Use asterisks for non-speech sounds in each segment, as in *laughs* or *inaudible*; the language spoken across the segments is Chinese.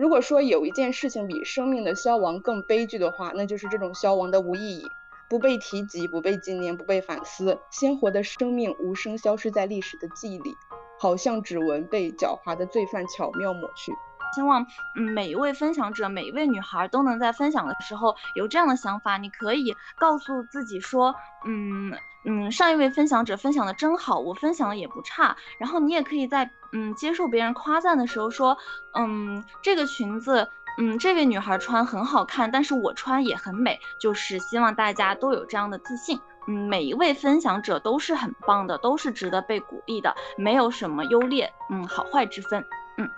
如果说有一件事情比生命的消亡更悲剧的话，那就是这种消亡的无意义，不被提及，不被纪念，不被反思，鲜活的生命无声消失在历史的记忆里，好像指纹被狡猾的罪犯巧妙抹去。希望，嗯，每一位分享者，每一位女孩都能在分享的时候有这样的想法。你可以告诉自己说，嗯嗯，上一位分享者分享的真好，我分享的也不差。然后你也可以在，嗯，接受别人夸赞的时候说，嗯，这个裙子，嗯，这位女孩穿很好看，但是我穿也很美。就是希望大家都有这样的自信。嗯，每一位分享者都是很棒的，都是值得被鼓励的，没有什么优劣，嗯，好坏之分。嗯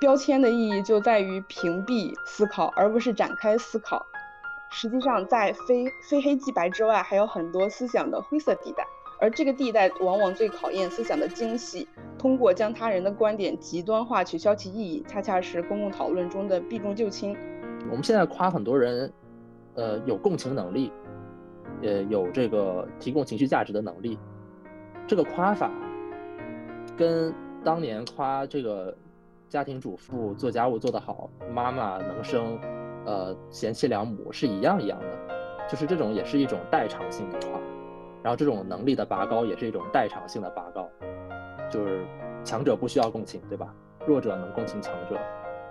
标签的意义就在于屏蔽思考，而不是展开思考。实际上，在非非黑即白之外，还有很多思想的灰色地带，而这个地带往往最考验思想的精细。通过将他人的观点极端化，取消其意义，恰恰是公共讨论中的避重就轻。我们现在夸很多人，呃，有共情能力，呃，有这个提供情绪价值的能力。这个夸法，跟当年夸这个。家庭主妇做家务做得好，妈妈能生，呃，贤妻良母是一样一样的，就是这种也是一种代偿性的话，然后这种能力的拔高也是一种代偿性的拔高，就是强者不需要共情，对吧？弱者能共情强者，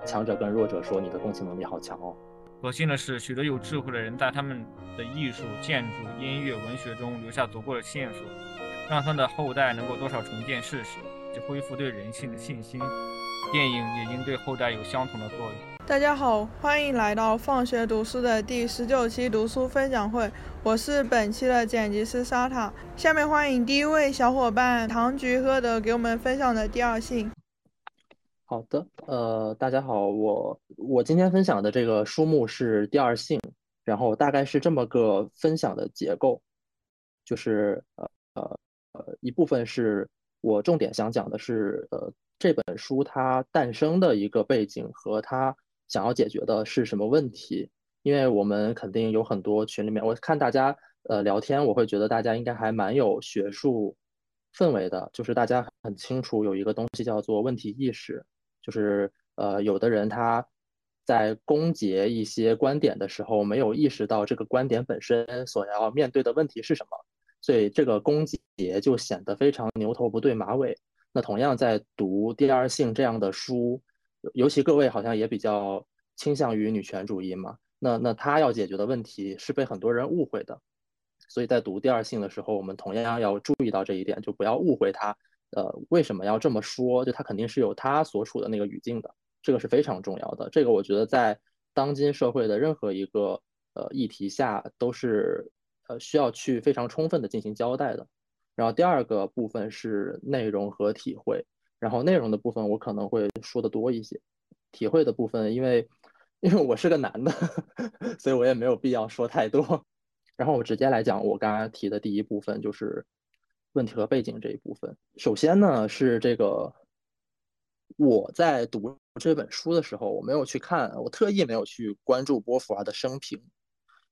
强者跟弱者说你的共情能力好强哦。可信的是，许多有智慧的人在他们的艺术、建筑、音乐、文学中留下足够的线索，让他们的后代能够多少重建事实，及恢复对人性的信心。电影也应对后代有相同的作用。大家好，欢迎来到放学读书的第十九期读书分享会，我是本期的剪辑师沙塔。下面欢迎第一位小伙伴唐菊喝的给我们分享的第二性。好的，呃，大家好，我我今天分享的这个书目是第二性，然后大概是这么个分享的结构，就是呃呃呃一部分是我重点想讲的是呃。这本书它诞生的一个背景和它想要解决的是什么问题？因为我们肯定有很多群里面，我看大家呃聊天，我会觉得大家应该还蛮有学术氛围的，就是大家很清楚有一个东西叫做问题意识，就是呃有的人他在攻讦一些观点的时候，没有意识到这个观点本身所要面对的问题是什么，所以这个攻讦就显得非常牛头不对马尾。那同样在读《第二性》这样的书，尤其各位好像也比较倾向于女权主义嘛。那那他要解决的问题是被很多人误会的，所以在读《第二性》的时候，我们同样要注意到这一点，就不要误会他。呃，为什么要这么说？就他肯定是有他所处的那个语境的，这个是非常重要的。这个我觉得在当今社会的任何一个呃议题下，都是呃需要去非常充分的进行交代的。然后第二个部分是内容和体会，然后内容的部分我可能会说的多一些，体会的部分因为因为我是个男的，*laughs* 所以我也没有必要说太多。然后我直接来讲我刚刚提的第一部分，就是问题和背景这一部分。首先呢是这个我在读这本书的时候，我没有去看，我特意没有去关注波伏娃的生平，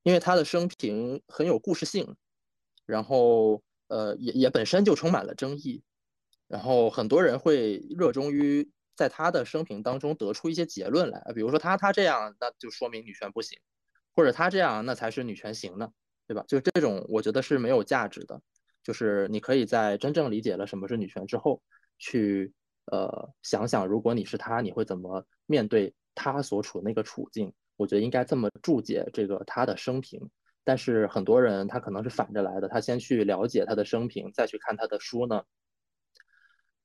因为他的生平很有故事性，然后。呃，也也本身就充满了争议，然后很多人会热衷于在他的生平当中得出一些结论来，比如说他他这样，那就说明女权不行，或者他这样，那才是女权行呢，对吧？就这种，我觉得是没有价值的。就是你可以在真正理解了什么是女权之后，去呃想想，如果你是他，你会怎么面对他所处的那个处境？我觉得应该这么注解这个他的生平。但是很多人他可能是反着来的，他先去了解他的生平，再去看他的书呢。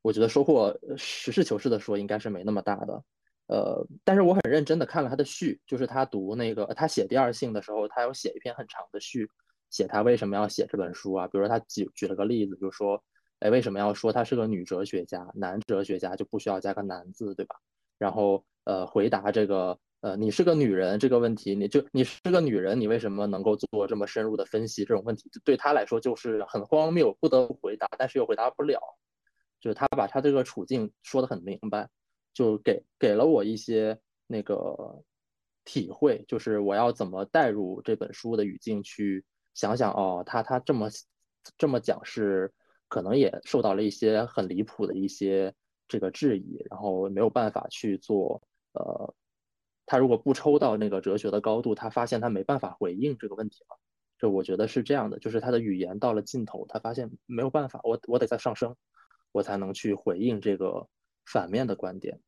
我觉得收获实事求是的说，应该是没那么大的。呃，但是我很认真的看了他的序，就是他读那个他写第二性的时候，他有写一篇很长的序，写他为什么要写这本书啊。比如说他举举了个例子，就说，哎，为什么要说他是个女哲学家，男哲学家就不需要加个男字，对吧？然后呃，回答这个。呃，你是个女人这个问题，你就你是个女人，你为什么能够做这么深入的分析？这种问题对他来说就是很荒谬，不得不回答，但是又回答不了。就是他把他这个处境说得很明白，就给给了我一些那个体会，就是我要怎么带入这本书的语境去想想哦，他他这么这么讲是可能也受到了一些很离谱的一些这个质疑，然后没有办法去做呃。他如果不抽到那个哲学的高度，他发现他没办法回应这个问题了。这我觉得是这样的，就是他的语言到了尽头，他发现没有办法，我我得再上升，我才能去回应这个反面的观点。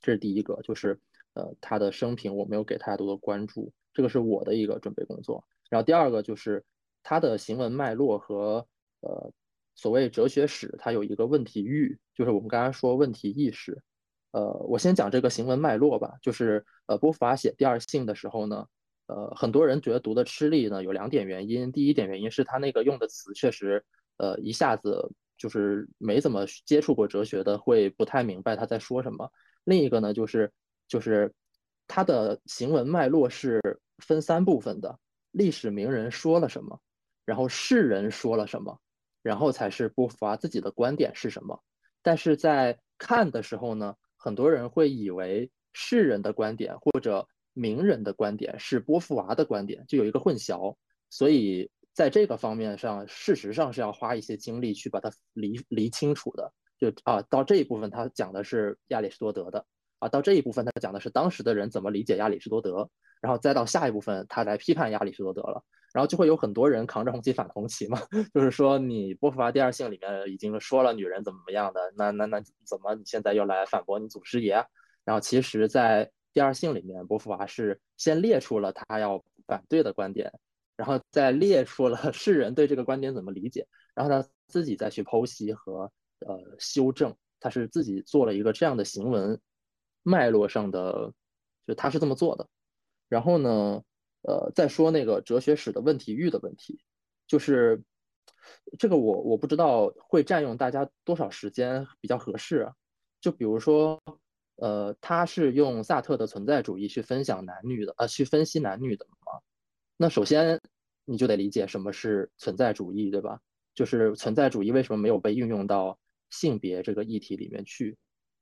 这是第一个，就是呃他的生平我没有给太多的关注，这个是我的一个准备工作。然后第二个就是他的行文脉络和呃所谓哲学史，它有一个问题域，就是我们刚才说问题意识。呃，我先讲这个行文脉络吧，就是呃波伏娃写第二性的时候呢。呃，很多人觉得读的吃力呢，有两点原因。第一点原因是他那个用的词确实，呃，一下子就是没怎么接触过哲学的会不太明白他在说什么。另一个呢，就是就是他的行文脉络是分三部分的：历史名人说了什么，然后世人说了什么，然后才是波伏娃自己的观点是什么。但是在看的时候呢，很多人会以为世人的观点或者。名人的观点是波伏娃的观点，就有一个混淆，所以在这个方面上，事实上是要花一些精力去把它理理清楚的。就啊，到这一部分他讲的是亚里士多德的，啊，到这一部分他讲的是当时的人怎么理解亚里士多德，然后再到下一部分他来批判亚里士多德了，然后就会有很多人扛着红旗反红旗嘛，*laughs* 就是说你波伏娃第二性里面已经说了女人怎么怎么样的，那那那怎么你现在又来反驳你祖师爷？然后其实，在第二性里面，波伏娃是先列出了他要反对的观点，然后再列出了 *laughs* 世人对这个观点怎么理解，然后他自己再去剖析和呃修正，他是自己做了一个这样的行文脉络上的，就他是这么做的。然后呢，呃，再说那个哲学史的问题域的问题，就是这个我我不知道会占用大家多少时间比较合适，啊就比如说。呃，他是用萨特的存在主义去分享男女的，呃，去分析男女的？那首先你就得理解什么是存在主义，对吧？就是存在主义为什么没有被运用到性别这个议题里面去？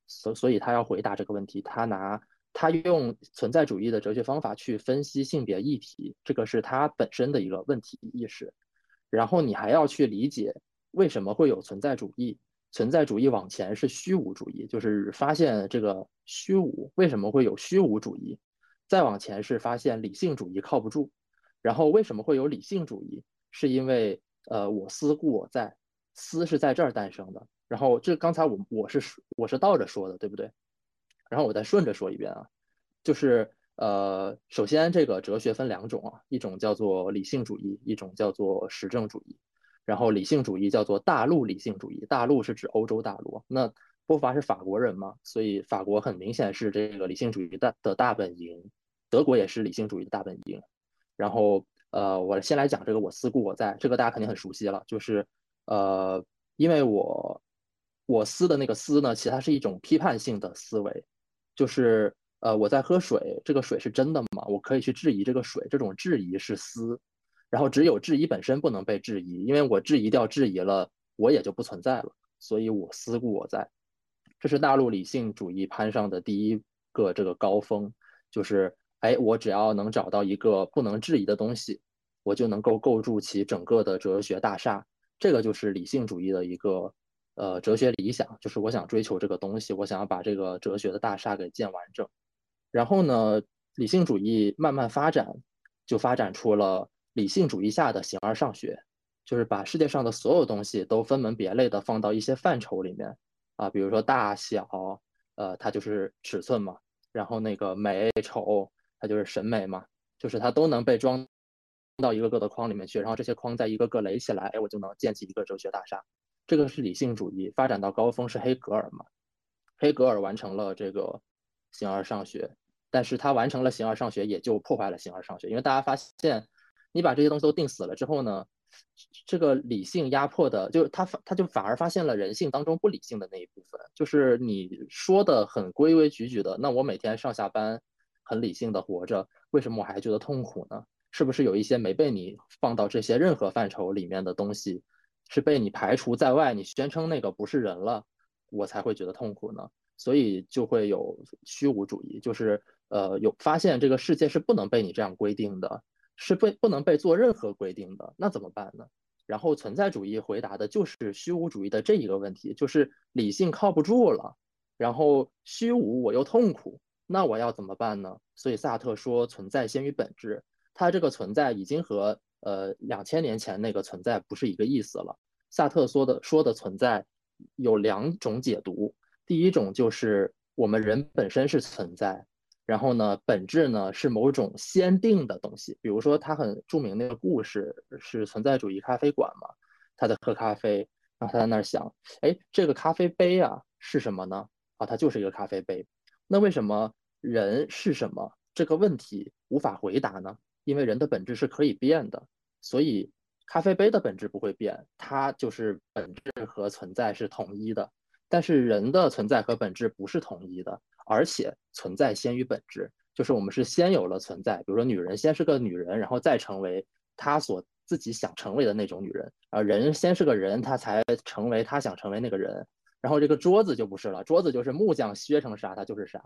所所以他要回答这个问题，他拿他用存在主义的哲学方法去分析性别议题，这个是他本身的一个问题意识。然后你还要去理解为什么会有存在主义。存在主义往前是虚无主义，就是发现这个虚无为什么会有虚无主义；再往前是发现理性主义靠不住，然后为什么会有理性主义？是因为呃我思故我在，思是在这儿诞生的。然后这刚才我我是我是倒着说的，对不对？然后我再顺着说一遍啊，就是呃首先这个哲学分两种啊，一种叫做理性主义，一种叫做实证主义。然后理性主义叫做大陆理性主义，大陆是指欧洲大陆。那波伏娃是法国人嘛，所以法国很明显是这个理性主义的的大本营，德国也是理性主义的大本营。然后呃，我先来讲这个我思故我在，这个大家肯定很熟悉了，就是呃，因为我我思的那个思呢，其实它是一种批判性的思维，就是呃我在喝水，这个水是真的吗？我可以去质疑这个水，这种质疑是思。然后只有质疑本身不能被质疑，因为我质疑掉质疑了，我也就不存在了。所以我思故我在，这是大陆理性主义攀上的第一个这个高峰，就是哎，我只要能找到一个不能质疑的东西，我就能够构筑起整个的哲学大厦。这个就是理性主义的一个呃哲学理想，就是我想追求这个东西，我想要把这个哲学的大厦给建完整。然后呢，理性主义慢慢发展，就发展出了。理性主义下的形而上学，就是把世界上的所有东西都分门别类的放到一些范畴里面啊，比如说大小，呃，它就是尺寸嘛，然后那个美丑，它就是审美嘛，就是它都能被装到一个个的框里面去，然后这些框再一个个垒起来，哎，我就能建起一个哲学大厦。这个是理性主义发展到高峰是黑格尔嘛？黑格尔完成了这个形而上学，但是他完成了形而上学，也就破坏了形而上学，因为大家发现。你把这些东西都定死了之后呢，这个理性压迫的，就是他反他就反而发现了人性当中不理性的那一部分，就是你说的很规规矩矩的，那我每天上下班很理性的活着，为什么我还觉得痛苦呢？是不是有一些没被你放到这些任何范畴里面的东西，是被你排除在外？你宣称那个不是人了，我才会觉得痛苦呢？所以就会有虚无主义，就是呃有发现这个世界是不能被你这样规定的。是被不能被做任何规定的，那怎么办呢？然后存在主义回答的就是虚无主义的这一个问题，就是理性靠不住了，然后虚无我又痛苦，那我要怎么办呢？所以萨特说存在先于本质，他这个存在已经和呃两千年前那个存在不是一个意思了。萨特说的说的存在有两种解读，第一种就是我们人本身是存在，然后呢本质呢是某种先定的东西，比如说他很著名那个故事是存在主义咖啡馆嘛，他在喝咖啡，然后他在那儿想，哎，这个咖啡杯啊是什么呢？啊，它就是一个咖啡杯。那为什么人是什么这个问题无法回答呢？因为人的本质是可以变的，所以咖啡杯的本质不会变，它就是本质和存在是统一的。但是人的存在和本质不是统一的，而且存在先于本质，就是我们是先有了存在，比如说女人先是个女人，然后再成为她所自己想成为的那种女人，啊，人先是个人，他才成为他想成为那个人。然后这个桌子就不是了，桌子就是木匠削成啥，它就是啥，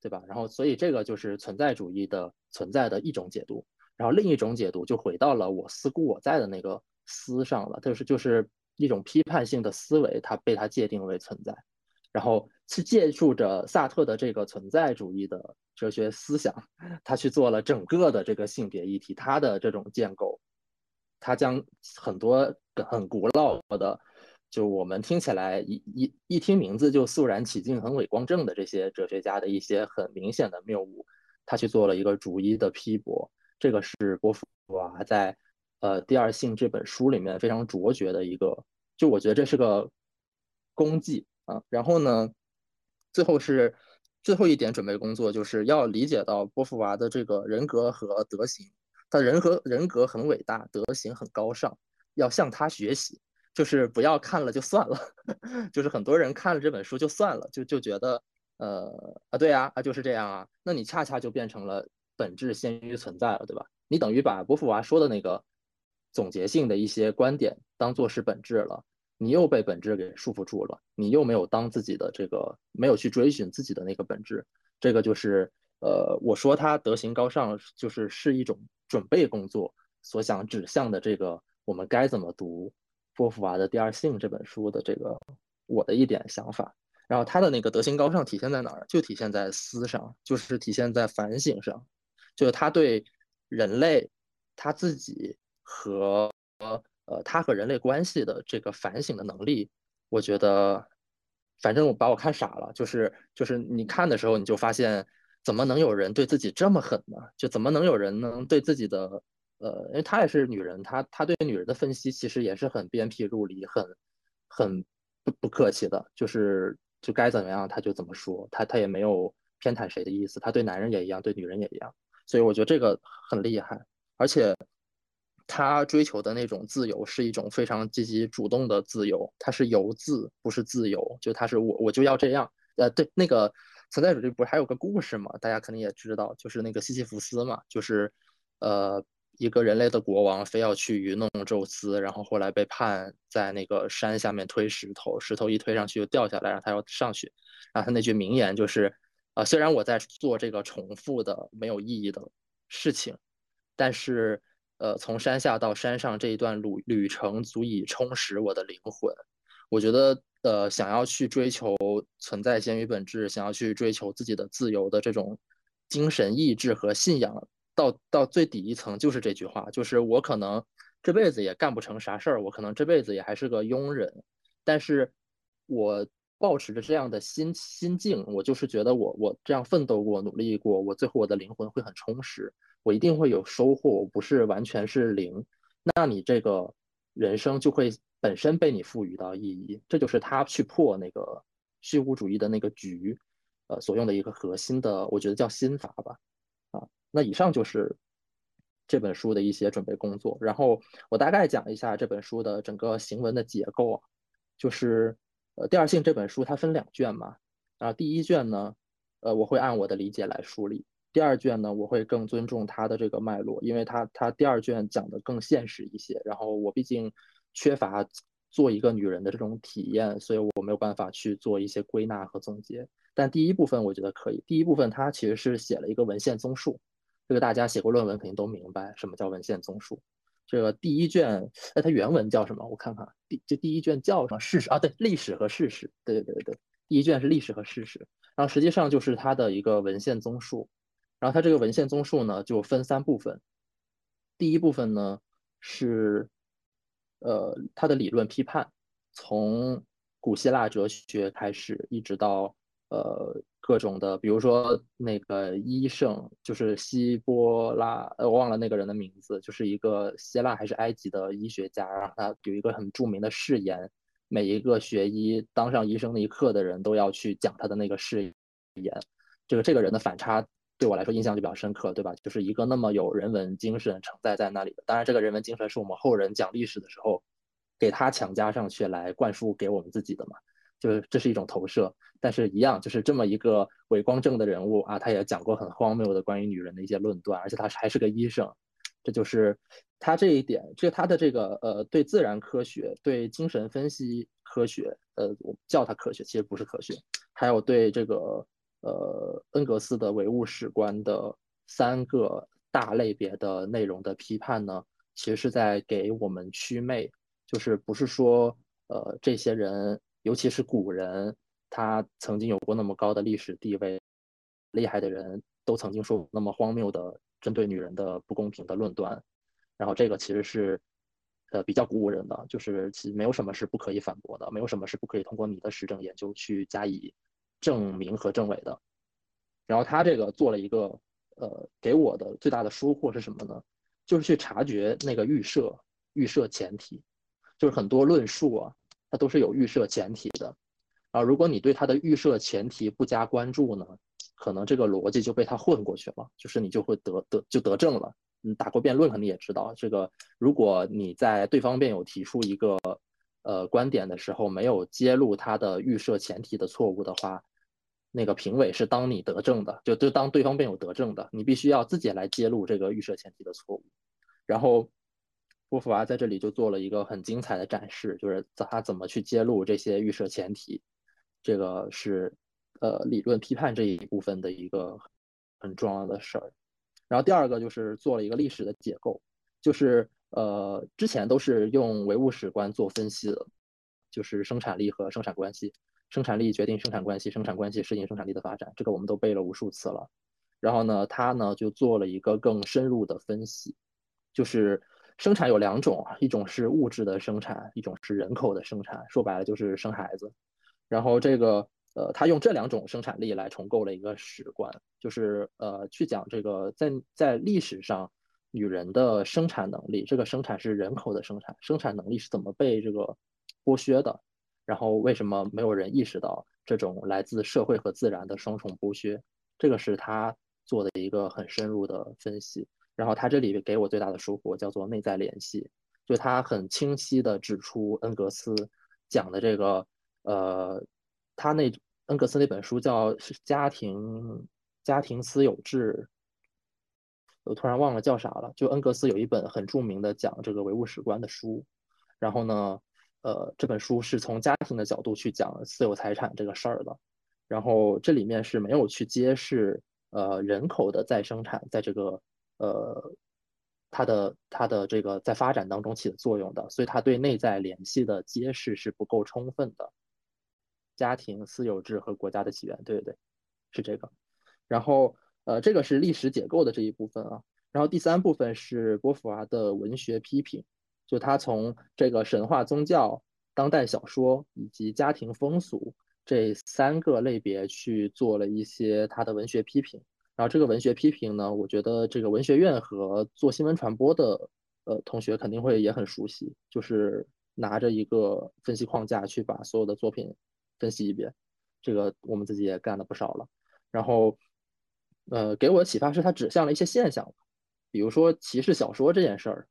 对吧？然后所以这个就是存在主义的存在的一种解读。然后另一种解读就回到了我思故我在的那个思上了，就是就是一种批判性的思维，它被它界定为存在。然后是借助着萨特的这个存在主义的哲学思想，他去做了整个的这个性别议题，他的这种建构，他将很多很古老的。就我们听起来一一一听名字就肃然起敬、很伟光正的这些哲学家的一些很明显的谬误，他去做了一个逐一的批驳。这个是波伏娃在呃《第二性》这本书里面非常卓绝的一个，就我觉得这是个功绩啊。然后呢，最后是最后一点准备工作，就是要理解到波伏娃的这个人格和德行，他人和人格很伟大，德行很高尚，要向他学习。就是不要看了就算了，*laughs* 就是很多人看了这本书就算了，就就觉得，呃啊对呀啊就是这样啊，那你恰恰就变成了本质先于存在了，对吧？你等于把波伏娃说的那个总结性的一些观点当做是本质了，你又被本质给束缚住了，你又没有当自己的这个没有去追寻自己的那个本质，这个就是呃我说他德行高尚，就是是一种准备工作所想指向的这个我们该怎么读。波伏娃的《第二性》这本书的这个我的一点想法，然后他的那个德行高尚体现在哪儿？就体现在思上，就是体现在反省上，就是他对人类他自己和呃他和人类关系的这个反省的能力，我觉得反正我把我看傻了，就是就是你看的时候你就发现，怎么能有人对自己这么狠呢？就怎么能有人能对自己的？呃，因为她也是女人，她她对女人的分析其实也是很鞭辟入里，很很不不客气的，就是就该怎么样她就怎么说，她她也没有偏袒谁的意思，她对男人也一样，对女人也一样，所以我觉得这个很厉害，而且她追求的那种自由是一种非常积极主动的自由，她是由自不是自由，就她是我我就要这样，呃，对那个存在主义不是还有个故事嘛，大家肯定也知道，就是那个西西弗斯嘛，就是呃。一个人类的国王非要去愚弄宙斯，然后后来被判在那个山下面推石头，石头一推上去就掉下来，让他要上去。然后他那句名言就是：啊，虽然我在做这个重复的没有意义的事情，但是呃，从山下到山上这一段旅旅程足以充实我的灵魂。我觉得呃，想要去追求存在先于本质，想要去追求自己的自由的这种精神意志和信仰。到到最底一层就是这句话，就是我可能这辈子也干不成啥事儿，我可能这辈子也还是个庸人，但是我保持着这样的心心境，我就是觉得我我这样奋斗过、努力过，我最后我的灵魂会很充实，我一定会有收获，我不是完全是零，那你这个人生就会本身被你赋予到意义，这就是他去破那个虚无主义的那个局，呃，所用的一个核心的，我觉得叫心法吧。那以上就是这本书的一些准备工作，然后我大概讲一下这本书的整个行文的结构啊，就是呃《第二性》这本书它分两卷嘛，啊第一卷呢，呃我会按我的理解来梳理，第二卷呢我会更尊重它的这个脉络，因为它它第二卷讲的更现实一些，然后我毕竟缺乏做一个女人的这种体验，所以我没有办法去做一些归纳和总结，但第一部分我觉得可以，第一部分它其实是写了一个文献综述。这个大家写过论文肯定都明白什么叫文献综述。这个第一卷，哎，它原文叫什么？我看看，第这第一卷叫什么？事实啊，对，历史和事实。对对对对第一卷是历史和事实，然后实际上就是它的一个文献综述。然后它这个文献综述呢，就分三部分。第一部分呢是，呃，它的理论批判，从古希腊哲学开始，一直到呃各种的，比如说那个医圣，就是希波拉，呃，我忘了那个人的名字，就是一个希腊还是埃及的医学家，然后他有一个很著名的誓言，每一个学医当上医生那一刻的人都要去讲他的那个誓言。这个这个人的反差。对我来说印象就比较深刻，对吧？就是一个那么有人文精神承载在那里的。当然，这个人文精神是我们后人讲历史的时候给他强加上去来灌输给我们自己的嘛，就是这是一种投射。但是，一样就是这么一个伟光正的人物啊，他也讲过很荒谬的关于女人的一些论断，而且他还是个医生。这就是他这一点，这他的这个呃，对自然科学、对精神分析科学，呃，我叫它科学，其实不是科学，还有对这个。呃，恩格斯的唯物史观的三个大类别的内容的批判呢，其实是在给我们祛魅，就是不是说呃这些人，尤其是古人，他曾经有过那么高的历史地位，厉害的人都曾经说那么荒谬的针对女人的不公平的论断，然后这个其实是呃比较鼓舞人的，就是其实没有什么是不可以反驳的，没有什么是不可以通过你的实证研究去加以。证明和证伪的，然后他这个做了一个，呃，给我的最大的收获是什么呢？就是去察觉那个预设预设前提，就是很多论述啊，它都是有预设前提的，啊，如果你对它的预设前提不加关注呢，可能这个逻辑就被他混过去了，就是你就会得得就得证了。嗯，打过辩论肯定也知道，这个如果你在对方辩友提出一个。呃，观点的时候没有揭露他的预设前提的错误的话，那个评委是当你得证的，就就当对方辩友得证的，你必须要自己来揭露这个预设前提的错误。然后波伏娃在这里就做了一个很精彩的展示，就是他怎么去揭露这些预设前提，这个是呃理论批判这一部分的一个很重要的事儿。然后第二个就是做了一个历史的解构，就是。呃，之前都是用唯物史观做分析的，就是生产力和生产关系，生产力决定生产关系，生产关系适应生产力的发展，这个我们都背了无数次了。然后呢，他呢就做了一个更深入的分析，就是生产有两种，一种是物质的生产，一种是人口的生产，说白了就是生孩子。然后这个呃，他用这两种生产力来重构了一个史观，就是呃，去讲这个在在历史上。女人的生产能力，这个生产是人口的生产，生产能力是怎么被这个剥削的？然后为什么没有人意识到这种来自社会和自然的双重剥削？这个是他做的一个很深入的分析。然后他这里给我最大的收获叫做内在联系，就他很清晰的指出恩格斯讲的这个，呃，他那恩格斯那本书叫《家庭家庭私有制》。我突然忘了叫啥了。就恩格斯有一本很著名的讲这个唯物史观的书，然后呢，呃，这本书是从家庭的角度去讲私有财产这个事儿的，然后这里面是没有去揭示呃人口的再生产在这个呃它的它的这个在发展当中起的作用的，所以他对内在联系的揭示是不够充分的。家庭私有制和国家的起源，对对对，是这个，然后。呃，这个是历史解构的这一部分啊，然后第三部分是波伏娃的文学批评，就他从这个神话宗教、当代小说以及家庭风俗这三个类别去做了一些他的文学批评。然后这个文学批评呢，我觉得这个文学院和做新闻传播的呃同学肯定会也很熟悉，就是拿着一个分析框架去把所有的作品分析一遍，这个我们自己也干了不少了，然后。呃，给我的启发是他指向了一些现象，比如说骑士小说这件事儿，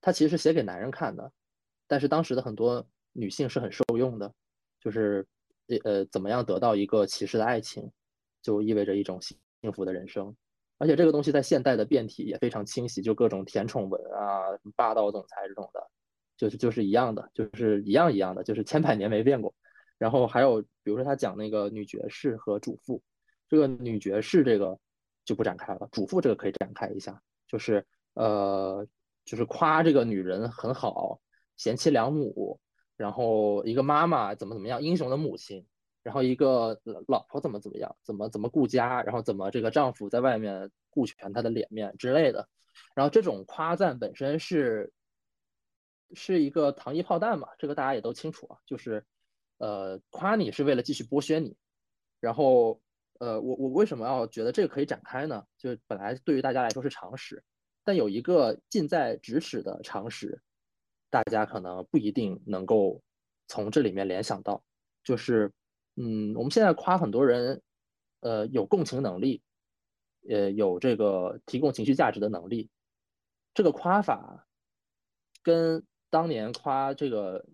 他其实是写给男人看的，但是当时的很多女性是很受用的，就是呃怎么样得到一个骑士的爱情，就意味着一种幸福的人生，而且这个东西在现代的变体也非常清晰，就各种甜宠文啊、霸道总裁这种的，就是就是一样的，就是一样一样的，就是千百年没变过。然后还有比如说他讲那个女爵士和主妇。这个女爵士这个就不展开了，主妇这个可以展开一下，就是呃，就是夸这个女人很好，贤妻良母，然后一个妈妈怎么怎么样，英雄的母亲，然后一个老婆怎么怎么样，怎么怎么顾家，然后怎么这个丈夫在外面顾全她的脸面之类的。然后这种夸赞本身是是一个糖衣炮弹嘛，这个大家也都清楚啊，就是呃夸你是为了继续剥削你。然后呃我我为什么要觉得这个可以展开呢？就本来对于大家来说是常识，但有一个近在咫尺的常识，大家可能不一定能够从这里面联想到，就是。嗯，我们现在夸很多人，呃，有共情能力，呃，有这个提供情绪价值的能力。这个夸法，跟当年夸这个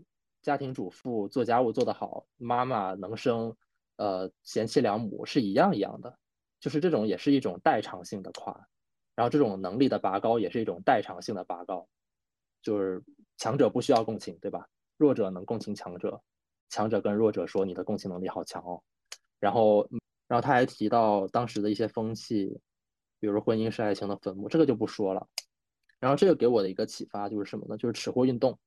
家庭主妇做家务做得好，妈妈能生，呃，贤妻良母是一样一样的。就是这种也是一种代偿性的夸，然后这种能力的拔高也是一种代偿性的拔高。就是强者不需要共情，对吧？弱者能共情强者。强者跟弱者说：“你的共情能力好强哦。”然后，然后他还提到当时的一些风气，比如婚姻是爱情的坟墓，这个就不说了。然后这个给我的一个启发就是什么呢？就是尺货运动，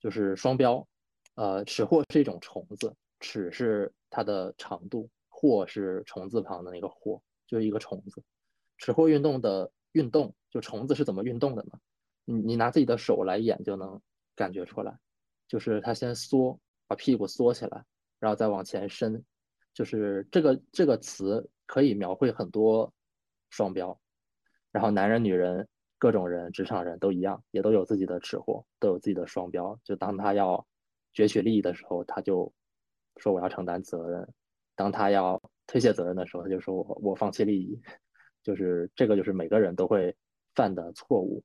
就是双标。呃，尺货是一种虫子，尺是它的长度，货是虫字旁的那个货，就是一个虫子。尺货运动的运动，就虫子是怎么运动的呢？你你拿自己的手来演就能感觉出来，就是它先缩。把屁股缩起来，然后再往前伸，就是这个这个词可以描绘很多双标。然后男人、女人、各种人、职场人都一样，也都有自己的吃货，都有自己的双标。就当他要攫取利益的时候，他就说我要承担责任；当他要推卸责任的时候，他就说我我放弃利益。就是这个，就是每个人都会犯的错误。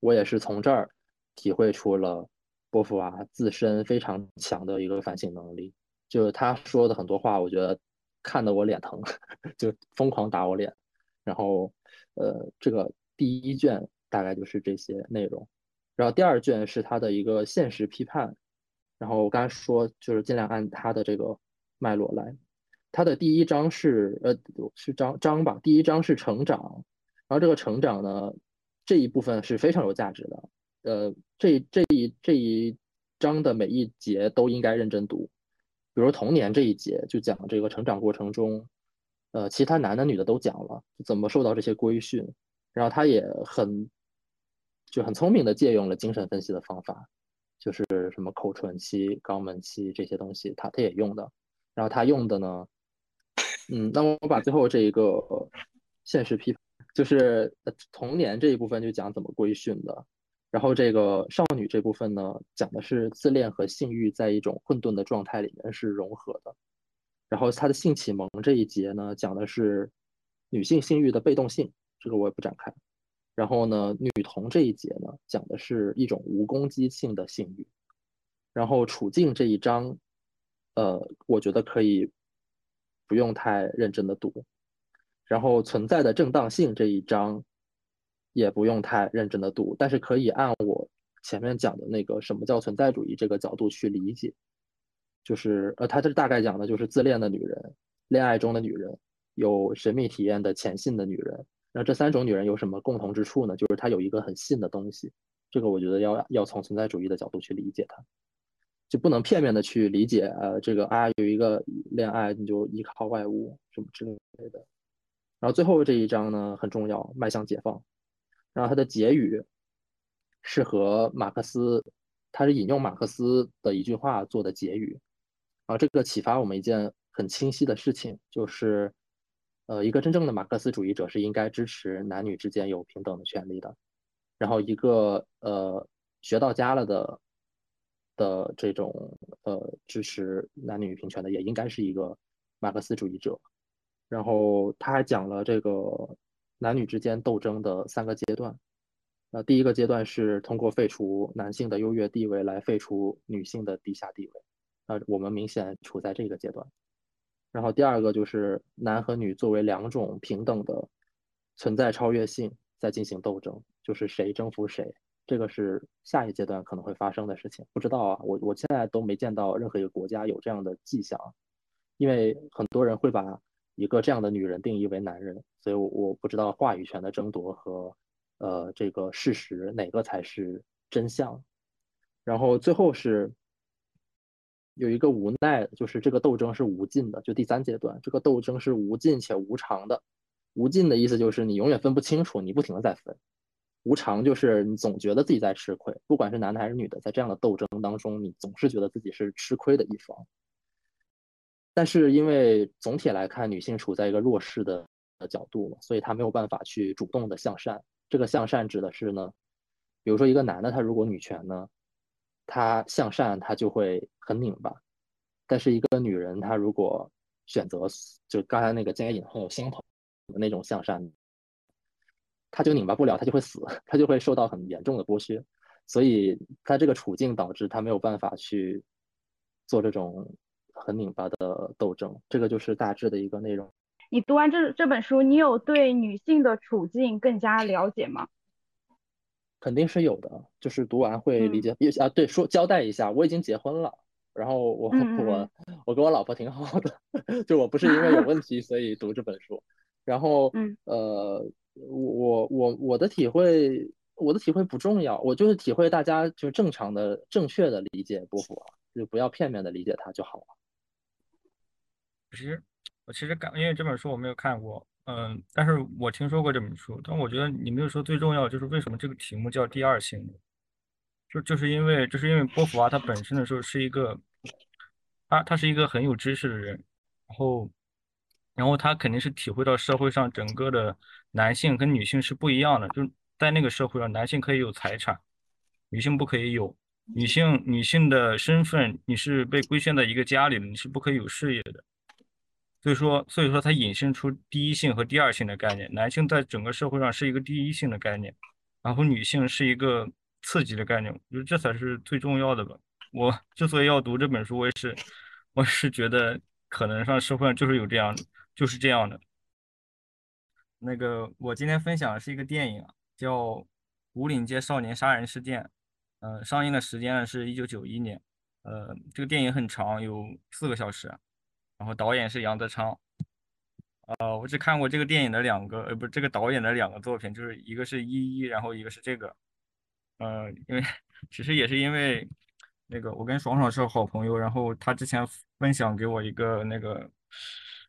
我也是从这儿体会出了。波伏娃自身非常强的一个反省能力，就是他说的很多话，我觉得看得我脸疼，*laughs* 就疯狂打我脸。然后，呃，这个第一卷大概就是这些内容，然后第二卷是他的一个现实批判。然后我刚才说，就是尽量按他的这个脉络来。他的第一章是，呃，是章章吧？第一章是成长，然后这个成长呢，这一部分是非常有价值的。呃，这这一这一章的每一节都应该认真读，比如童年这一节就讲这个成长过程中，呃，其他男的女的都讲了怎么受到这些规训，然后他也很就很聪明的借用了精神分析的方法，就是什么口唇期、肛门期这些东西，他他也用的，然后他用的呢，嗯，那我把最后这一个现实批判，就是童年这一部分就讲怎么规训的。然后这个少女这部分呢，讲的是自恋和性欲在一种混沌的状态里面是融合的。然后她的性启蒙这一节呢，讲的是女性性欲的被动性，这个我也不展开。然后呢，女童这一节呢，讲的是一种无攻击性的性欲。然后处境这一章，呃，我觉得可以不用太认真的读。然后存在的正当性这一章。也不用太认真的读，但是可以按我前面讲的那个什么叫存在主义这个角度去理解，就是呃，他这大概讲的就是自恋的女人、恋爱中的女人、有神秘体验的潜信的女人。那这三种女人有什么共同之处呢？就是她有一个很信的东西。这个我觉得要要从存在主义的角度去理解它，就不能片面的去理解呃这个啊有一个恋爱你就依靠外物什么之类的。然后最后这一章呢很重要，迈向解放。然后他的结语是和马克思，他是引用马克思的一句话做的结语。然后这个启发我们一件很清晰的事情，就是，呃，一个真正的马克思主义者是应该支持男女之间有平等的权利的。然后一个呃学到家了的的这种呃支持男女平权的，也应该是一个马克思主义者。然后他还讲了这个。男女之间斗争的三个阶段，那第一个阶段是通过废除男性的优越地位来废除女性的低下地位，那我们明显处在这个阶段。然后第二个就是男和女作为两种平等的存在超越性在进行斗争，就是谁征服谁，这个是下一阶段可能会发生的事情。不知道啊，我我现在都没见到任何一个国家有这样的迹象，因为很多人会把。一个这样的女人定义为男人，所以我我不知道话语权的争夺和呃这个事实哪个才是真相。然后最后是有一个无奈，就是这个斗争是无尽的。就第三阶段，这个斗争是无尽且无常的。无尽的意思就是你永远分不清楚，你不停的在分；无常就是你总觉得自己在吃亏，不管是男的还是女的，在这样的斗争当中，你总是觉得自己是吃亏的一方。但是因为总体来看，女性处在一个弱势的角度嘛，所以她没有办法去主动的向善。这个向善指的是呢，比如说一个男的，他如果女权呢，他向善他就会很拧巴；但是一个女人，她如果选择就刚才那个尖引号相同的那种向善，他就拧巴不了，他就会死，他就会受到很严重的剥削。所以他这个处境导致他没有办法去做这种。很拧巴的斗争，这个就是大致的一个内容。你读完这这本书，你有对女性的处境更加了解吗？肯定是有的，就是读完会理解。啊，对，说交代一下，我已经结婚了，然后我我我跟我老婆挺好的，*laughs* 就我不是因为有问题所以读这本书。然后，*laughs* 呃，我我我的体会，我的体会不重要，我就是体会大家就正常的、正确的理解波伏娃，就不要片面的理解他就好了。其实我其实感，因为这本书我没有看过，嗯，但是我听说过这本书。但我觉得你没有说最重要就是为什么这个题目叫第二性？就就是因为就是因为波伏娃她本身的时候是一个，她她是一个很有知识的人，然后然后她肯定是体会到社会上整个的男性跟女性是不一样的，就在那个社会上，男性可以有财产，女性不可以有。女性女性的身份，你是被规限在一个家里的，你是不可以有事业的。所以说，所以说它引申出第一性和第二性的概念。男性在整个社会上是一个第一性的概念，然后女性是一个次级的概念。我觉得这才是最重要的吧。我之所以要读这本书，我也是，我是觉得可能上社会上就是有这样，就是这样的。那个，我今天分享的是一个电影，叫《五岭街少年杀人事件》。呃，上映的时间呢是一九九一年。呃，这个电影很长，有四个小时。然后导演是杨德昌，呃，我只看过这个电影的两个，呃，不是这个导演的两个作品，就是一个是《一一》，然后一个是这个，呃，因为其实也是因为那个我跟爽爽是好朋友，然后他之前分享给我一个那个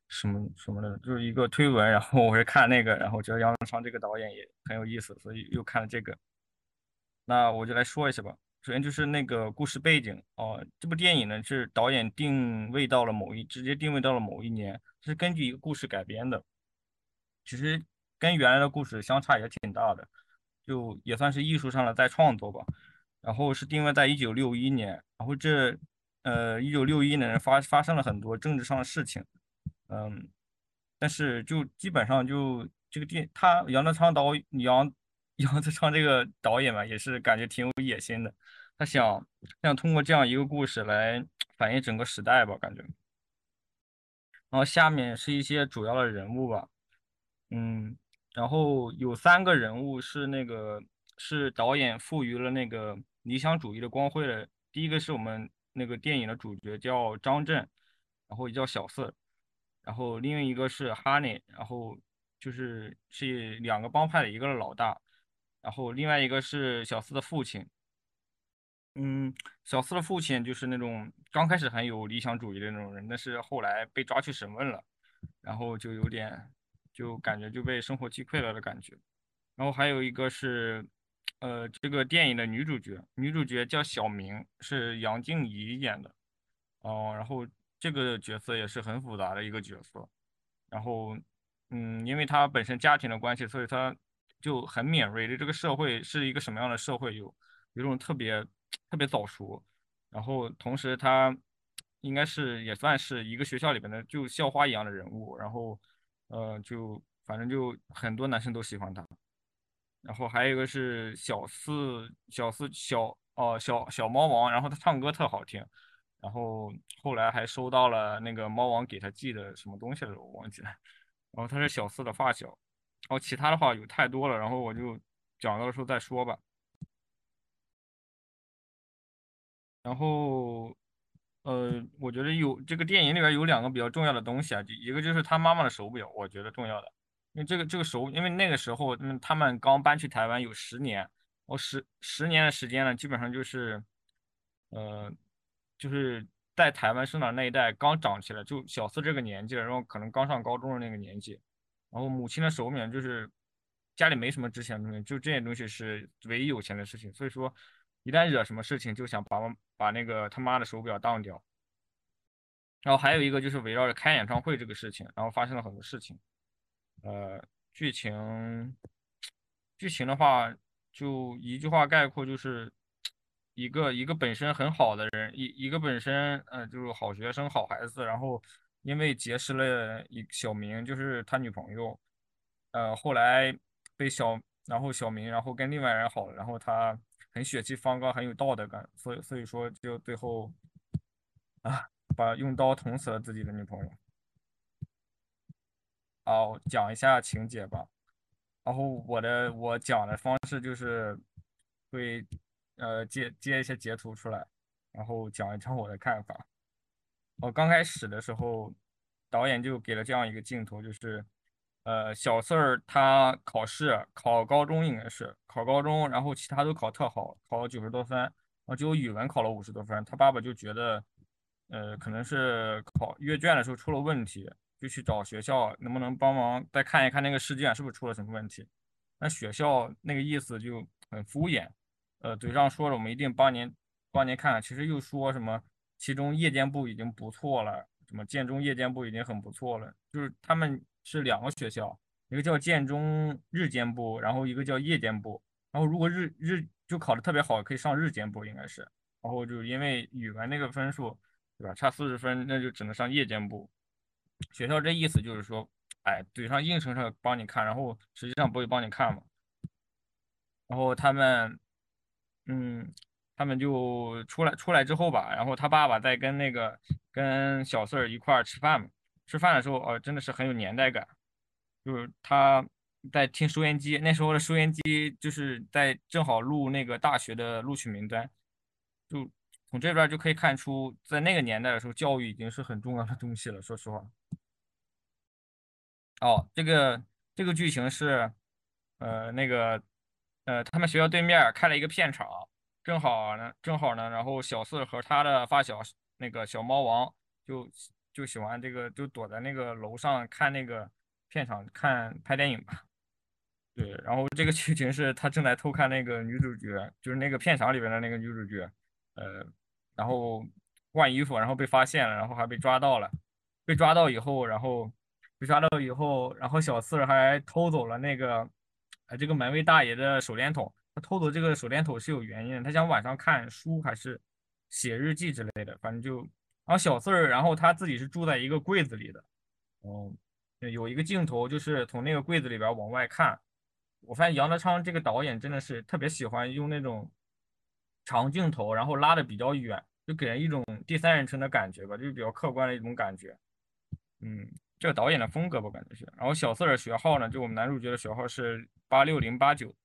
什么什么的，就是一个推文，然后我是看那个，然后觉得杨德昌这个导演也很有意思，所以又看了这个，那我就来说一下吧。首先就是那个故事背景哦，这部电影呢是导演定位到了某一，直接定位到了某一年，是根据一个故事改编的，其实跟原来的故事相差也挺大的，就也算是艺术上的再创作吧。然后是定位在一九六一年，然后这呃一九六一年发发生了很多政治上的事情，嗯，但是就基本上就这个电他杨德昌导杨。杨德昌这个导演嘛，也是感觉挺有野心的。他想想通过这样一个故事来反映整个时代吧，感觉。然后下面是一些主要的人物吧，嗯，然后有三个人物是那个是导演赋予了那个理想主义的光辉的。第一个是我们那个电影的主角叫张震，然后也叫小四，然后另一个是哈尼，然后就是是两个帮派的一个老大。然后另外一个是小四的父亲，嗯，小四的父亲就是那种刚开始很有理想主义的那种人，但是后来被抓去审问了，然后就有点就感觉就被生活击溃了的感觉。然后还有一个是，呃，这个电影的女主角，女主角叫小明，是杨静怡演的，哦，然后这个角色也是很复杂的一个角色，然后，嗯，因为她本身家庭的关系，所以她。就很敏锐对这个社会是一个什么样的社会，有有种特别特别早熟，然后同时他应该是也算是一个学校里边的就校花一样的人物，然后呃就反正就很多男生都喜欢他，然后还有一个是小四小四小哦小小猫王，然后他唱歌特好听，然后后来还收到了那个猫王给他寄的什么东西了，我忘记了，然后他是小四的发小。然后其他的话有太多了，然后我就讲到的时候再说吧。然后，呃，我觉得有这个电影里边有两个比较重要的东西啊，就一个就是他妈妈的手表，我觉得重要的，因为这个这个手，因为那个时候，嗯，他们刚搬去台湾有十年，我十十年的时间呢，基本上就是，呃，就是在台湾生长那一代刚长起来，就小四这个年纪了，然后可能刚上高中的那个年纪，然后母亲的手柄就是家里没什么值钱的东西，就这些东西是唯一有钱的事情，所以说一旦惹什么事情就想把把那个他妈的手表当掉。然后还有一个就是围绕着开演唱会这个事情，然后发生了很多事情。呃，剧情剧情的话，就一句话概括，就是一个一个本身很好的人，一一个本身呃就是好学生、好孩子，然后因为结识了一小明，就是他女朋友，呃，后来被小然后小明然后跟另外人好了，然后他很血气方刚，很有道德感，所以所以说就最后啊。把用刀捅死了自己的女朋友。哦，讲一下情节吧。然后我的我讲的方式就是会呃接接一些截图出来，然后讲一讲我的看法。我刚开始的时候，导演就给了这样一个镜头，就是呃小四儿他考试考高中应该是考高中，然后其他都考特好，考了九十多分，然后只有语文考了五十多分。他爸爸就觉得。呃，可能是考阅卷的时候出了问题，就去找学校能不能帮忙再看一看那个试卷是不是出了什么问题。那学校那个意思就很敷衍，呃，嘴上说着我们一定帮您帮您看，其实又说什么其中夜间部已经不错了，什么建中夜间部已经很不错了，就是他们是两个学校，一个叫建中日间部，然后一个叫夜间部，然后如果日日就考的特别好，可以上日间部应该是，然后就因为语文那个分数。对吧？差四十分，那就只能上夜间部。学校这意思就是说，哎，嘴上硬撑着帮你看，然后实际上不会帮你看嘛。然后他们，嗯，他们就出来出来之后吧，然后他爸爸在跟那个跟小四儿一块儿吃饭嘛。吃饭的时候，哦，真的是很有年代感。就是他在听收音机，那时候的收音机就是在正好录那个大学的录取名单，就。从这边就可以看出，在那个年代的时候，教育已经是很重要的东西了。说实话，哦，这个这个剧情是，呃，那个，呃，他们学校对面开了一个片场，正好呢，正好呢，然后小四和他的发小那个小猫王就就喜欢这个，就躲在那个楼上看那个片场看拍电影吧。对，然后这个剧情是他正在偷看那个女主角，就是那个片场里边的那个女主角，呃。然后换衣服，然后被发现了，然后还被抓到了。被抓到以后，然后被抓到以后，然后小四还偷走了那个，呃，这个门卫大爷的手电筒。他偷走这个手电筒是有原因的，他想晚上看书还是写日记之类的，反正就。然后小四儿，然后他自己是住在一个柜子里的。哦，有一个镜头就是从那个柜子里边往外看。我发现杨德昌这个导演真的是特别喜欢用那种。长镜头，然后拉的比较远，就给人一种第三人称的感觉吧，就是比较客观的一种感觉。嗯，这个导演的风格吧，感觉是。然后小四的学号呢，就我们男主角的学号是八六零八九。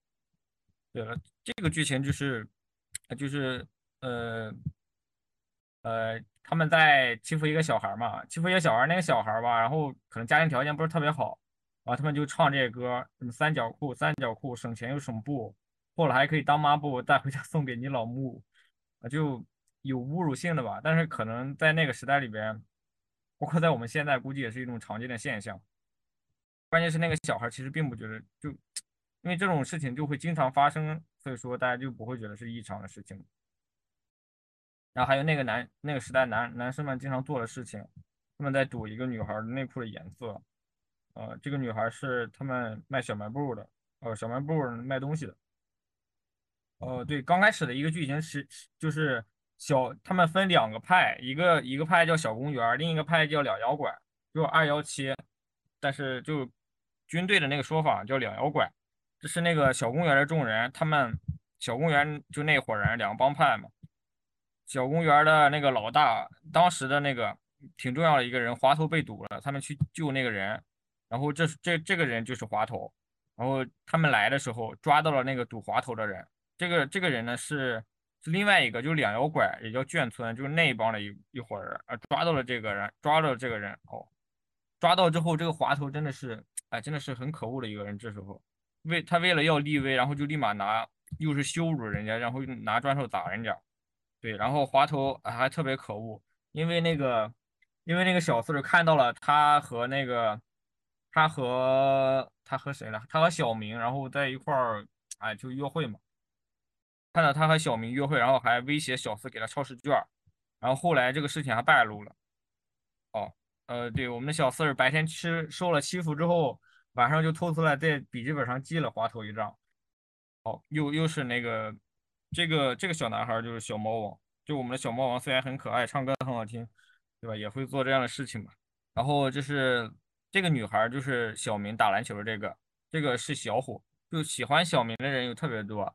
对了，这个剧情就是，就是呃呃，他们在欺负一个小孩嘛，欺负一个小孩，那个小孩吧，然后可能家庭条件不是特别好，然后他们就唱这个歌，什么三角裤，三角裤省钱又省布。破了还可以当抹布带回家 *laughs* 送给你老木，啊，就有侮辱性的吧。但是可能在那个时代里边，包括在我们现在，估计也是一种常见的现象。关键是那个小孩其实并不觉得，就因为这种事情就会经常发生，所以说大家就不会觉得是异常的事情。然后还有那个男那个时代男男生们经常做的事情，他们在赌一个女孩内裤的颜色。呃，这个女孩是他们卖小卖部的，呃，小卖部卖东西的。哦，对，刚开始的一个剧情是是，就是小他们分两个派，一个一个派叫小公园，另一个派叫两妖拐，就二幺七，但是就军队的那个说法叫两妖拐，这是那个小公园的众人，他们小公园就那伙人两个帮派嘛，小公园的那个老大，当时的那个挺重要的一个人，滑头被堵了，他们去救那个人，然后这这这个人就是滑头，然后他们来的时候抓到了那个堵滑头的人。这个这个人呢是是另外一个，就是两摇拐，也叫眷村，就是那一帮的一一伙人啊，抓到了这个人，抓到了这个人哦，抓到之后，这个滑头真的是，哎，真的是很可恶的一个人。这时候为他为了要立威，然后就立马拿，又是羞辱人家，然后拿砖头砸人家，对，然后滑头还特别可恶，因为那个，因为那个小四儿看到了他和那个，他和他和谁了？他和小明，然后在一块儿，哎，就约会嘛。看到他和小明约会，然后还威胁小四给他抄试卷，然后后来这个事情还败露了。哦，呃，对，我们的小四儿白天吃受了欺负之后，晚上就偷出来在笔记本上记了滑头一张。好，又又是那个，这个这个小男孩就是小猫王，就我们的小猫王虽然很可爱，唱歌很好听，对吧？也会做这样的事情嘛。然后就是这个女孩，就是小明打篮球的这个，这个是小虎，就喜欢小明的人有特别多。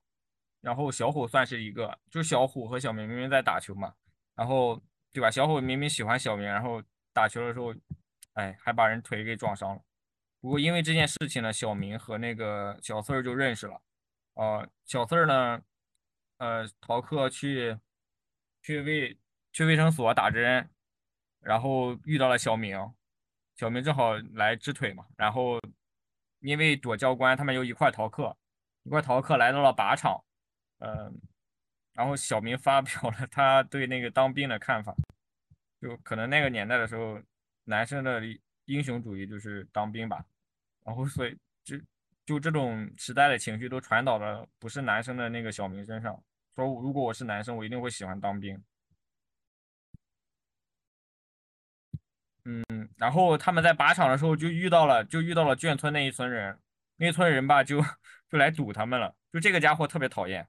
然后小虎算是一个，就小虎和小明明明在打球嘛，然后对吧？小虎明明喜欢小明，然后打球的时候，哎，还把人腿给撞伤了。不过因为这件事情呢，小明和那个小四儿就认识了。啊，小四儿呢，呃，逃课去去卫去卫生所打针，然后遇到了小明，小明正好来支腿嘛，然后因为躲教官，他们又一块逃课，一块逃课来到了靶场，嗯，然后小明发表了他对那个当兵的看法，就可能那个年代的时候，男生的英雄主义就是当兵吧，然后所以就。就这种时代的情绪都传导了不是男生的那个小明身上，说如果我是男生，我一定会喜欢当兵。嗯，然后他们在靶场的时候就遇到了，就遇到了眷村那一村人，那一村人吧就就来堵他们了，就这个家伙特别讨厌。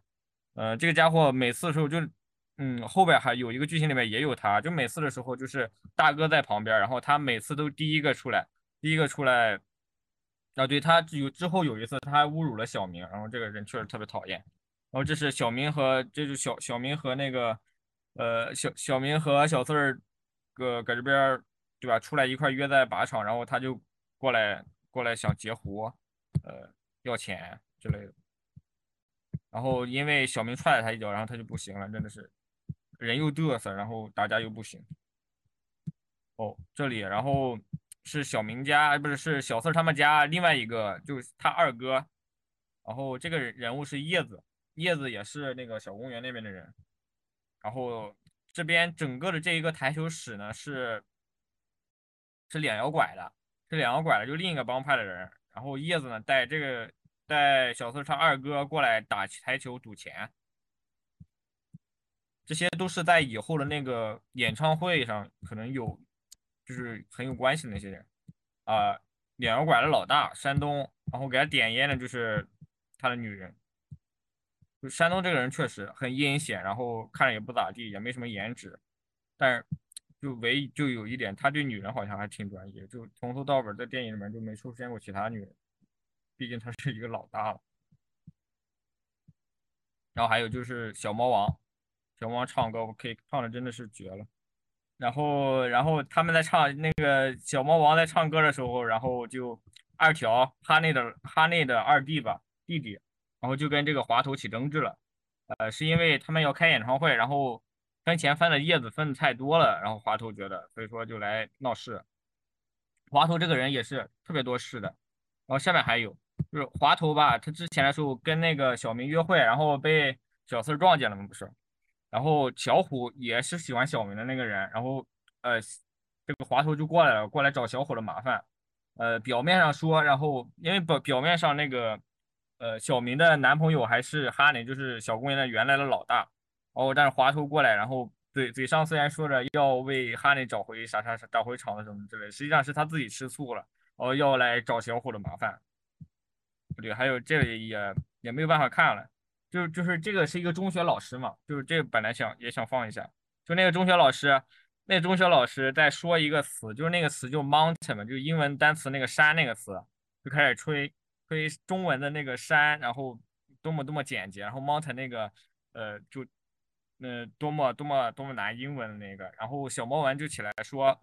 呃，这个家伙每次的时候就，嗯，后边还有一个剧情里面也有他，就每次的时候就是大哥在旁边，然后他每次都第一个出来，第一个出来。啊，对他有之后有一次，他还侮辱了小明，然后这个人确实特别讨厌。然后这是小明和这是小小明和那个呃小小明和小四儿搁搁这边对吧？出来一块约在靶场，然后他就过来过来想截胡，呃要钱之类的。然后因为小明踹了他一脚，然后他就不行了，真的是人又嘚瑟，然后打架又不行。哦，这里然后。是小明家，不是是小四他们家另外一个，就是他二哥。然后这个人物是叶子，叶子也是那个小公园那边的人。然后这边整个的这一个台球室呢，是是两摇拐的，是两摇拐的，就另一个帮派的人。然后叶子呢带这个带小四他二哥过来打台球赌钱，这些都是在以后的那个演唱会上可能有。就是很有关系的那些人，啊，两摇拐的老大山东，然后给他点烟的就是他的女人。就山东这个人确实很阴险，然后看着也不咋地，也没什么颜值，但是就唯一就有一点，他对女人好像还挺专一，就从头到尾在电影里面就没出现过其他女人，毕竟他是一个老大了。然后还有就是小猫王，小猫王唱歌我可以唱的真的是绝了。然后，然后他们在唱那个小猫王在唱歌的时候，然后就二条哈内的哈内的二弟吧弟弟，然后就跟这个滑头起争执了，呃，是因为他们要开演唱会，然后分钱分的叶子分的太多了，然后滑头觉得，所以说就来闹事。滑头这个人也是特别多事的，然后下面还有就是滑头吧，他之前的时候跟那个小明约会，然后被小四撞见了嘛？不是。然后小虎也是喜欢小明的那个人，然后呃，这个滑头就过来了，过来找小虎的麻烦。呃，表面上说，然后因为表表面上那个呃小明的男朋友还是哈林，就是小公园的原来的老大。哦，但是滑头过来，然后嘴嘴上虽然说着要为哈林找回啥啥啥找回场子什么之类，实际上是他自己吃醋了，哦，要来找小虎的麻烦。不对，还有这里也也没有办法看了。就就是这个是一个中学老师嘛，就是这本来想也想放一下，就那个中学老师，那中学老师在说一个词，就是那个词就 mountain 嘛，就是英文单词那个山那个词，就开始吹吹中文的那个山，然后多么多么简洁，然后 mountain 那个呃就呃多么多么多么难英文的那个，然后小猫文就起来说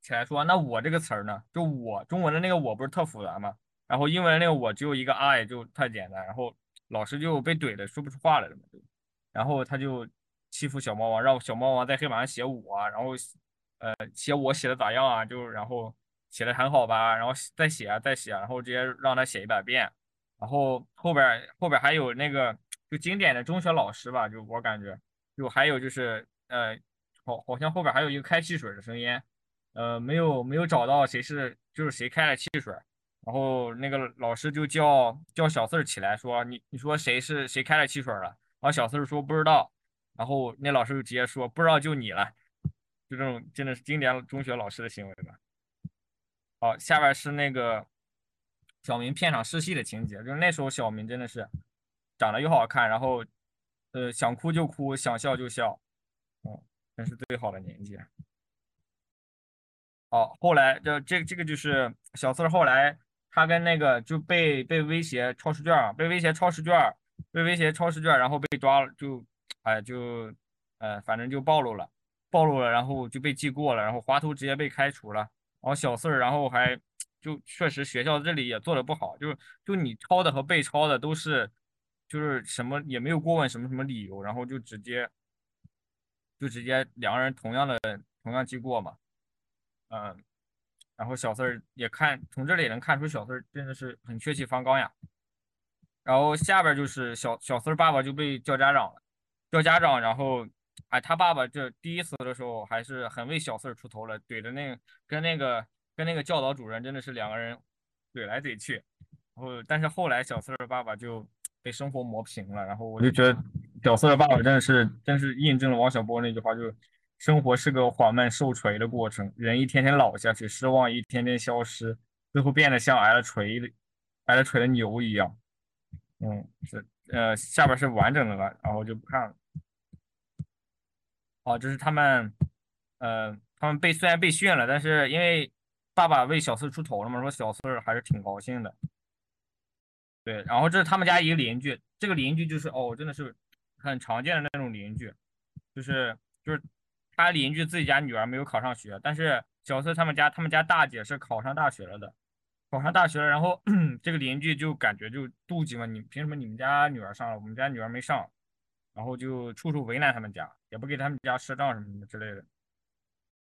起来说，那我这个词儿呢，就我中文的那个我不是特复杂嘛？然后英文那个我只有一个 i 就特简单，然后。老师就被怼的说不出话来了嘛，然后他就欺负小猫王，让小猫王在黑板上写我，然后呃写我写的咋样啊？就然后写的很好吧，然后再写啊再写，然后直接让他写一百遍，然后后边后边还有那个就经典的中学老师吧，就我感觉就还有就是呃好好像后边还有一个开汽水的声音，呃，没有没有找到谁是就是谁开了汽水，然后那个老师就叫叫小四儿起来说你你说谁是谁开了汽水了？然后小四儿说不知道，然后那老师就直接说不知道就你了，就这种真的是经典中学老师的行为吧。好，下边是那个小明片场试戏的情节，就是那时候小明真的是长得又好看，然后呃想哭就哭，想笑就笑，嗯，真是最好的年纪。好，后来这这这个就是小四儿后来他跟那个就被被威胁抄试卷，被威胁抄试卷，被威胁抄试卷，然后被抓了，就哎就呃反正就暴露了，暴露了，然后就被记过了，然后华图直接被开除了。然后小四儿，然后还就确实学校这里也做的不好，就就你抄的和被抄的都是，就是什么也没有过问什么什么理由，然后就直接就直接两个人同样的同样记过嘛，嗯，然后小四儿也看从这里也能看出小四儿真的是很血气方刚呀。然后下边就是小小四儿爸爸就被叫家长了，叫家长，然后。哎，他爸爸这第一次的时候还是很为小四儿出头了，怼的那跟那个跟那个教导主任真的是两个人怼来怼去。然后，但是后来小四儿爸爸就被生活磨平了。然后我就觉得小四儿爸爸真的是真是印证了王小波那句话，就是生活是个缓慢受锤的过程，人一天天老下去，失望一天天消失，最后变得像挨了锤的挨了锤的牛一样。嗯，是呃下边是完整的了，然后就不看了。哦，这是他们，呃，他们被虽然被训了，但是因为爸爸为小四出头了嘛，说小四还是挺高兴的。对，然后这是他们家一个邻居，这个邻居就是哦，真的是很常见的那种邻居，就是就是他邻居自己家女儿没有考上学，但是小四他们家他们家大姐是考上大学了的，考上大学了，然后 *clears throat* 这个邻居就感觉就妒忌嘛，你凭什么你们家女儿上了，我们家女儿没上？然后就处处为难他们家，也不给他们家赊账什么什么之类的。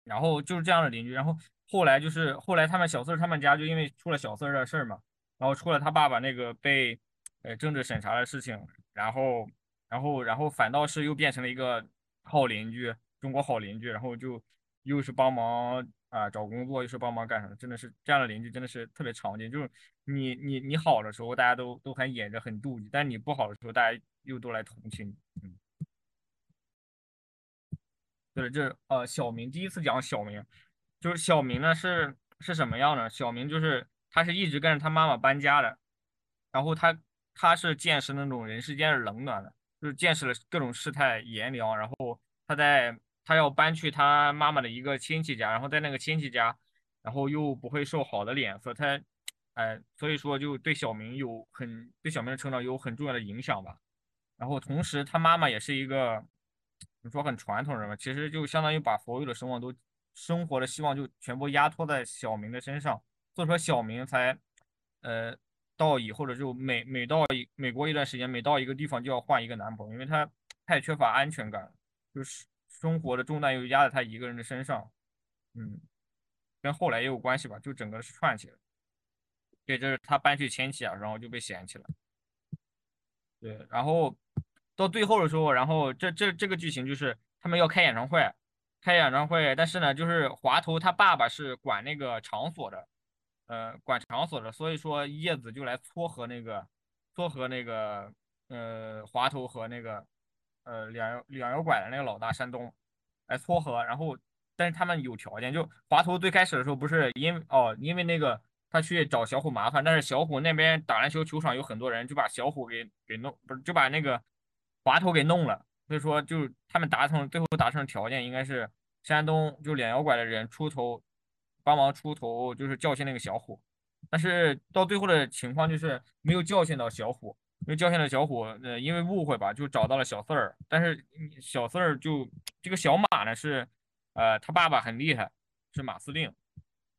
然后就是这样的邻居。然后后来就是后来他们小四他们家就因为出了小四的事儿嘛，然后出了他爸爸那个被呃政治审查的事情，然后然后然后反倒是又变成了一个好邻居，中国好邻居。然后就又是帮忙啊找工作，又是帮忙干什么，真的是这样的邻居真的是特别常见。就是你你你好的时候，大家都都很眼着很妒忌，但你不好的时候，大家。又都来同情，嗯，对，这呃，小明第一次讲小明，就是小明呢是是什么样呢？小明就是他是一直跟着他妈妈搬家的，然后他他是见识那种人世间的冷暖的，就是见识了各种世态炎凉，然后他在他要搬去他妈妈的一个亲戚家，然后在那个亲戚家，然后又不会受好的脸色，他哎，所以说就对小明有很对小明的成长有很重要的影响吧。然后同时，他妈妈也是一个，你说很传统人吧，其实就相当于把所有的声望都生活的希望就全部压托在小明的身上，所以说小明才，呃，到以后的就每每到一每过一段时间，每到一个地方就要换一个男朋友，因为他太缺乏安全感，就是生活的重担又压在他一个人的身上，嗯，跟后来也有关系吧，就整个是串起来，对，这是他搬去亲戚啊，然后就被嫌弃了，对，然后。到最后的时候，然后这这这个剧情就是他们要开演唱会，开演唱会，但是呢，就是华头他爸爸是管那个场所的，呃，管场所的，所以说叶子就来撮合那个，撮合那个，呃，华头和那个，呃，两两摇拐的那个老大山东来撮合，然后，但是他们有条件，就华佗最开始的时候不是因哦，因为那个他去找小虎麻烦，但是小虎那边打篮球球场有很多人，就把小虎给给弄，不是就把那个。华佗给弄了，所以说就他们达成最后达成条件应该是山东就两摇拐的人出头帮忙出头，就是教训那个小虎，但是到最后的情况就是没有教训到小虎，因为教训到小虎，呃，因为误会吧，就找到了小四儿，但是小四儿就这个小马呢是，呃，他爸爸很厉害，是马司令，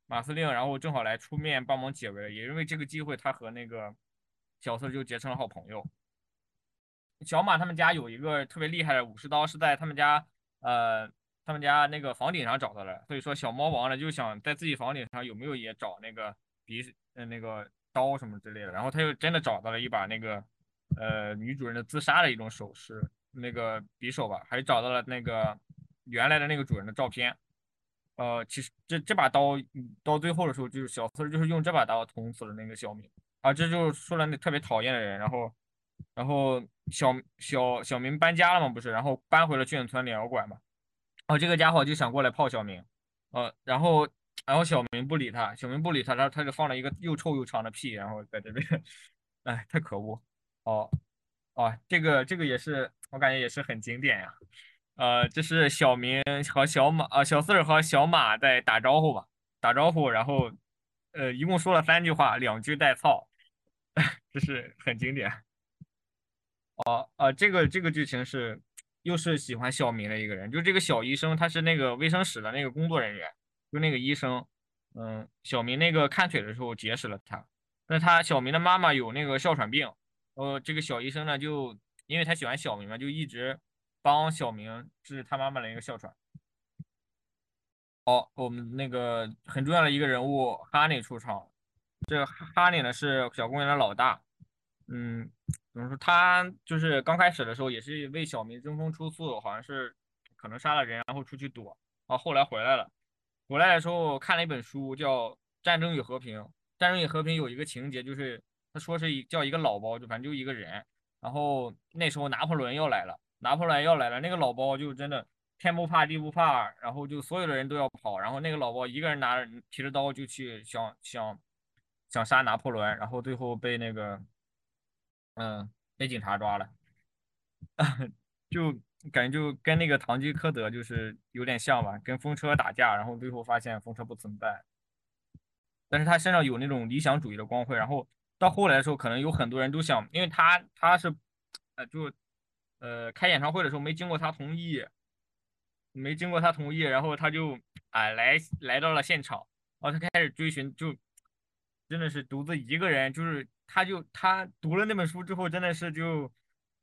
马司令，然后正好来出面帮忙解围，也因为这个机会，他和那个小四儿就结成了好朋友。小马他们家有一个特别厉害的武士刀，是在他们家，呃，他们家那个房顶上找到的。所以说，小猫王呢就想在自己房顶上有没有也找那个匕，呃，那个刀什么之类的。然后他又真的找到了一把那个，呃，女主人的自杀的一种首饰，那个匕首吧，还找到了那个，原来的那个主人的照片。呃，其实这这把刀到最后的时候，就是小四就是用这把刀捅死了那个小明啊，这就说了那特别讨厌的人。然后，然后小小小明搬家了嘛，不是，然后搬回了眷村疗养馆嘛。然后这个家伙就想过来泡小明，呃，然后然后小明不理他，小明不理他，他他就放了一个又臭又长的屁，然后在这边，哎，太可恶。哦哦，这个这个也是我感觉也是很经典呀。呃，这是小明和小马，呃，小四儿和小马在打招呼吧，打招呼，然后，呃，一共说了三句话，两句带操，*laughs* 这是很经典。哦，呃，这个这个剧情是，又是喜欢小明的一个人，就这个小医生，他是那个卫生室的那个工作人员，就那个医生，嗯，小明那个看腿的时候结识了他，那他小明的妈妈有那个哮喘病，呃，这个小医生呢，就因为他喜欢小明嘛，就一直。帮小明治他妈妈的一个哮喘。好，我们那个很重要的一个人物哈尼出场。这哈尼呢是小公园的老大。嗯，怎么说？他就是刚开始的时候也是为小明争风出醋，好像是可能杀了人，然后出去躲。啊，后来回来了。回来的时候看了一本书，叫《战争与和平》。《战争与和平》有一个情节，就是他说是一叫一个老包，就反正就一个人。然后那时候拿破仑要来了。拿破仑要来了，那个老包就真的天不怕地不怕，然后就所有的人都要跑，然后那个老包一个人拿着提着刀就去想想想杀拿破仑，然后最后被那个嗯被警察抓了，*laughs* 就感觉就跟那个堂吉诃德就是有点像吧，跟风车打架，然后最后发现风车不存在，但是他身上有那种理想主义的光辉，然后到后来的时候，可能有很多人都想，因为他他是呃就。呃，开演唱会的时候没经过他同意，没经过他同意，然后他就哎来来到了现场，然后他开始追寻，就真的是独自一个人，就是他就他读了那本书之后，真的是就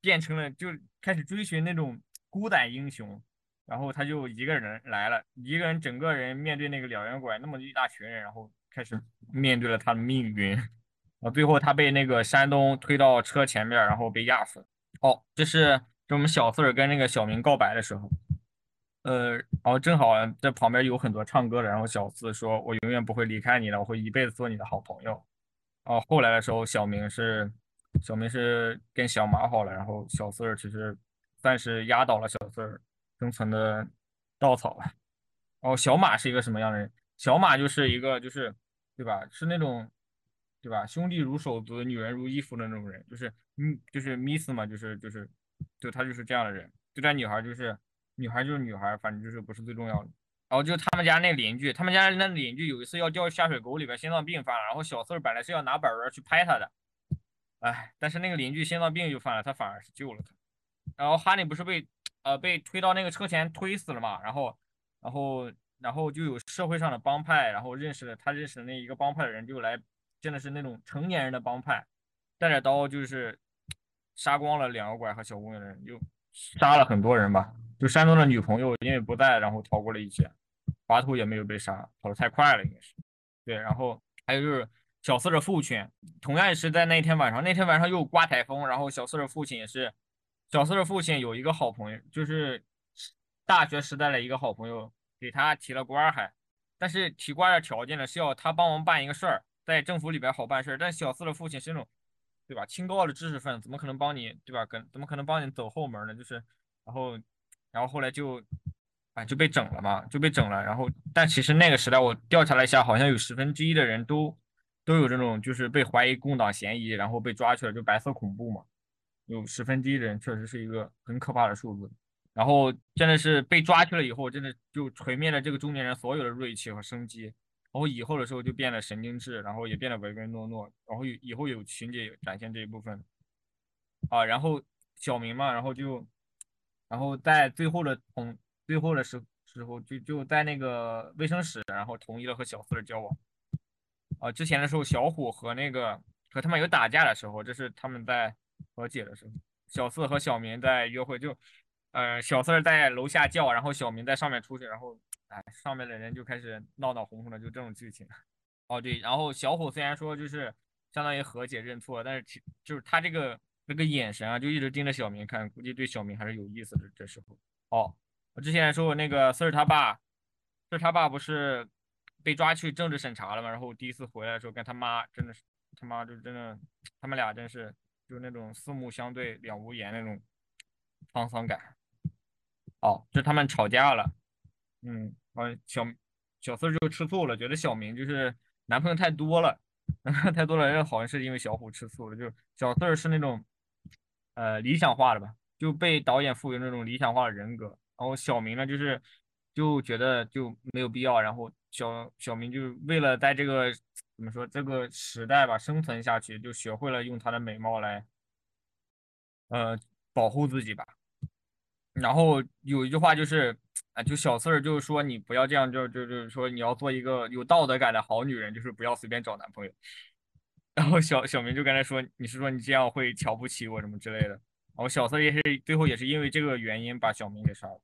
变成了就开始追寻那种孤胆英雄，然后他就一个人来了，一个人整个人面对那个两元馆那么一大群人，然后开始面对了他的命运，啊，最后他被那个山东推到车前面，然后被压死。哦，这是这我们小四儿跟那个小明告白的时候，呃，然后正好在旁边有很多唱歌的，然后小四说：“我永远不会离开你的，我会一辈子做你的好朋友。”哦，后来的时候，小明是小明是跟小马好了，然后小四儿其实算是压倒了小四儿生存的稻草了。哦，小马是一个什么样的人？小马就是一个就是对吧？是那种。对吧？兄弟如手足，女人如衣服的那种人，就是嗯，就是 miss 嘛，就是就是，就他就是这样的人。对待女孩就是女孩就是女孩，反正就是不是最重要的。然后就他们家那邻居，他们家那邻居有一次要掉下水沟里边，心脏病犯了。然后小四儿本来是要拿板砖去拍他的，哎，但是那个邻居心脏病就犯了，他反而是救了他。然后哈尼不是被呃被推到那个车前推死了嘛？然后然后然后就有社会上的帮派，然后认识了他认识的那一个帮派的人就来。真的是那种成年人的帮派，带着刀就是杀光了两个拐和小姑娘的人，就杀了很多人吧。就山东的女朋友因为不在，然后逃过了一劫。华佗也没有被杀，跑得太快了应该是。对，然后还有就是小四的父亲，同样也是在那天晚上，那天晚上又刮台风，然后小四的父亲也是，小四的父亲有一个好朋友，就是大学时代的一个好朋友，给他提了官还，但是提官的条件呢是要他帮忙办一个事儿。在政府里边好办事儿，但小四的父亲是那种，对吧？清高的知识分子，怎么可能帮你，对吧？跟怎么可能帮你走后门呢？就是，然后，然后后来就，哎，就被整了嘛，就被整了。然后，但其实那个时代我调查了一下，好像有十分之一的人都都有这种，就是被怀疑共党嫌疑，然后被抓去了，就白色恐怖嘛。有十分之一的人确实是一个很可怕的数字。然后真的是被抓去了以后，真的就锤灭了这个中年人所有的锐气和生机。然后以后的时候就变得神经质，然后也变得唯唯诺诺，然后以后有情节展现这一部分，啊，然后小明嘛，然后就，然后在最后的同最后的时时候就就在那个卫生室，然后同意了和小四的交往，啊，之前的时候小虎和那个和他们有打架的时候，这是他们在和解的时候，小四和小明在约会，就，呃，小四在楼下叫，然后小明在上面出去，然后。哎，上面的人就开始闹闹哄哄的，就这种剧情。哦，对，然后小虎虽然说就是相当于和解认错，但是其就是他这个那个眼神啊，就一直盯着小明看，估计对小明还是有意思的。这时候，哦，我之前说那个四儿他爸，四儿他爸不是被抓去政治审查了嘛？然后第一次回来的时候，跟他妈真的是他妈就真的，他们俩真是就是那种四目相对两无言那种沧桑感。哦，就他们吵架了，嗯，完小小四就吃醋了，觉得小明就是男朋友太多了，*laughs* 太多了，好像是因为小虎吃醋了，就小四是那种呃理想化的吧，就被导演赋予那种理想化的人格，然后小明呢就是就觉得就没有必要，然后小小明就为了在这个怎么说这个时代吧生存下去，就学会了用他的美貌来呃保护自己吧。然后有一句话就是，啊，就小四儿就是说你不要这样，就就就是说你要做一个有道德感的好女人，就是不要随便找男朋友。*laughs* 然后小小明就跟他说，你是说你这样会瞧不起我什么之类的。然后小四也是最后也是因为这个原因把小明给杀了。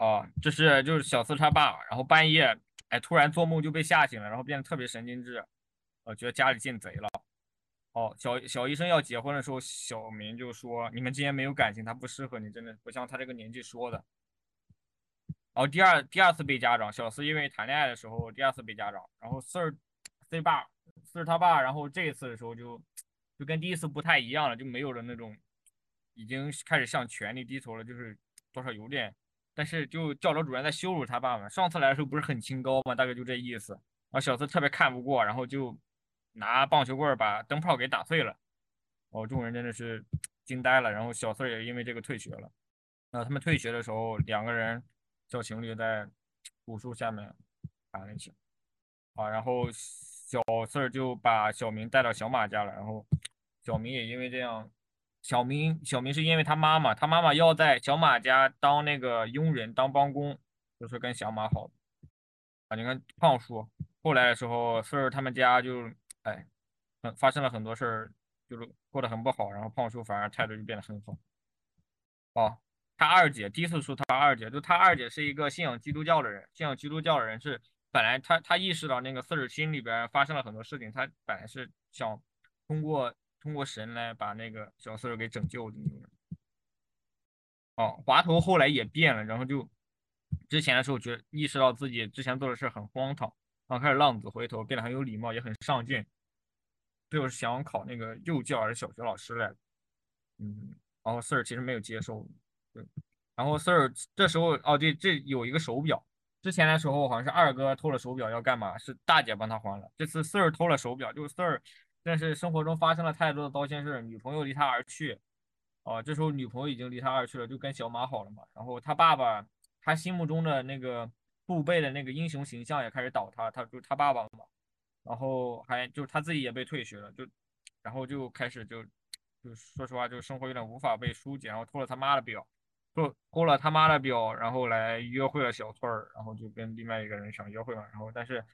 哦，这是就是小四他爸，然后半夜哎突然做梦就被吓醒了，然后变得特别神经质，呃，觉得家里进贼了。哦，小小医生要结婚的时候，小明就说：“你们之间没有感情，他不适合你，真的不像他这个年纪说的。”然后第二第二次被家长，小四因为谈恋爱的时候第二次被家长，然后四儿四爸四儿他爸，然后这一次的时候就就跟第一次不太一样了，就没有了那种已经开始向权力低头了，就是多少有点，但是就教导主任在羞辱他爸爸。上次来的时候不是很清高嘛，大概就这意思。然后小四特别看不过，然后就。拿棒球棍把灯泡给打碎了，哦，众人真的是惊呆了。然后小四也因为这个退学了。那他们退学的时候，两个人小情侣在古树下面谈了一起。啊，然后小四就把小明带到小马家了。然后小明也因为这样，小明小明是因为他妈妈，他妈妈要在小马家当那个佣人，当帮工，就是跟小马好。啊，你看胖叔后来的时候，四儿他们家就。哎，嗯，发生了很多事儿，就是过得很不好，然后胖叔反而态度就变得很好。哦，他二姐第一次说他二姐，就他二姐是一个信仰基督教的人，信仰基督教的人是本来他他意识到那个四儿心里边发生了很多事情，他本来是想通过通过神来把那个小四儿给拯救的那种人。哦，滑头后来也变了，然后就之前的时候觉意识到自己之前做的事很荒唐。然后开始浪子回头，变得很有礼貌，也很上进。最后是想考那个幼教还是小学老师来？嗯，然后四儿其实没有接受。对，然后四儿这时候哦，对，这有一个手表。之前的时候好像是二哥偷了手表要干嘛？是大姐帮他还了。这次四儿偷了手表，就是四儿，但是生活中发生了太多的糟心事，女朋友离他而去。啊，这时候女朋友已经离他而去了，就跟小马好了嘛。然后他爸爸，他心目中的那个。父辈的那个英雄形象也开始倒塌，他就他爸爸嘛，然后还就他自己也被退学了，就然后就开始就就说实话，就生活有点无法被疏解，然后偷了他妈的表，偷偷了他妈的表，然后来约会了小翠儿，然后就跟另外一个人想约会嘛，然后但是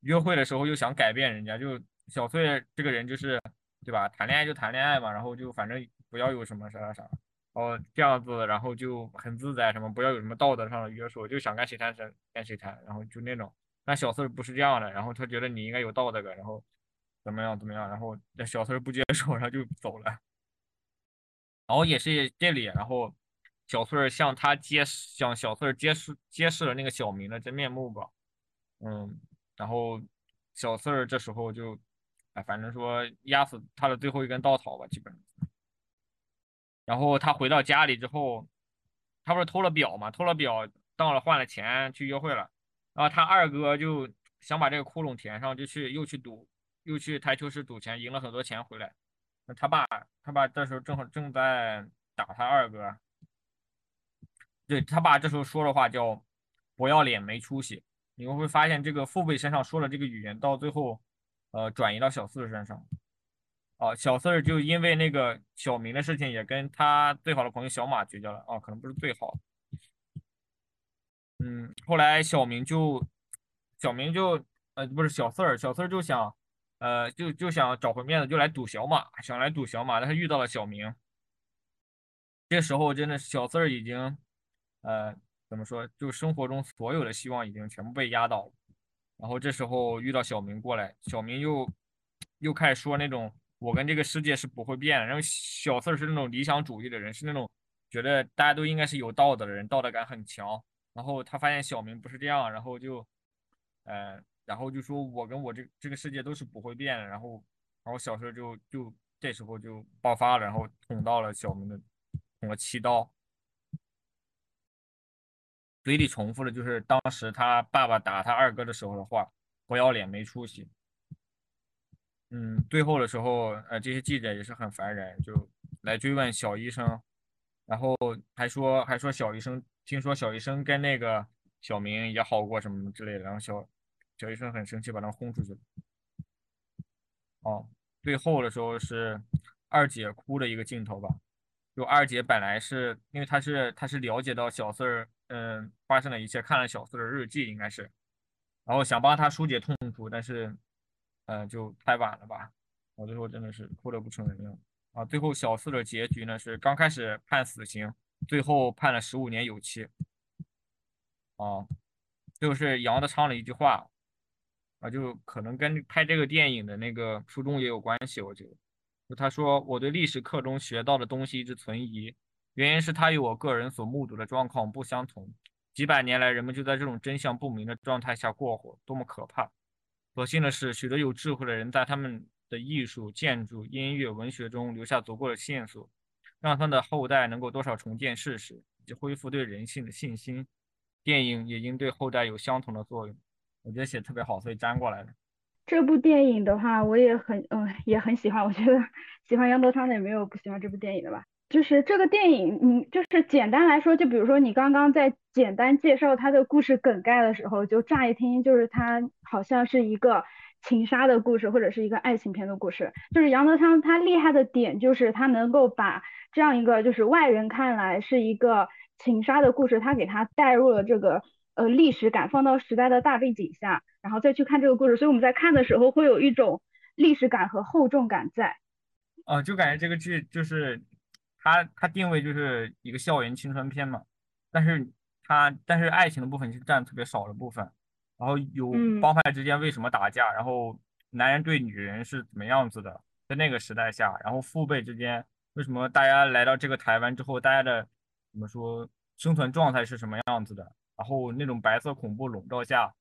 约会的时候又想改变人家，就小翠这个人就是对吧，谈恋爱就谈恋爱嘛，然后就反正不要有什么啥啥啥。哦，这样子，然后就很自在，什么不要有什么道德上的约束，就想跟谁谈谁跟谁谈，然后就那种。但小四不是这样的，然后他觉得你应该有道德感，然后怎么样怎么样，然后那小四不接受，然后就走了。然后也是这里，然后小四向他揭向小四揭示揭示了那个小明的真面目吧。嗯，然后小四这时候就，哎，反正说压死他的最后一根稻草吧，基本上。然后他回到家里之后，他不是偷了表嘛？偷了表，到了换了钱去约会了。然后他二哥就想把这个窟窿填上，就去又去赌，又去台球室赌钱，赢了很多钱回来。他爸，他爸这时候正好正在打他二哥。对他爸这时候说的话叫“不要脸，没出息”。你们会发现这个父辈身上说的这个语言，到最后，呃，转移到小四身上。哦，小四就因为那个小明的事情，也跟他最好的朋友小马绝交了。哦，可能不是最好。嗯，后来小明就，小明就，呃，不是小四儿，小四儿就想，呃，就就想找回面子，就来赌小马，想来赌小马，但是遇到了小明。这时候真的小四儿已经，呃，怎么说，就生活中所有的希望已经全部被压倒了。然后这时候遇到小明过来，小明又又开始说那种。我跟这个世界是不会变的。然后小四是那种理想主义的人，是那种觉得大家都应该是有道德的人，道德感很强。然后他发现小明不是这样，然后就，呃，然后就说我跟我这这个世界都是不会变的，然后，然后小四就就这时候就爆发了，然后捅到了小明的，捅了七刀，嘴里重复的就是当时他爸爸打他二哥的时候的话，不要脸没出息。嗯，最后的时候，呃，这些记者也是很烦人，就来追问小医生，然后还说还说小医生听说小医生跟那个小明也好过什么之类的，然后小小医生很生气，把他轰出去了。哦，最后的时候是二姐哭的一个镜头吧，就二姐本来是因为她是她是了解到小四儿嗯发生的一切，看了小四的日记应该是，然后想帮他疏解痛苦，但是。嗯，就太晚了吧！我最后真的是哭得不成人样啊！最后小四的结局呢是刚开始判死刑，最后判了十五年有期。啊，就是杨德昌的一句话啊，就可能跟拍这个电影的那个初衷也有关系。我觉得，就他说我对历史课中学到的东西一直存疑，原因是它与我个人所目睹的状况不相同。几百年来，人们就在这种真相不明的状态下过活，多么可怕！所幸的是，许多有智慧的人在他们的艺术、建筑、音乐、文学中留下足够的线索，让他们的后代能够多少重建事实，以及恢复对人性的信心。电影也应对后代有相同的作用。我觉得写特别好，所以粘过来的。这部电影的话，我也很嗯也很喜欢。我觉得喜欢杨德昌的也没有不喜欢这部电影的吧。就是这个电影，你就是简单来说，就比如说你刚刚在简单介绍他的故事梗概的时候，就乍一听就是他好像是一个情杀的故事，或者是一个爱情片的故事。就是杨德昌他厉害的点就是他能够把这样一个就是外人看来是一个情杀的故事，他给他带入了这个呃历史感，放到时代的大背景下，然后再去看这个故事，所以我们在看的时候会有一种历史感和厚重感在。啊，就感觉这个剧就是。它它定位就是一个校园青春片嘛，但是它但是爱情的部分是占特别少的部分，然后有帮派之间为什么打架，然后男人对女人是怎么样子的，在那个时代下，然后父辈之间为什么大家来到这个台湾之后，大家的怎么说生存状态是什么样子的，然后那种白色恐怖笼罩下，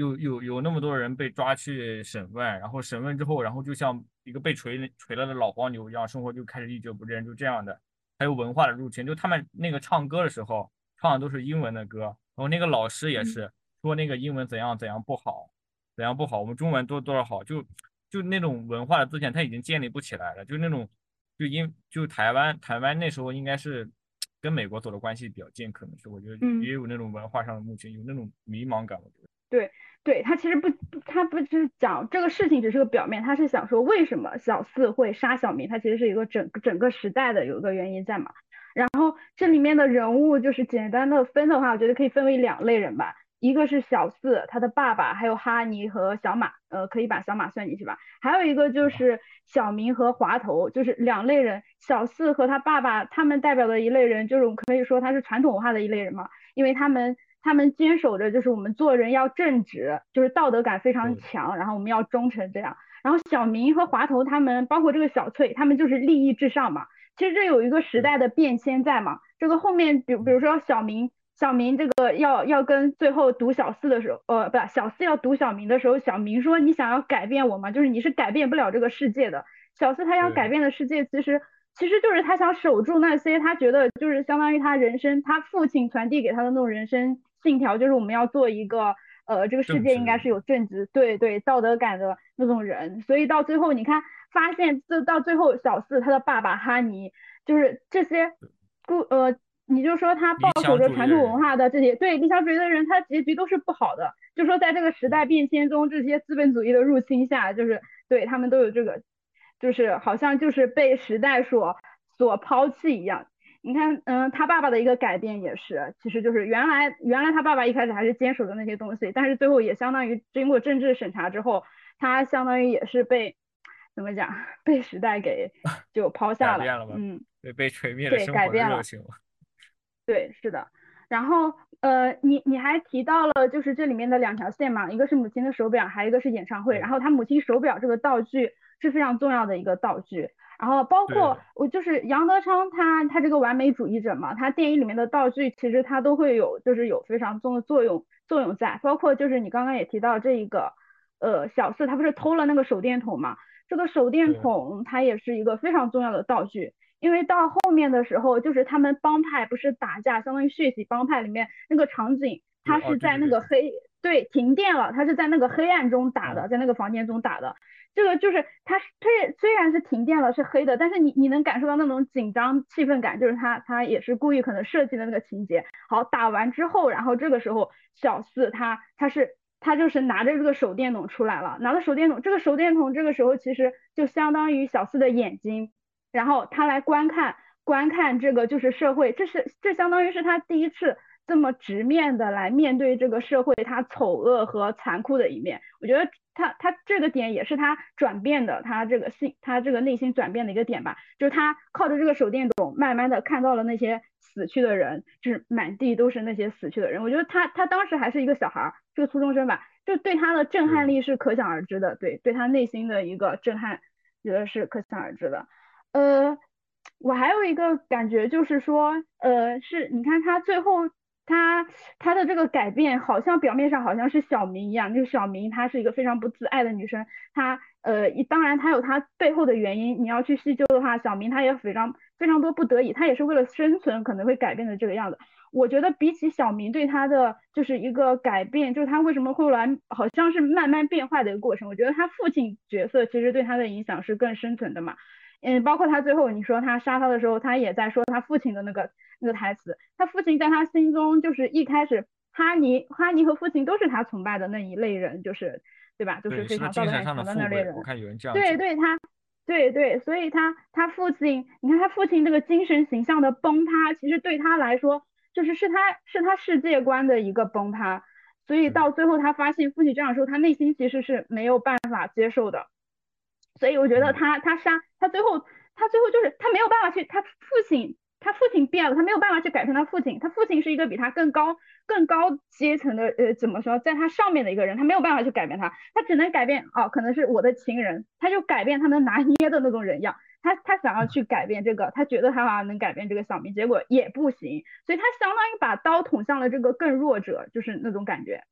有有有那么多人被抓去审问，然后审问之后，然后就像。一个被锤锤了的老黄牛一样，生活就开始一蹶不振，就这样的。还有文化的入侵，就他们那个唱歌的时候唱的都是英文的歌，然后那个老师也是说那个英文怎样怎样不好，怎样不好，我们中文多多少好，就就那种文化的自信他已经建立不起来了，就那种就因就台湾台湾那时候应该是跟美国走的关系比较近，可能是我觉得也有那种文化上的目前有那种迷茫感，我觉得对。对他其实不，他不是讲这个事情只是个表面，他是想说为什么小四会杀小明，他其实是一个整整个时代的有一个原因在嘛。然后这里面的人物就是简单的分的话，我觉得可以分为两类人吧，一个是小四他的爸爸，还有哈尼和小马，呃，可以把小马算进去吧。还有一个就是小明和滑头，就是两类人。小四和他爸爸他们代表的一类人，就是可以说他是传统文化的一类人嘛，因为他们。他们坚守着，就是我们做人要正直，就是道德感非常强，然后我们要忠诚这样。然后小明和滑头他们，包括这个小翠，他们就是利益至上嘛。其实这有一个时代的变迁在嘛。这个后面，比比如说小明，小明这个要要跟最后读小四的时候，呃，不，小四要读小明的时候，小明说你想要改变我吗？就是你是改变不了这个世界的。小四他要改变的世界，其实其实就是他想守住那些他觉得就是相当于他人生，他父亲传递给他的那种人生。信条就是我们要做一个，呃，这个世界应该是有正直，对对，道德感的那种人。所以到最后，你看，发现这到最后，小四他的爸爸哈尼，就是这些故，呃，你就说他抱守着传统文化的这些，对理想主义的人，他结局都是不好的。就说在这个时代变迁中，这些资本主义的入侵下，就是对他们都有这个，就是好像就是被时代所所抛弃一样。你看，嗯，他爸爸的一个改变也是，其实就是原来原来他爸爸一开始还是坚守的那些东西，但是最后也相当于经过政治审查之后，他相当于也是被怎么讲，被时代给 *laughs* 就抛下了，嗯，对，被锤灭了生活的热情。*laughs* 对，是的。然后，呃，你你还提到了就是这里面的两条线嘛，一个是母亲的手表，还有一个是演唱会。然后他母亲手表这个道具是非常重要的一个道具。然后包括我就是杨德昌，他他这个完美主义者嘛，他电影里面的道具其实他都会有，就是有非常重的作用作用在。包括就是你刚刚也提到这一个，呃，小四他不是偷了那个手电筒嘛？这个手电筒它也是一个非常重要的道具，因为到后面的时候，就是他们帮派不是打架，相当于血洗帮派里面那个场景，他是在那个黑对停电了，他是在那个黑暗中打的，在那个房间中打的。这个就是他，虽虽然是停电了，是黑的，但是你你能感受到那种紧张气氛感，就是他他也是故意可能设计的那个情节。好，打完之后，然后这个时候小四他他是他就是拿着这个手电筒出来了，拿着手电筒，这个手电筒这个时候其实就相当于小四的眼睛，然后他来观看观看这个就是社会，这是这相当于是他第一次这么直面的来面对这个社会他丑恶和残酷的一面，我觉得。他他这个点也是他转变的，他这个心他这个内心转变的一个点吧，就是他靠着这个手电筒，慢慢的看到了那些死去的人，就是满地都是那些死去的人。我觉得他他当时还是一个小孩，这个初中生吧，就对他的震撼力是可想而知的，对对他内心的一个震撼，觉得是可想而知的。呃，我还有一个感觉就是说，呃，是你看他最后。他他的这个改变好像表面上好像是小明一样，就是小明她是一个非常不自爱的女生，她呃，当然她有她背后的原因，你要去细究的话，小明她也非常非常多不得已，她也是为了生存可能会改变的这个样子。我觉得比起小明对她的就是一个改变，就是她为什么后来好像是慢慢变坏的一个过程，我觉得她父亲角色其实对她的影响是更深层的嘛。嗯，包括他最后你说他杀他的时候，他也在说他父亲的那个那个台词。他父亲在他心中就是一开始，哈尼哈尼和父亲都是他崇拜的那一类人，就是对吧？就是非常道德很强的那类人。我看有人这样。对对，他，对对，所以他他父亲，你看他父亲这个精神形象的崩塌，其实对他来说，就是是他是他世界观的一个崩塌。所以到最后他发现父亲这样说，他内心其实是没有办法接受的。所以我觉得他他杀他最后他最后就是他没有办法去他父亲他父亲变了他没有办法去改变他父亲他父亲是一个比他更高更高阶层的呃怎么说在他上面的一个人他没有办法去改变他他只能改变哦可能是我的情人他就改变他能拿捏的那种人样。他他想要去改变这个他觉得他好像能改变这个小明结果也不行所以他相当于把刀捅向了这个更弱者就是那种感觉。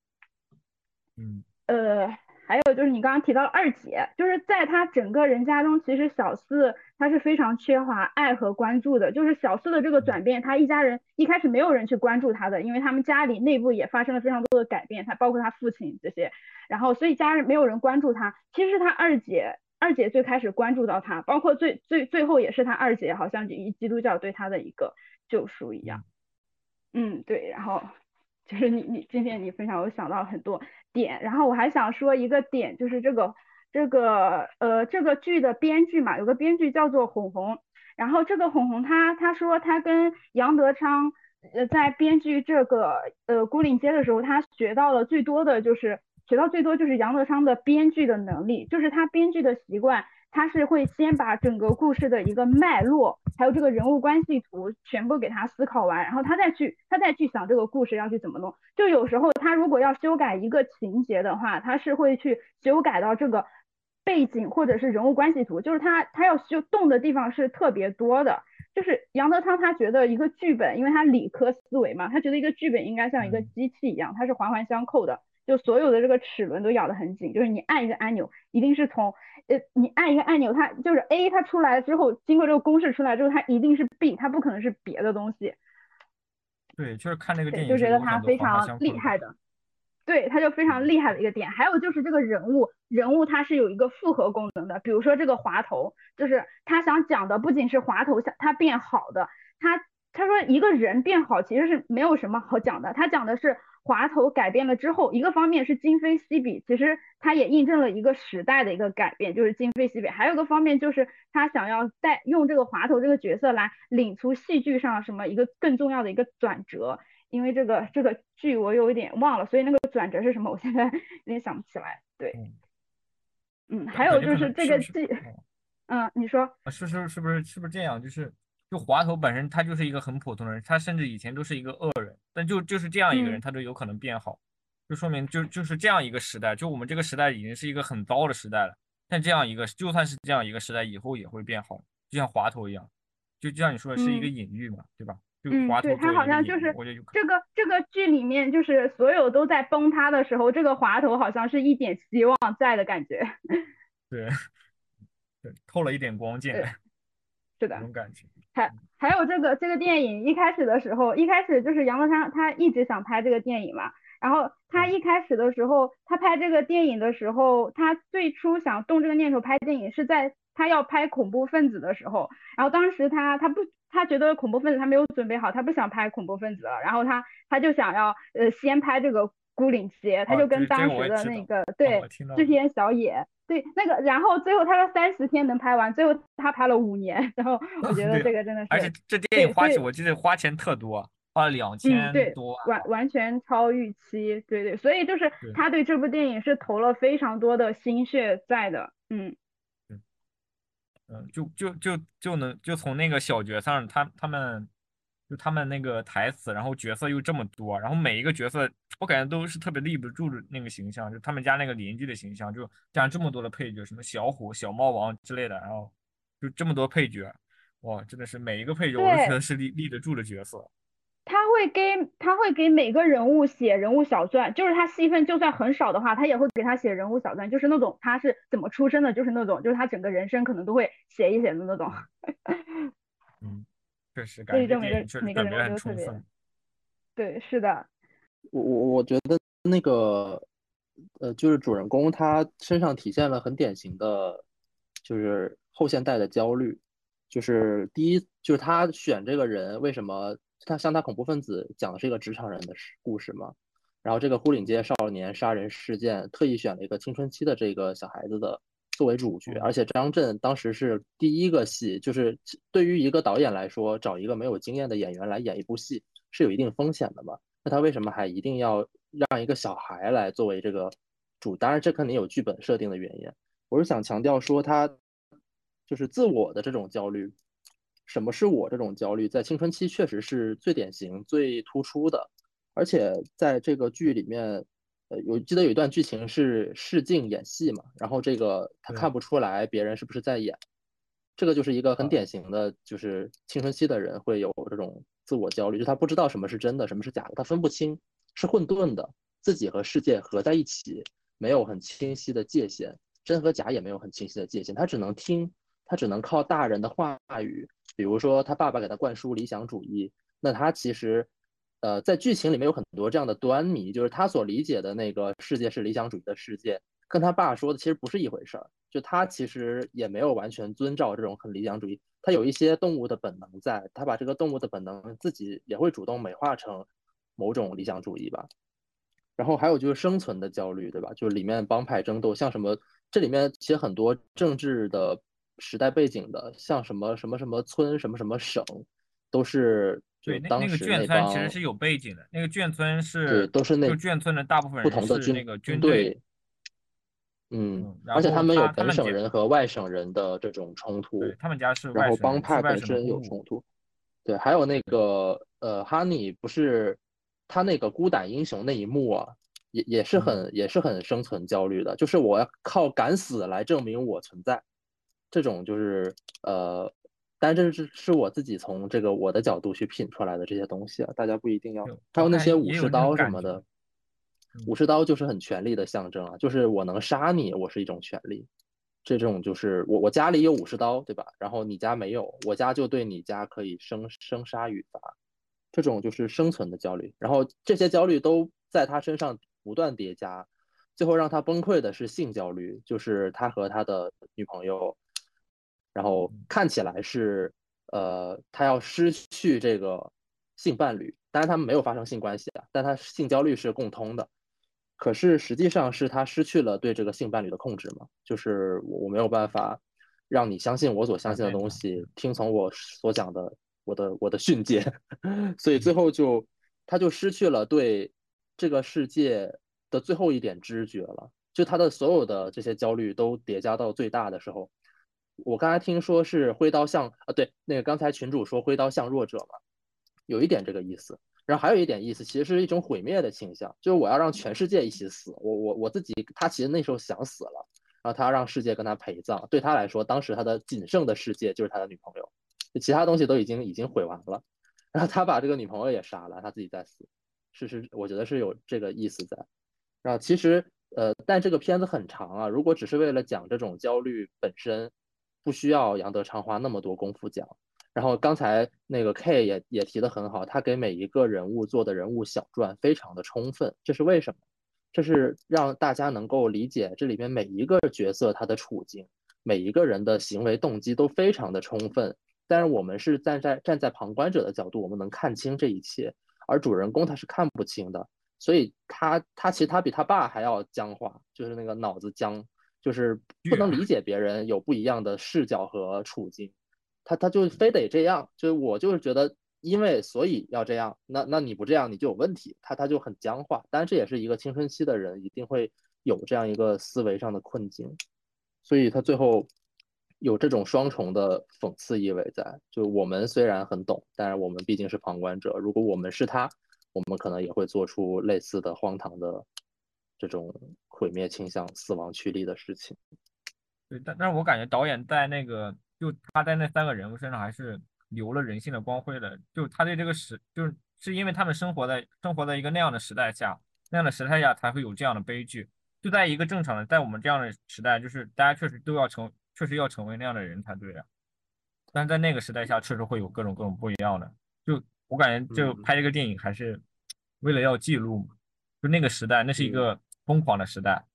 嗯。呃。还有就是你刚刚提到二姐，就是在她整个人家中，其实小四她是非常缺乏爱和关注的。就是小四的这个转变，她一家人一开始没有人去关注她的，因为他们家里内部也发生了非常多的改变，她包括她父亲这些，然后所以家人没有人关注她。其实是他二姐，二姐最开始关注到她，包括最最最后也是她二姐，好像以基督教对她的一个救赎一样。嗯，对，然后。就是你你今天你分享，我想到很多点，然后我还想说一个点，就是这个这个呃这个剧的编剧嘛，有个编剧叫做红红，然后这个红红他他说他跟杨德昌呃在编剧这个呃孤岭街的时候，他学到了最多的就是学到最多就是杨德昌的编剧的能力，就是他编剧的习惯。他是会先把整个故事的一个脉络，还有这个人物关系图全部给他思考完，然后他再去他再去想这个故事要去怎么弄。就有时候他如果要修改一个情节的话，他是会去修改到这个背景或者是人物关系图，就是他他要修动的地方是特别多的。就是杨德昌他觉得一个剧本，因为他理科思维嘛，他觉得一个剧本应该像一个机器一样，它是环环相扣的。就所有的这个齿轮都咬得很紧，就是你按一个按钮，一定是从呃你按一个按钮，它就是 A，它出来之后，经过这个公式出来之后，它一定是 B，它不可能是别的东西。对，就是看那个电影就觉得他非常厉害的。对，他就非常厉害的一个点。还有就是这个人物，人物他是有一个复合功能的，比如说这个滑头，就是他想讲的不仅是滑头想他变好的，他他说一个人变好其实是没有什么好讲的，他讲的是。滑头改变了之后，一个方面是今非昔比，其实它也印证了一个时代的一个改变，就是今非昔比。还有个方面就是他想要带用这个滑头这个角色来领出戏剧上什么一个更重要的一个转折，因为这个这个剧我有一点忘了，所以那个转折是什么，我现在 *laughs* 有点想不起来。对，嗯，还有就是这个剧，*laughs* 嗯，你说，是是是不是是不是这样？就是。就滑头本身，他就是一个很普通的人，他甚至以前都是一个恶人，但就就是这样一个人，他都有可能变好，就说明就就是这样一个时代，就我们这个时代已经是一个很糟的时代了。但这样一个就算是这样一个时代，以后也会变好，就像滑头一样，就就像你说的是一个隐喻嘛，对吧？就嗯，滑头对，它好像就是我觉得有可这个这个剧里面，就是所有都在崩塌的时候，这个滑头好像是一点希望在的感觉。对，*laughs* 对，透了一点光进来，*laughs* 是的这，种感觉。还还有这个这个电影一开始的时候，一开始就是杨德昌他一直想拍这个电影嘛，然后他一开始的时候，他拍这个电影的时候，他最初想动这个念头拍电影是在他要拍恐怖分子的时候，然后当时他他不他觉得恐怖分子他没有准备好，他不想拍恐怖分子了，然后他他就想要呃先拍这个孤岭街，他哦就跟当时的那个哦对我听到织田小野。对，那个，然后最后他说三十天能拍完，最后他拍了五年，然后 *laughs* 我觉得这个真的是，而且这电影花钱，我记得花钱特多，花了两嗯，千对多万。完完全超预期，对对，所以就是他对这部电影是投了非常多的心血在的，嗯，嗯，就就就就能就从那个小角色上，他他们就他们那个台词，然后角色又这么多，然后每一个角色我感觉都是特别立不住的那个形象，就他们家那个邻居的形象，就加上这么多的配角，什么小虎、小猫王之类的，然后就这么多配角，哇，真的是每一个配角我都觉得是立立得住的角色。他会给他会给每个人物写人物小传，就是他戏份就算很少的话，他也会给他写人物小传，就是那种他是怎么出生的，就是那种就是他整个人生可能都会写一写的那种，*laughs* 嗯，确实所感觉每个电影确实每个人物都特别充分。对，是的，我我我觉得那个呃，就是主人公他身上体现了很典型的，就是后现代的焦虑。就是第一，就是他选这个人，为什么他像他恐怖分子讲的是一个职场人的事故事嘛？然后这个牯岭街少年杀人事件，特意选了一个青春期的这个小孩子的作为主角，而且张震当时是第一个戏，就是对于一个导演来说，找一个没有经验的演员来演一部戏是有一定风险的嘛？那他为什么还一定要让一个小孩来作为这个主？当然，这肯定有剧本设定的原因。我是想强调说，他就是自我的这种焦虑。什么是我这种焦虑？在青春期确实是最典型、最突出的。而且在这个剧里面，呃，有记得有一段剧情是试镜演戏嘛，然后这个他看不出来别人是不是在演，这个就是一个很典型的，就是青春期的人会有这种自我焦虑，就他不知道什么是真的，什么是假的，他分不清，是混沌的，自己和世界合在一起，没有很清晰的界限，真和假也没有很清晰的界限，他只能听，他只能靠大人的话语，比如说他爸爸给他灌输理想主义，那他其实。呃，在剧情里面有很多这样的端倪，就是他所理解的那个世界是理想主义的世界，跟他爸说的其实不是一回事儿。就他其实也没有完全遵照这种很理想主义，他有一些动物的本能在，他把这个动物的本能自己也会主动美化成某种理想主义吧。然后还有就是生存的焦虑，对吧？就是里面帮派争斗，像什么这里面其实很多政治的时代背景的，像什么什么什么村、什么什么省，都是。对，那那个眷村其实是有背景的。那个眷村是对，都是那就眷村的大部分不同的军那个军队。嗯，而且他们有本省人和外省人的这种冲突。对，他们家是然后帮派本身有冲突。对，还有那个呃，哈尼不是他那个孤胆英雄那一幕啊，也也是很、嗯、也是很生存焦虑的，就是我要靠敢死来证明我存在，这种就是呃。但这是是我自己从这个我的角度去品出来的这些东西啊，大家不一定要。还有那些武士刀什么的，武士刀就是很权力的象征啊，就是我能杀你，我是一种权利。这种就是我我家里有武士刀，对吧？然后你家没有，我家就对你家可以生生杀予伐。这种就是生存的焦虑，然后这些焦虑都在他身上不断叠加，最后让他崩溃的是性焦虑，就是他和他的女朋友。然后看起来是，呃，他要失去这个性伴侣，当然他们没有发生性关系啊，但他性焦虑是共通的。可是实际上是他失去了对这个性伴侣的控制嘛，就是我我没有办法让你相信我所相信的东西，听从我所讲的我的我的训诫，*laughs* 所以最后就他就失去了对这个世界的最后一点知觉了，就他的所有的这些焦虑都叠加到最大的时候。我刚才听说是挥刀向啊，对，那个刚才群主说挥刀向弱者嘛，有一点这个意思。然后还有一点意思，其实是一种毁灭的倾向，就是我要让全世界一起死。我我我自己，他其实那时候想死了，然后他让世界跟他陪葬。对他来说，当时他的仅剩的世界就是他的女朋友，其他东西都已经已经毁完了。然后他把这个女朋友也杀了，他自己再死。是是，我觉得是有这个意思在。然后其实呃，但这个片子很长啊，如果只是为了讲这种焦虑本身，不需要杨德昌花那么多功夫讲。然后刚才那个 K 也也提的很好，他给每一个人物做的人物小传非常的充分，这是为什么？这是让大家能够理解这里面每一个角色他的处境，每一个人的行为动机都非常的充分。但是我们是站在站在旁观者的角度，我们能看清这一切，而主人公他是看不清的，所以他他其实他比他爸还要僵化，就是那个脑子僵，就是不能理解别人有不一样的视角和处境。他他就非得这样，就是我就是觉得，因为所以要这样，那那你不这样你就有问题，他他就很僵化。当然这也是一个青春期的人一定会有这样一个思维上的困境，所以他最后有这种双重的讽刺意味在。就我们虽然很懂，但是我们毕竟是旁观者，如果我们是他，我们可能也会做出类似的荒唐的这种毁灭倾向、死亡驱力的事情。对，但但是我感觉导演在那个。就他在那三个人物身上还是留了人性的光辉的。就他对这个时，就是是因为他们生活在生活在一个那样的时代下，那样的时代下才会有这样的悲剧。就在一个正常的，在我们这样的时代，就是大家确实都要成，确实要成为那样的人才对啊。但是在那个时代下，确实会有各种各种不一样的。就我感觉，就拍这个电影还是为了要记录嘛。就那个时代，那是一个疯狂的时代。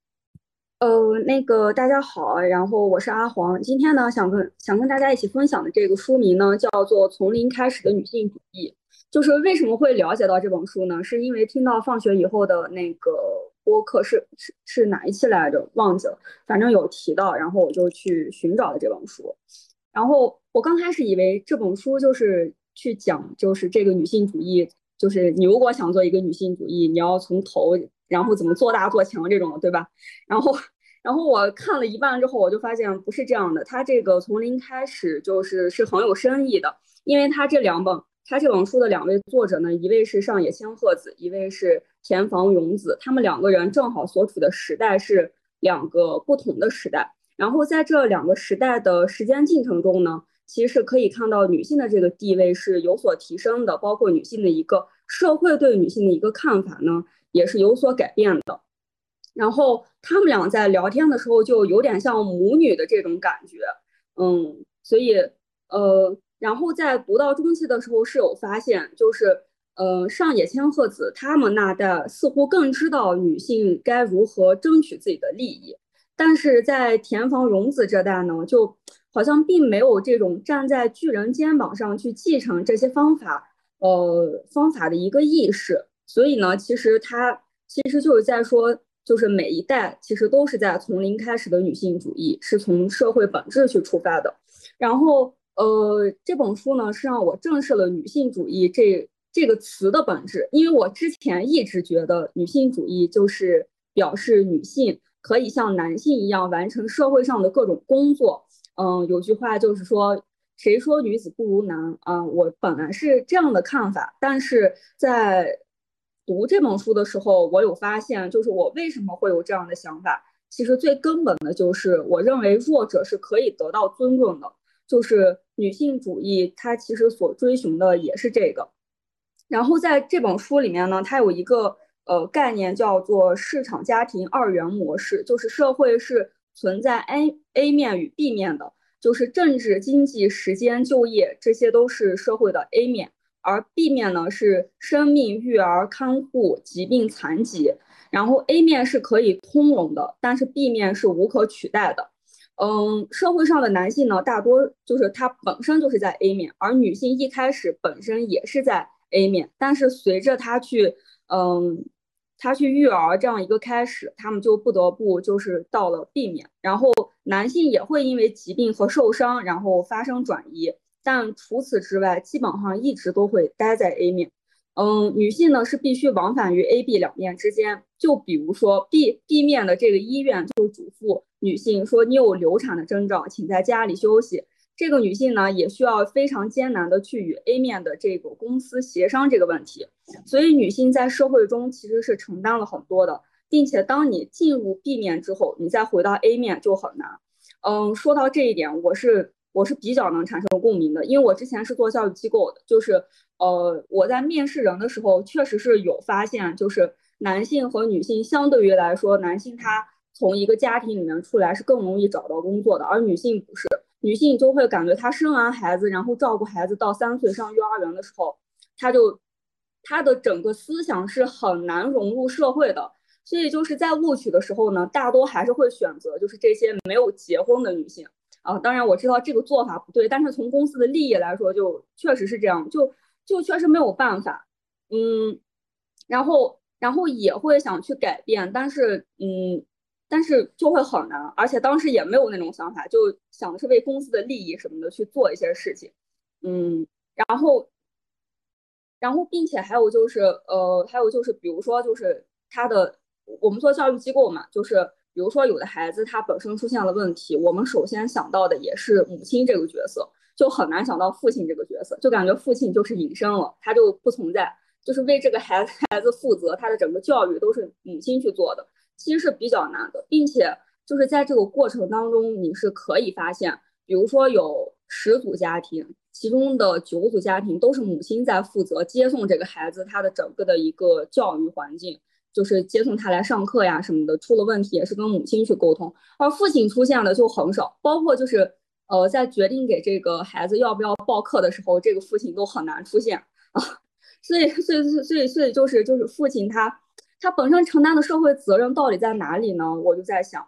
呃，那个大家好，然后我是阿黄，今天呢想跟想跟大家一起分享的这个书名呢叫做《从零开始的女性主义》，就是为什么会了解到这本书呢？是因为听到放学以后的那个播客是是是哪一期来着？忘记了，反正有提到，然后我就去寻找了这本书。然后我刚开始以为这本书就是去讲就是这个女性主义，就是你如果想做一个女性主义，你要从头然后怎么做大做强这种，对吧？然后。然后我看了一半之后，我就发现不是这样的。他这个从零开始就是是很有深意的，因为他这两本，他这本书的两位作者呢，一位是上野千鹤子，一位是田房永子，他们两个人正好所处的时代是两个不同的时代。然后在这两个时代的时间进程中呢，其实可以看到女性的这个地位是有所提升的，包括女性的一个社会对女性的一个看法呢，也是有所改变的。然后他们俩在聊天的时候就有点像母女的这种感觉，嗯，所以呃，然后在读到中期的时候是有发现，就是呃上野千鹤子他们那代似乎更知道女性该如何争取自己的利益，但是在田房荣子这代呢，就好像并没有这种站在巨人肩膀上去继承这些方法，呃方法的一个意识，所以呢，其实他其实就是在说。就是每一代其实都是在从零开始的女性主义，是从社会本质去出发的。然后，呃，这本书呢是让我正视了女性主义这这个词的本质，因为我之前一直觉得女性主义就是表示女性可以像男性一样完成社会上的各种工作。嗯，有句话就是说，谁说女子不如男啊？我本来是这样的看法，但是在。读这本书的时候，我有发现，就是我为什么会有这样的想法。其实最根本的就是，我认为弱者是可以得到尊重的。就是女性主义，它其实所追寻的也是这个。然后在这本书里面呢，它有一个呃概念叫做市场家庭二元模式，就是社会是存在 A A 面与 B 面的，就是政治、经济、时间、就业，这些都是社会的 A 面。而 B 面呢是生命、育儿、看护、疾病、残疾，然后 A 面是可以通融的，但是 B 面是无可取代的。嗯，社会上的男性呢，大多就是他本身就是在 A 面，而女性一开始本身也是在 A 面，但是随着他去，嗯，他去育儿这样一个开始，他们就不得不就是到了 B 面，然后男性也会因为疾病和受伤，然后发生转移。但除此之外，基本上一直都会待在 A 面。嗯，女性呢是必须往返于 A、B 两面之间。就比如说 B B 面的这个医院就嘱咐女性说：“你有流产的征兆，请在家里休息。”这个女性呢也需要非常艰难的去与 A 面的这个公司协商这个问题。所以女性在社会中其实是承担了很多的。并且当你进入 B 面之后，你再回到 A 面就很难。嗯，说到这一点，我是我是比较能产生共鸣的，因为我之前是做教育机构的，就是呃我在面试人的时候，确实是有发现，就是男性和女性相对于来说，男性他从一个家庭里面出来是更容易找到工作的，而女性不是，女性就会感觉她生完孩子，然后照顾孩子到三岁上幼儿园的时候，她就她的整个思想是很难融入社会的。所以就是在录取的时候呢，大多还是会选择就是这些没有结婚的女性啊。当然我知道这个做法不对，但是从公司的利益来说，就确实是这样，就就确实没有办法。嗯，然后然后也会想去改变，但是嗯，但是就会很难，而且当时也没有那种想法，就想的是为公司的利益什么的去做一些事情。嗯，然后然后并且还有就是呃，还有就是比如说就是他的。我们做教育机构嘛，就是比如说有的孩子他本身出现了问题，我们首先想到的也是母亲这个角色，就很难想到父亲这个角色，就感觉父亲就是隐身了，他就不存在，就是为这个孩子 *laughs* 孩子负责，他的整个教育都是母亲去做的，其实是比较难的，并且就是在这个过程当中，你是可以发现，比如说有十组家庭，其中的九组家庭都是母亲在负责接送这个孩子，他的整个的一个教育环境。就是接送他来上课呀什么的，出了问题也是跟母亲去沟通，而父亲出现的就很少，包括就是呃在决定给这个孩子要不要报课的时候，这个父亲都很难出现啊，*laughs* 所以所以所以所以就是就是父亲他他本身承担的社会责任到底在哪里呢？我就在想。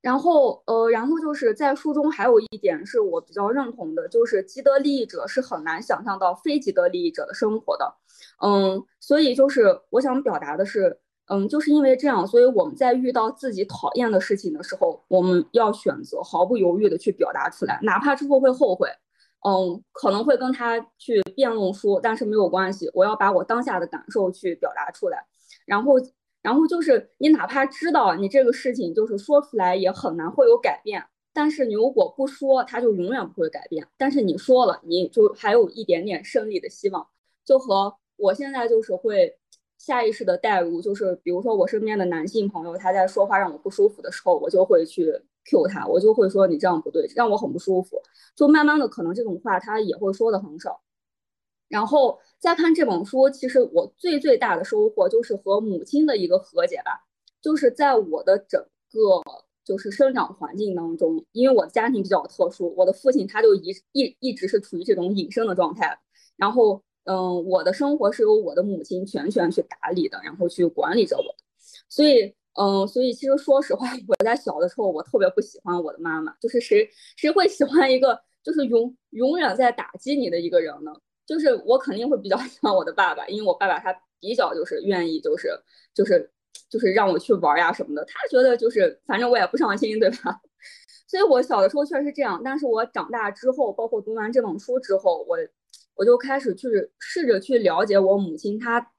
然后，呃，然后就是在书中还有一点是我比较认同的，就是既得利益者是很难想象到非既得利益者的生活的，嗯，所以就是我想表达的是，嗯，就是因为这样，所以我们在遇到自己讨厌的事情的时候，我们要选择毫不犹豫的去表达出来，哪怕之后会后悔，嗯，可能会跟他去辩论说，但是没有关系，我要把我当下的感受去表达出来，然后。然后就是你哪怕知道你这个事情就是说出来也很难会有改变，但是你如果不说，它就永远不会改变。但是你说了，你就还有一点点胜利的希望。就和我现在就是会下意识的代入，就是比如说我身边的男性朋友他在说话让我不舒服的时候，我就会去 Q 他，我就会说你这样不对，让我很不舒服。就慢慢的可能这种话他也会说的很少。然后再看这本书，其实我最最大的收获就是和母亲的一个和解吧。就是在我的整个就是生长环境当中，因为我的家庭比较特殊，我的父亲他就一一一直是处于这种隐身的状态。然后，嗯，我的生活是由我的母亲全权去打理的，然后去管理着我。所以，嗯，所以其实说实话，*laughs* 我在小的时候我特别不喜欢我的妈妈。就是谁谁会喜欢一个就是永永远在打击你的一个人呢？就是我肯定会比较 *laughs* 喜欢我的爸爸，因为我爸爸他比较就是愿意就是就是就是让我去玩呀什么的，他觉得就是反正我也不上心，对吧？*laughs* 所以我小的时候确实是这样，但是我长大之后，包括读完这本书之后，我我就开始去试着去了解我母亲她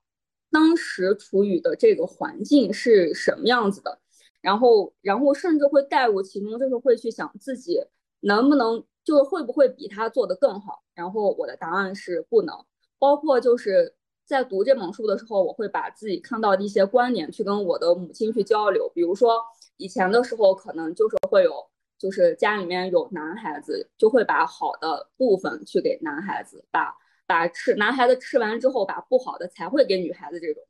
当时处于的这个环境是什么样子的，然后然后甚至会带入其中，就是会去想自己能不能。就是会不会比他做的更好？然后我的答案是不能。包括就是在读这本书的时候，我会把自己看到的一些观点去跟我的母亲去交流。比如说以前的时候，可能就是会有，就是家里面有男孩子，就会把好的部分去给男孩子，把把吃男孩子吃完之后，把不好的才会给女孩子。这种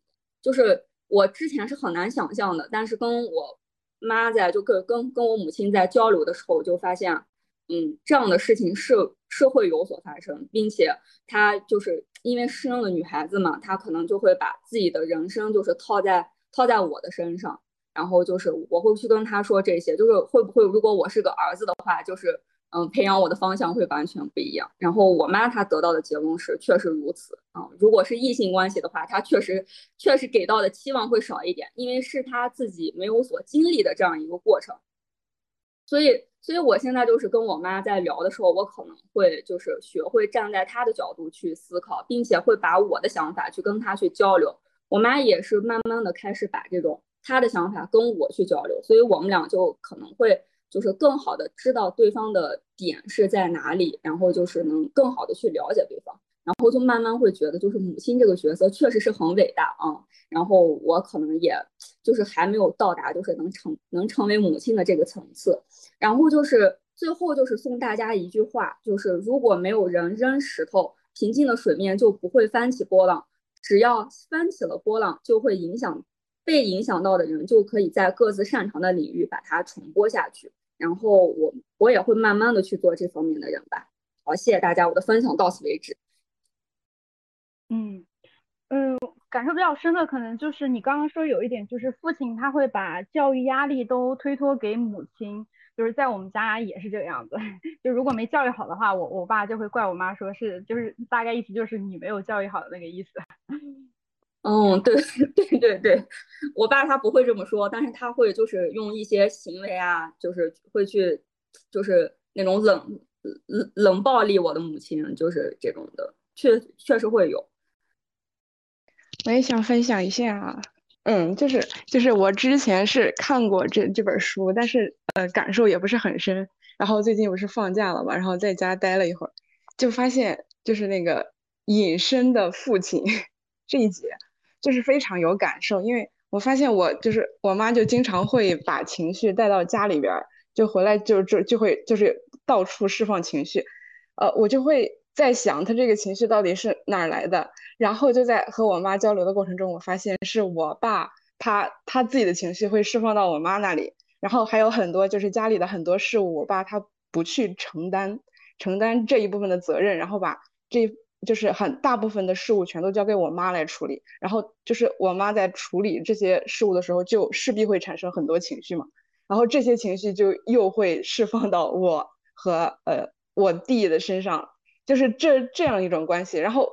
就是我之前是很难想象的，但是跟我妈在就跟跟跟我母亲在交流的时候，就发现。嗯，这样的事情是是会有所发生，并且她就是因为生了女孩子嘛，她可能就会把自己的人生就是套在套在我的身上，然后就是我会去跟她说这些，就是会不会如果我是个儿子的话，就是嗯培养我的方向会完全不一样。然后我妈她得到的结论是确实如此啊，如果是异性关系的话，她确实确实给到的期望会少一点，因为是她自己没有所经历的这样一个过程，所以。所以我现在就是跟我妈在聊的时候，我可能会就是学会站在她的角度去思考，并且会把我的想法去跟她去交流。我妈也是慢慢的开始把这种她的想法跟我去交流，所以我们俩就可能会就是更好的知道对方的点是在哪里，然后就是能更好的去了解对方。然后就慢慢会觉得，就是母亲这个角色确实是很伟大啊。然后我可能也就是还没有到达，就是能成能成为母亲的这个层次。然后就是最后就是送大家一句话，就是如果没有人扔石头，平静的水面就不会翻起波浪；只要翻起了波浪，就会影响被影响到的人，就可以在各自擅长的领域把它传播下去。然后我我也会慢慢的去做这方面的人吧。好，谢谢大家，我的分享到此为止。嗯嗯，感受比较深的可能就是你刚刚说有一点，就是父亲他会把教育压力都推脱给母亲，就是在我们家也是这个样子。就如果没教育好的话，我我爸就会怪我妈，说是就是大概意思就是你没有教育好的那个意思。嗯，*laughs* 对 *laughs* 对对对，我爸他不会这么说，但是他会就是用一些行为啊，就是会去就是那种冷冷冷暴力我的母亲，就是这种的，确确实会有。我也想分享一下啊，嗯，就是就是我之前是看过这这本书，但是呃感受也不是很深。然后最近不是放假了嘛，然后在家待了一会儿，就发现就是那个隐身的父亲这一节。就是非常有感受，因为我发现我就是我妈就经常会把情绪带到家里边，就回来就就就会就是到处释放情绪，呃，我就会在想他这个情绪到底是哪儿来的，然后就在和我妈交流的过程中，我发现是我爸他他自己的情绪会释放到我妈那里，然后还有很多就是家里的很多事物，我爸他不去承担承担这一部分的责任，然后把这。就是很大部分的事物全都交给我妈来处理，然后就是我妈在处理这些事物的时候，就势必会产生很多情绪嘛，然后这些情绪就又会释放到我和呃我弟的身上，就是这这样一种关系。然后，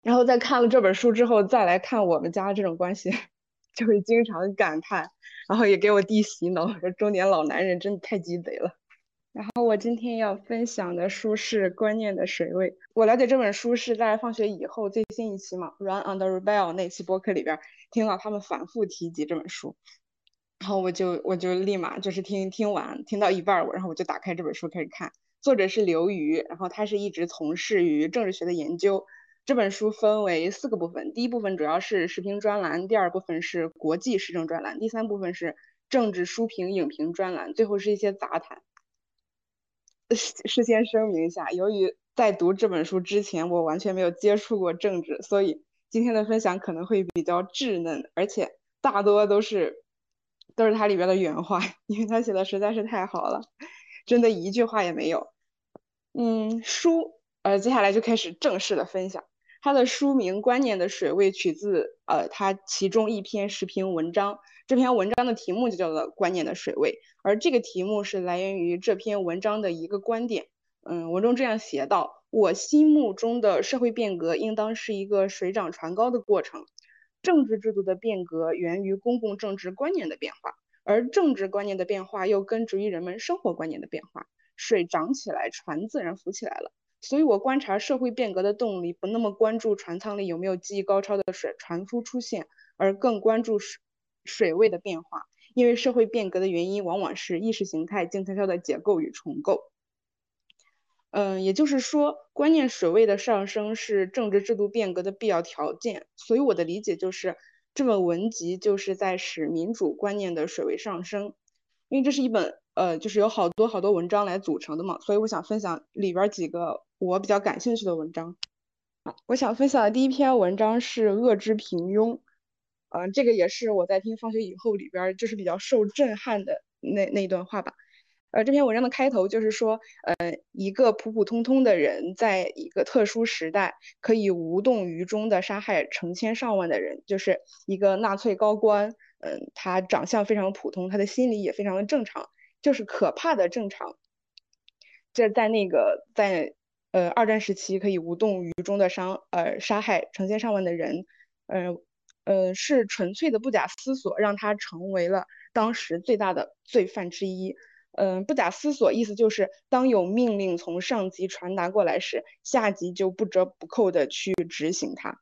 然后在看了这本书之后，再来看我们家这种关系，*laughs* 就会经常感叹，然后也给我弟洗脑，说中年老男人真的太鸡贼了。然后我今天要分享的书是《观念的水位》。我了解这本书是在放学以后最新一期嘛，《Run on the Rebell》那期播客里边听到他们反复提及这本书，然后我就我就立马就是听听完，听到一半我然后我就打开这本书开始看。作者是刘瑜，然后他是一直从事于政治学的研究。这本书分为四个部分，第一部分主要是时评专栏，第二部分是国际时政专栏，第三部分是政治书评影评专栏，最后是一些杂谈。*laughs* 事先声明一下，由于在读这本书之前，我完全没有接触过政治，所以今天的分享可能会比较稚嫩，而且大多都是都是它里边的原话，因为它写的实在是太好了，真的一句话也没有。嗯，书呃，接下来就开始正式的分享。它的书名《观念的水位》取自呃，它其中一篇时评文章。这篇文章的题目就叫做《观念的水位》，而这个题目是来源于这篇文章的一个观点。嗯，文中这样写道：“我心目中的社会变革应当是一个水涨船高的过程。政治制度的变革源于公共政治观念的变化，而政治观念的变化又根植于人们生活观念的变化。水涨起来，船自然浮起来了。”所以，我观察社会变革的动力，不那么关注船舱里有没有技艺高超的水船夫出现，而更关注水水位的变化。因为社会变革的原因，往往是意识形态静悄悄的解构与重构。嗯，也就是说，观念水位的上升是政治制度变革的必要条件。所以，我的理解就是，这本文集就是在使民主观念的水位上升。因为这是一本呃，就是有好多好多文章来组成的嘛，所以我想分享里边几个。我比较感兴趣的文章，啊，我想分享的第一篇文章是《恶之平庸》，嗯，这个也是我在听《放学以后》里边就是比较受震撼的那那一段话吧。呃，这篇文章的开头就是说，呃，一个普普通通的人，在一个特殊时代，可以无动于衷的杀害成千上万的人，就是一个纳粹高官，嗯，他长相非常普通，他的心理也非常的正常，就是可怕的正常。这在那个在。呃，二战时期可以无动于衷的伤呃杀害成千上万的人，呃呃是纯粹的不假思索让他成为了当时最大的罪犯之一。嗯，不假思索意思就是当有命令从上级传达过来时，下级就不折不扣的去执行它。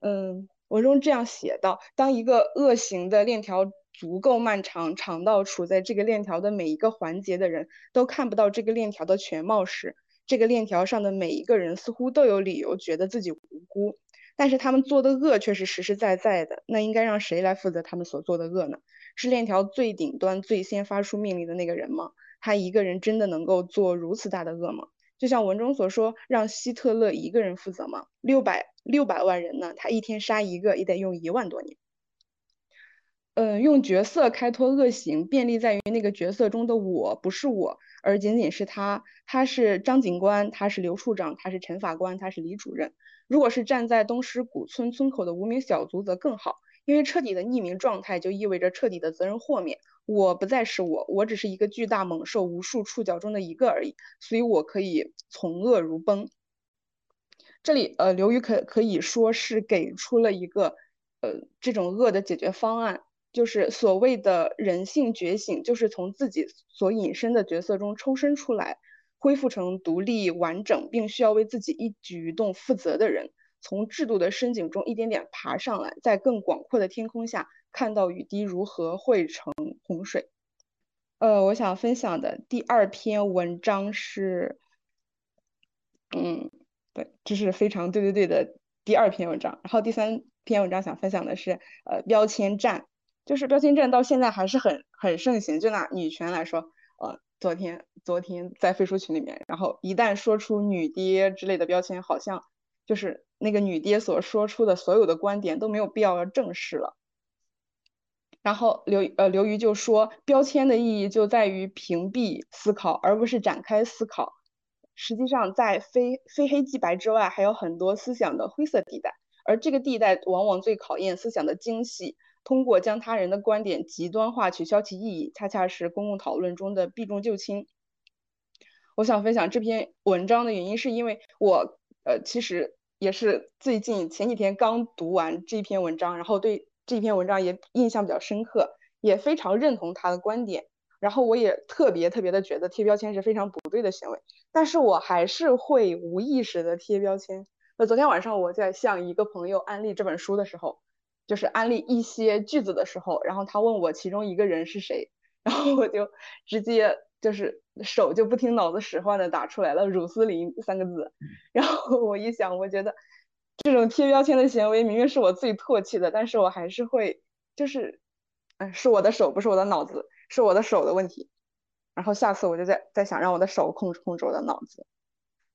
嗯，文中这样写道：当一个恶行的链条足够漫长，长到处在这个链条的每一个环节的人都看不到这个链条的全貌时。这个链条上的每一个人似乎都有理由觉得自己无辜，但是他们做的恶却是实实在在的。那应该让谁来负责他们所做的恶呢？是链条最顶端最先发出命令的那个人吗？他一个人真的能够做如此大的恶吗？就像文中所说，让希特勒一个人负责吗？六百六百万人呢？他一天杀一个也得用一万多年。嗯，用角色开脱恶行，便利在于那个角色中的我不是我，而仅仅是他。他是张警官，他是刘处长，他是陈法官，他是李主任。如果是站在东施古村村口的无名小卒，则更好，因为彻底的匿名状态就意味着彻底的责任豁免。我不再是我，我只是一个巨大猛兽无数触角中的一个而已，所以我可以从恶如崩。这里，呃，刘瑜可可以说是给出了一个，呃，这种恶的解决方案。就是所谓的人性觉醒，就是从自己所隐身的角色中抽身出来，恢复成独立完整，并需要为自己一举一动负责的人，从制度的深井中一点点爬上来，在更广阔的天空下看到雨滴如何汇成洪水。呃，我想分享的第二篇文章是，嗯，对，这是非常对对对的第二篇文章。然后第三篇文章想分享的是，呃，标签战。就是标签战到现在还是很很盛行。就拿女权来说，呃，昨天昨天在飞书群里面，然后一旦说出“女爹”之类的标签，好像就是那个女爹所说出的所有的观点都没有必要要正视了。然后刘呃刘瑜就说，标签的意义就在于屏蔽思考，而不是展开思考。实际上，在非非黑即白之外，还有很多思想的灰色地带，而这个地带往往最考验思想的精细。通过将他人的观点极端化，取消其意义，恰恰是公共讨论中的避重就轻。我想分享这篇文章的原因，是因为我呃，其实也是最近前几天刚读完这篇文章，然后对这篇文章也印象比较深刻，也非常认同他的观点。然后我也特别特别的觉得贴标签是非常不对的行为，但是我还是会无意识的贴标签。那昨天晚上我在向一个朋友安利这本书的时候。就是安利一些句子的时候，然后他问我其中一个人是谁，然后我就直接就是手就不听脑子使唤的打出来了“乳斯林”三个字。*laughs* 然后我一想，我觉得这种贴标签的行为明明是我最唾弃的，但是我还是会，就是，嗯，是我的手不是我的脑子，是我的手的问题。然后下次我就在在想让我的手控制控制我的脑子。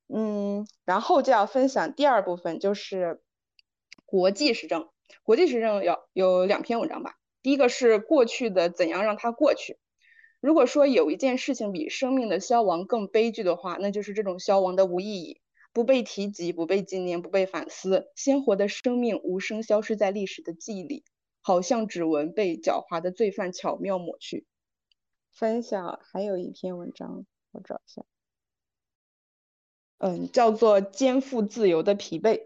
嗯，然后就要分享第二部分，就是国际时政。国际时政有有两篇文章吧，第一个是过去的怎样让它过去。如果说有一件事情比生命的消亡更悲剧的话，那就是这种消亡的无意义，不被提及，不被纪念，不被反思，鲜活的生命无声消失在历史的记忆里，好像指纹被狡猾的罪犯巧妙抹去。分享还有一篇文章，我找一下，嗯，叫做《肩负自由的疲惫》。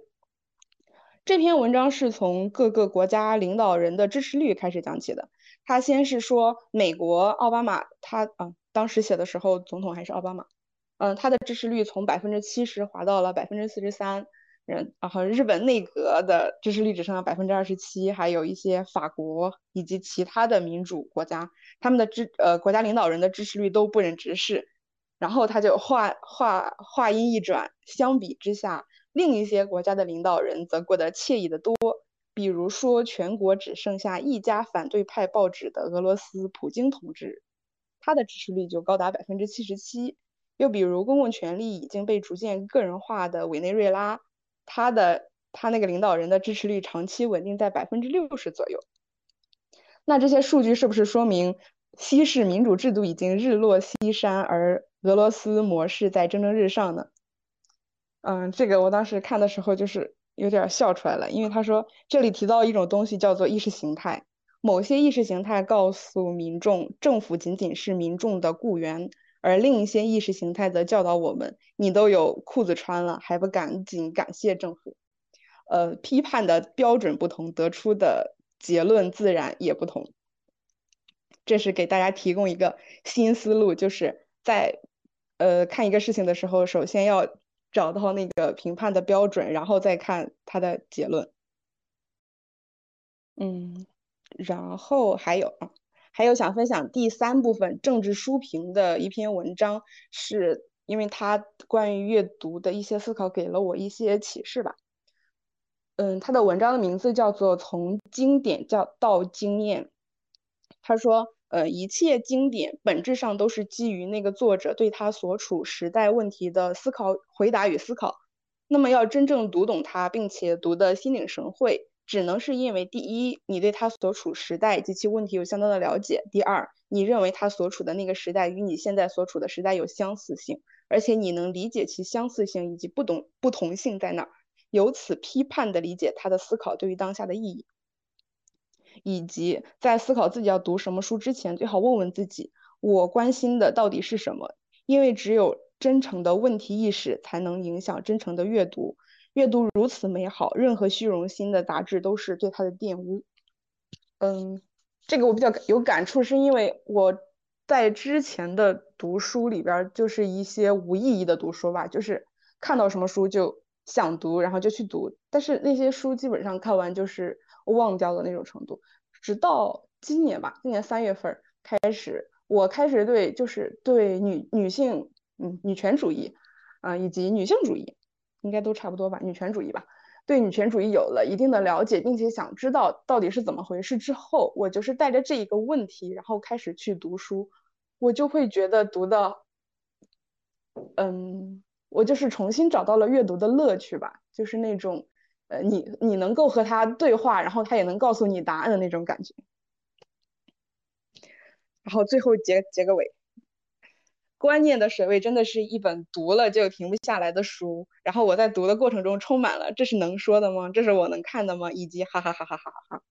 这篇文章是从各个国家领导人的支持率开始讲起的。他先是说美国奥巴马，他啊，当时写的时候总统还是奥巴马，嗯，他的支持率从百分之七十滑到了百分之四十三，人，然后日本内阁的支持率只剩下百分之二十七，还有一些法国以及其他的民主国家，他们的支呃国家领导人的支持率都不忍直视。然后他就话话话音一转，相比之下。另一些国家的领导人则过得惬意的多，比如说全国只剩下一家反对派报纸的俄罗斯普京同志，他的支持率就高达百分之七十七。又比如公共权力已经被逐渐个人化的委内瑞拉，他的他那个领导人的支持率长期稳定在百分之六十左右。那这些数据是不是说明西式民主制度已经日落西山，而俄罗斯模式在蒸蒸日上呢？嗯，这个我当时看的时候就是有点笑出来了，因为他说这里提到一种东西叫做意识形态，某些意识形态告诉民众政府仅仅是民众的雇员，而另一些意识形态则教导我们你都有裤子穿了，还不赶紧感谢政府？呃，批判的标准不同，得出的结论自然也不同。这是给大家提供一个新思路，就是在呃看一个事情的时候，首先要。找到那个评判的标准，然后再看他的结论。嗯，然后还有啊还有想分享第三部分政治书评的一篇文章，是因为他关于阅读的一些思考给了我一些启示吧。嗯，他的文章的名字叫做《从经典叫到经验》。他说，呃，一切经典本质上都是基于那个作者对他所处时代问题的思考、回答与思考。那么，要真正读懂它，并且读得心领神会，只能是因为第一，你对他所处时代及其问题有相当的了解；第二，你认为他所处的那个时代与你现在所处的时代有相似性，而且你能理解其相似性以及不懂不同性在哪儿，由此批判的理解他的思考对于当下的意义。以及在思考自己要读什么书之前，最好问问自己：我关心的到底是什么？因为只有真诚的问题意识，才能影响真诚的阅读。阅读如此美好，任何虚荣心的杂志都是对它的玷污。嗯，这个我比较有感触，是因为我在之前的读书里边，就是一些无意义的读书吧，就是看到什么书就想读，然后就去读，但是那些书基本上看完就是。忘掉的那种程度，直到今年吧，今年三月份开始，我开始对就是对女女性，嗯，女权主义，啊，以及女性主义，应该都差不多吧，女权主义吧，对女权主义有了一定的了解，并且想知道到底是怎么回事之后，我就是带着这一个问题，然后开始去读书，我就会觉得读的，嗯，我就是重新找到了阅读的乐趣吧，就是那种。呃，你你能够和他对话，然后他也能告诉你答案的那种感觉。然后最后结结个尾，《观念的水位》真的是一本读了就停不下来的书。然后我在读的过程中充满了这是能说的吗？这是我能看的吗？以及哈哈哈哈哈哈哈。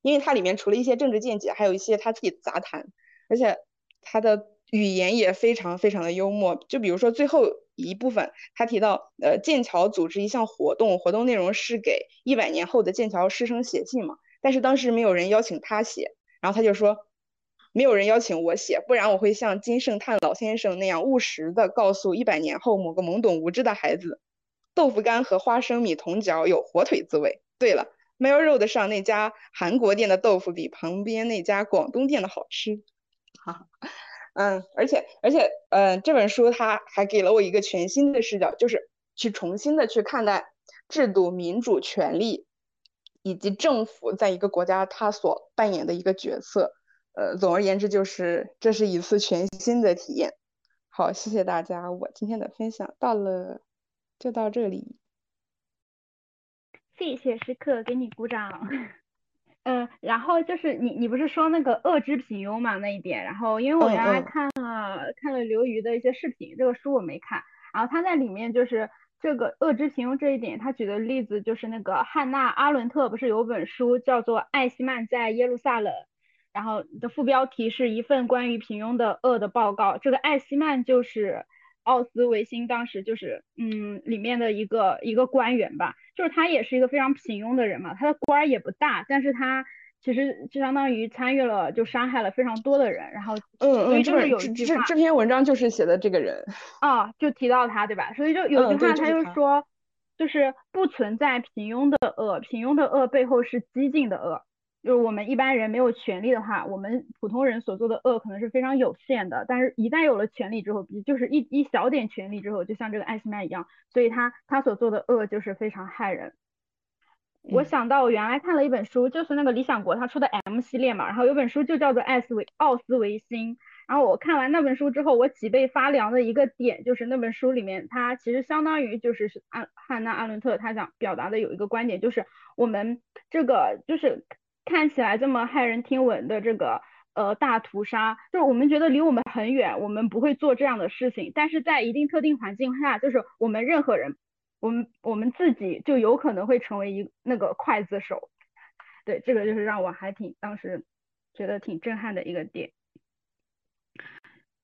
因为它里面除了一些政治见解，还有一些他自己的杂谈，而且他的语言也非常非常的幽默。就比如说最后。一部分，他提到，呃，剑桥组织一项活动，活动内容是给一百年后的剑桥师生写信嘛，但是当时没有人邀请他写，然后他就说，没有人邀请我写，不然我会像金圣叹老先生那样务实的告诉一百年后某个懵懂无知的孩子，豆腐干和花生米同嚼有火腿滋味。对了，Mail Road 上那家韩国店的豆腐比旁边那家广东店的好吃。哈。*laughs* 嗯，而且而且，嗯，这本书它还给了我一个全新的视角，就是去重新的去看待制度、民主、权利以及政府在一个国家它所扮演的一个角色。呃，总而言之，就是这是一次全新的体验。好，谢谢大家，我今天的分享到了，就到这里。谢谢时刻给你鼓掌。嗯，然后就是你，你不是说那个恶之平庸嘛那一点，然后因为我原来看了看了刘瑜的一些视频，这个书我没看，然后他在里面就是这个恶之平庸这一点，他举的例子就是那个汉娜阿伦特不是有本书叫做《艾希曼在耶路撒冷》，然后的副标题是一份关于平庸的恶的报告，这个艾希曼就是奥斯维辛当时就是嗯里面的一个一个官员吧。就是他也是一个非常平庸的人嘛，他的官儿也不大，但是他其实就相当于参与了，就杀害了非常多的人，然后嗯嗯，就是有这这篇文章就是写的这个人啊，就提到他对吧？所以就有句话，他就说，就是不存在平庸的恶，平庸的恶背后是激进的恶。就是我们一般人没有权利的话，我们普通人所做的恶可能是非常有限的。但是，一旦有了权利之后，比就是一一小点权利之后，就像这个艾希曼一样，所以他他所做的恶就是非常害人。我想到我原来看了一本书，就是那个理想国他出的 M 系列嘛，然后有本书就叫做《艾斯维奥斯维辛》。然后我看完那本书之后，我脊背发凉的一个点就是那本书里面，它其实相当于就是是安汉娜阿伦特他想表达的有一个观点，就是我们这个就是。看起来这么骇人听闻的这个呃大屠杀，就是我们觉得离我们很远，我们不会做这样的事情。但是在一定特定环境下，就是我们任何人，我们我们自己就有可能会成为一那个刽子手。*laughs* 对，这个就是让我还挺当时觉得挺震撼的一个点。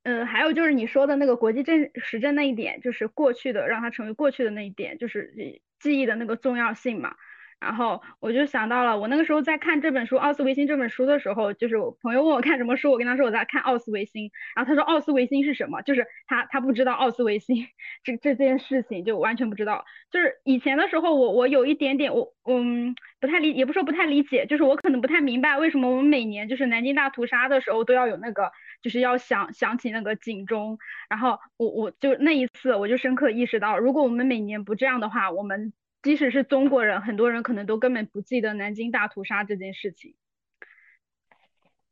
嗯，还有就是你说的那个国际政时政那一点，就是过去的让它成为过去的那一点，就是记忆的那个重要性嘛。然后我就想到了，我那个时候在看这本书《奥斯维辛》这本书的时候，就是我朋友问我看什么书，我跟他说我在看奥斯维辛，然后他说奥斯维辛是什么？就是他他不知道奥斯维辛这这件事情，就完全不知道。就是以前的时候，我我有一点点我嗯不太理，也不说不太理解，就是我可能不太明白为什么我们每年就是南京大屠杀的时候都要有那个，就是要想想起那个警钟。然后我我就那一次我就深刻意识到，如果我们每年不这样的话，我们。即使是中国人，很多人可能都根本不记得南京大屠杀这件事情。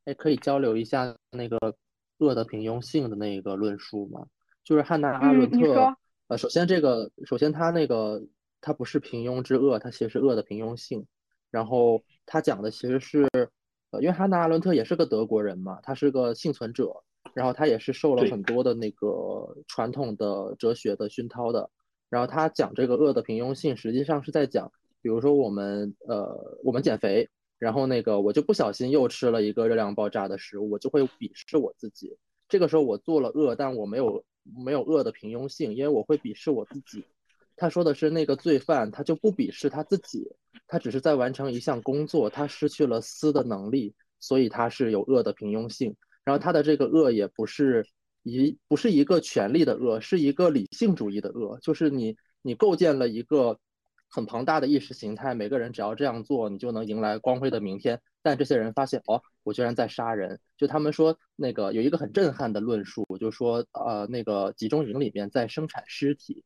哎，可以交流一下那个恶的平庸性的那个论述吗？就是汉娜·阿伦特。呃，首先这个，首先他那个，他不是平庸之恶，他其实是恶的平庸性。然后他讲的其实是，呃，因为汉娜·阿伦特也是个德国人嘛，他是个幸存者，然后他也是受了很多的那个传统的哲学的熏陶的。然后他讲这个恶的平庸性，实际上是在讲，比如说我们呃我们减肥，然后那个我就不小心又吃了一个热量爆炸的食物，我就会鄙视我自己。这个时候我做了恶，但我没有没有恶的平庸性，因为我会鄙视我自己。他说的是那个罪犯，他就不鄙视他自己，他只是在完成一项工作，他失去了思的能力，所以他是有恶的平庸性。然后他的这个恶也不是。一不是一个权力的恶，是一个理性主义的恶，就是你你构建了一个很庞大的意识形态，每个人只要这样做，你就能迎来光辉的明天。但这些人发现，哦，我居然在杀人。就他们说那个有一个很震撼的论述，就说呃那个集中营里面在生产尸体，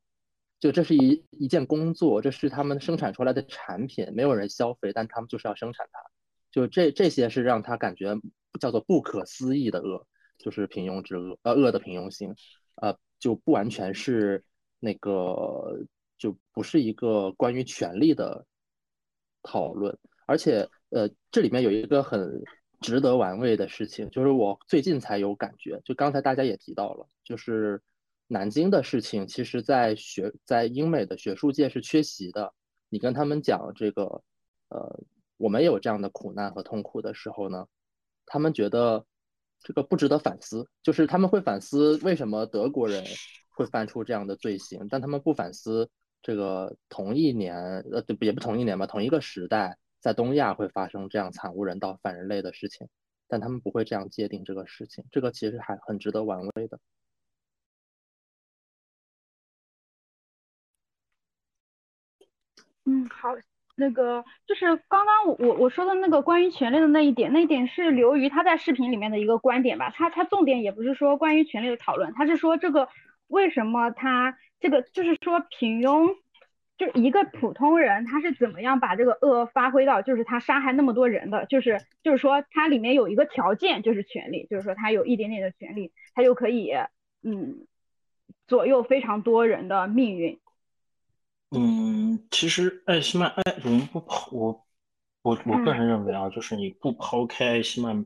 就这是一一件工作，这是他们生产出来的产品，没有人消费，但他们就是要生产它。就这这些是让他感觉叫做不可思议的恶。就是平庸之恶，呃，恶的平庸性，呃，就不完全是那个，就不是一个关于权力的讨论，而且，呃，这里面有一个很值得玩味的事情，就是我最近才有感觉，就刚才大家也提到了，就是南京的事情，其实在学在英美的学术界是缺席的。你跟他们讲这个，呃，我们有这样的苦难和痛苦的时候呢，他们觉得。这个不值得反思，就是他们会反思为什么德国人会犯出这样的罪行，但他们不反思这个同一年，呃，也不同一年吧，同一个时代在东亚会发生这样惨无人道、反人类的事情，但他们不会这样界定这个事情，这个其实还很值得玩味的。嗯，好。那个就是刚刚我我我说的那个关于权力的那一点，那一点是刘瑜他在视频里面的一个观点吧。他他重点也不是说关于权力的讨论，他是说这个为什么他这个就是说平庸，就一个普通人他是怎么样把这个恶发挥到，就是他杀害那么多人的，就是就是说他里面有一个条件就是权力，就是说他有一点点的权力，他就可以嗯左右非常多人的命运。嗯，其实艾希曼，艾我们不抛我，我我个人认为啊，就是你不抛开艾希曼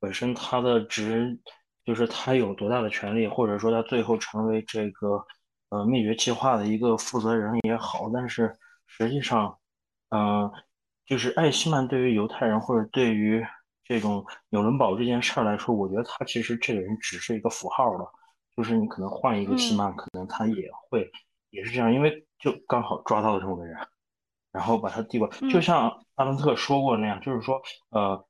本身他的职，就是他有多大的权利，或者说他最后成为这个呃灭绝计划的一个负责人也好，但是实际上，嗯，就是艾希曼对于犹太人或者对于这种纽伦堡这件事儿来说，我觉得他其实这个人只是一个符号了，就是你可能换一个希曼，可能他也会也是这样，因为。就刚好抓到了这么个人，然后把他递过来就像阿伦特说过那样，就是说，呃，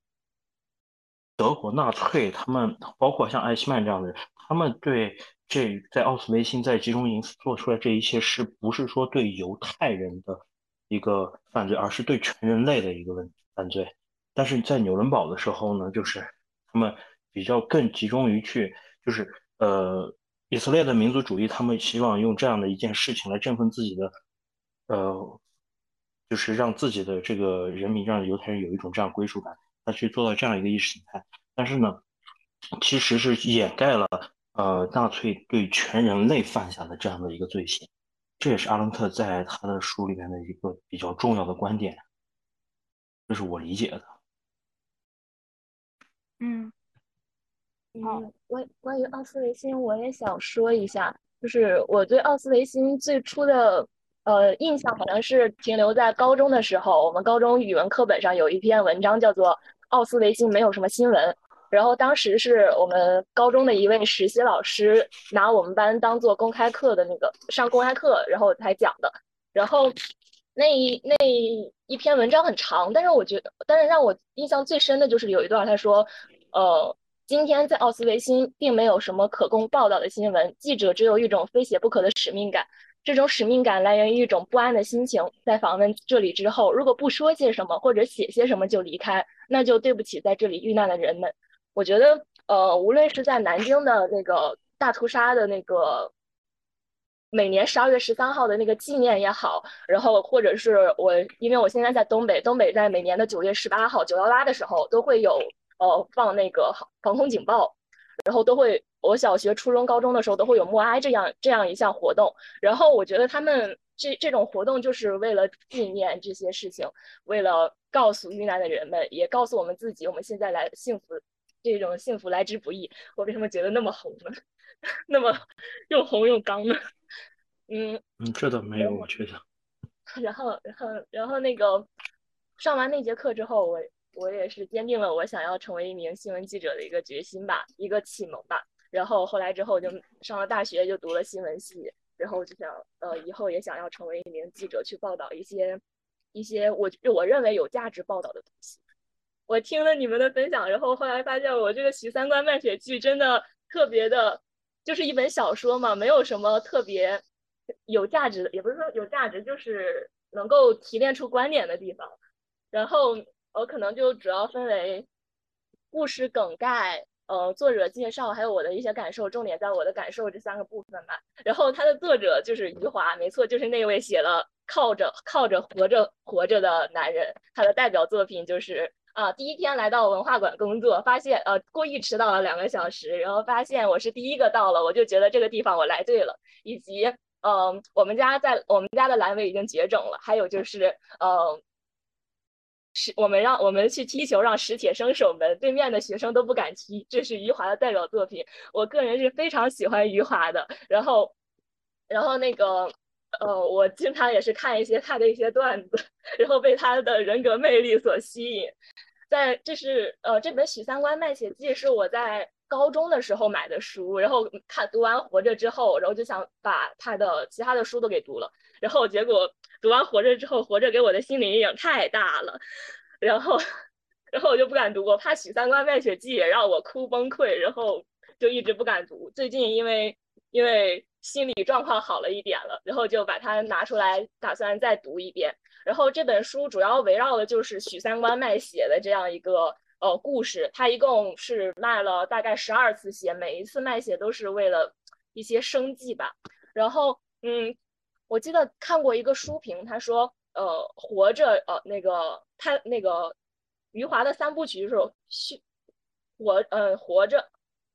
德国纳粹他们，包括像艾希曼这样的人，他们对这在奥斯维辛在集中营做出来这一切，是不是说对犹太人的一个犯罪，而是对全人类的一个问犯罪？但是在纽伦堡的时候呢，就是他们比较更集中于去，就是呃。以色列的民族主义，他们希望用这样的一件事情来振奋自己的，呃，就是让自己的这个人民，让犹太人有一种这样归属感，他去做到这样一个意识形态。但是呢，其实是掩盖了呃纳粹对全人类犯下的这样的一个罪行。这也是阿伦特在他的书里面的一个比较重要的观点，这是我理解的。嗯。嗯，关关于奥斯维辛，我也想说一下，就是我对奥斯维辛最初的呃印象，好像是停留在高中的时候，我们高中语文课本上有一篇文章叫做《奥斯维辛没有什么新闻》，然后当时是我们高中的一位实习老师拿我们班当做公开课的那个上公开课，然后才讲的，然后那一那一篇文章很长，但是我觉得，但是让我印象最深的就是有一段他说，呃，今天在奥斯维辛并没有什么可供报道的新闻，记者只有一种非写不可的使命感。这种使命感来源于一种不安的心情。在访问这里之后，如果不说些什么或者写些什么就离开，那就对不起在这里遇难的人们。我觉得，呃，无论是在南京的那个大屠杀的那个每年十二月十三号的那个纪念也好，然后或者是我，因为我现在在东北，东北在每年的九月十八号九幺八的时候都会有呃放那个防空警报，然后都会。我小学、初中、高中的时候都会有默哀这样这样一项活动，然后我觉得他们这这种活动就是为了纪念这些事情，为了告诉遇难的人们，也告诉我们自己，我们现在来幸福，这种幸福来之不易。我为什么觉得那么红呢？*laughs* 那么又红又刚呢？嗯 *laughs* 嗯，这倒没有，我觉得。*laughs* 然后，然后，然后那个上完那节课之后，我我也是坚定了我想要成为一名新闻记者的一个决心吧，一个启蒙吧。然后后来之后就上了大学，就读了新闻系，然后就想呃以后也想要成为一名记者，去报道一些一些我我认为有价值报道的东西。我听了你们的分享，然后后来发现我这个《许三观卖血记》真的特别的，就是一本小说嘛，没有什么特别有价值的，也不是说有价值，就是能够提炼出观点的地方。然后我可能就主要分为故事梗概。呃，作者介绍还有我的一些感受，重点在我的感受这三个部分吧。然后他的作者就是余华，没错，就是那位写了《靠着靠着活着活着的男人》。他的代表作品就是啊，第一天来到文化馆工作，发现呃故意迟到了两个小时，然后发现我是第一个到了，我就觉得这个地方我来对了。以及嗯，我们家在我们家的阑尾已经结肿了，还有就是嗯。是我们让我们去踢球，让史铁生守门，对面的学生都不敢踢。这是余华的代表作品，我个人是非常喜欢余华的。然后，然后那个，呃，我经常也是看一些他的一些段子，然后被他的人格魅力所吸引。在这是呃，这本《许三观卖血记》是我在高中的时候买的书，然后看读完《活着》之后，然后就想把他的其他的书都给读了，然后结果。读完《活着》之后，《活着》给我的心理阴影太大了，然后，然后我就不敢读，我怕《许三观卖血记》也让我哭崩溃，然后就一直不敢读。最近因为因为心理状况好了一点了，然后就把它拿出来，打算再读一遍。然后这本书主要围绕的就是许三观卖血的这样一个呃故事，他一共是卖了大概十二次血，每一次卖血都是为了一些生计吧。然后，嗯。我记得看过一个书评，他说，呃，活着，呃，那个他那个余华的三部曲就是兄活，呃，活着，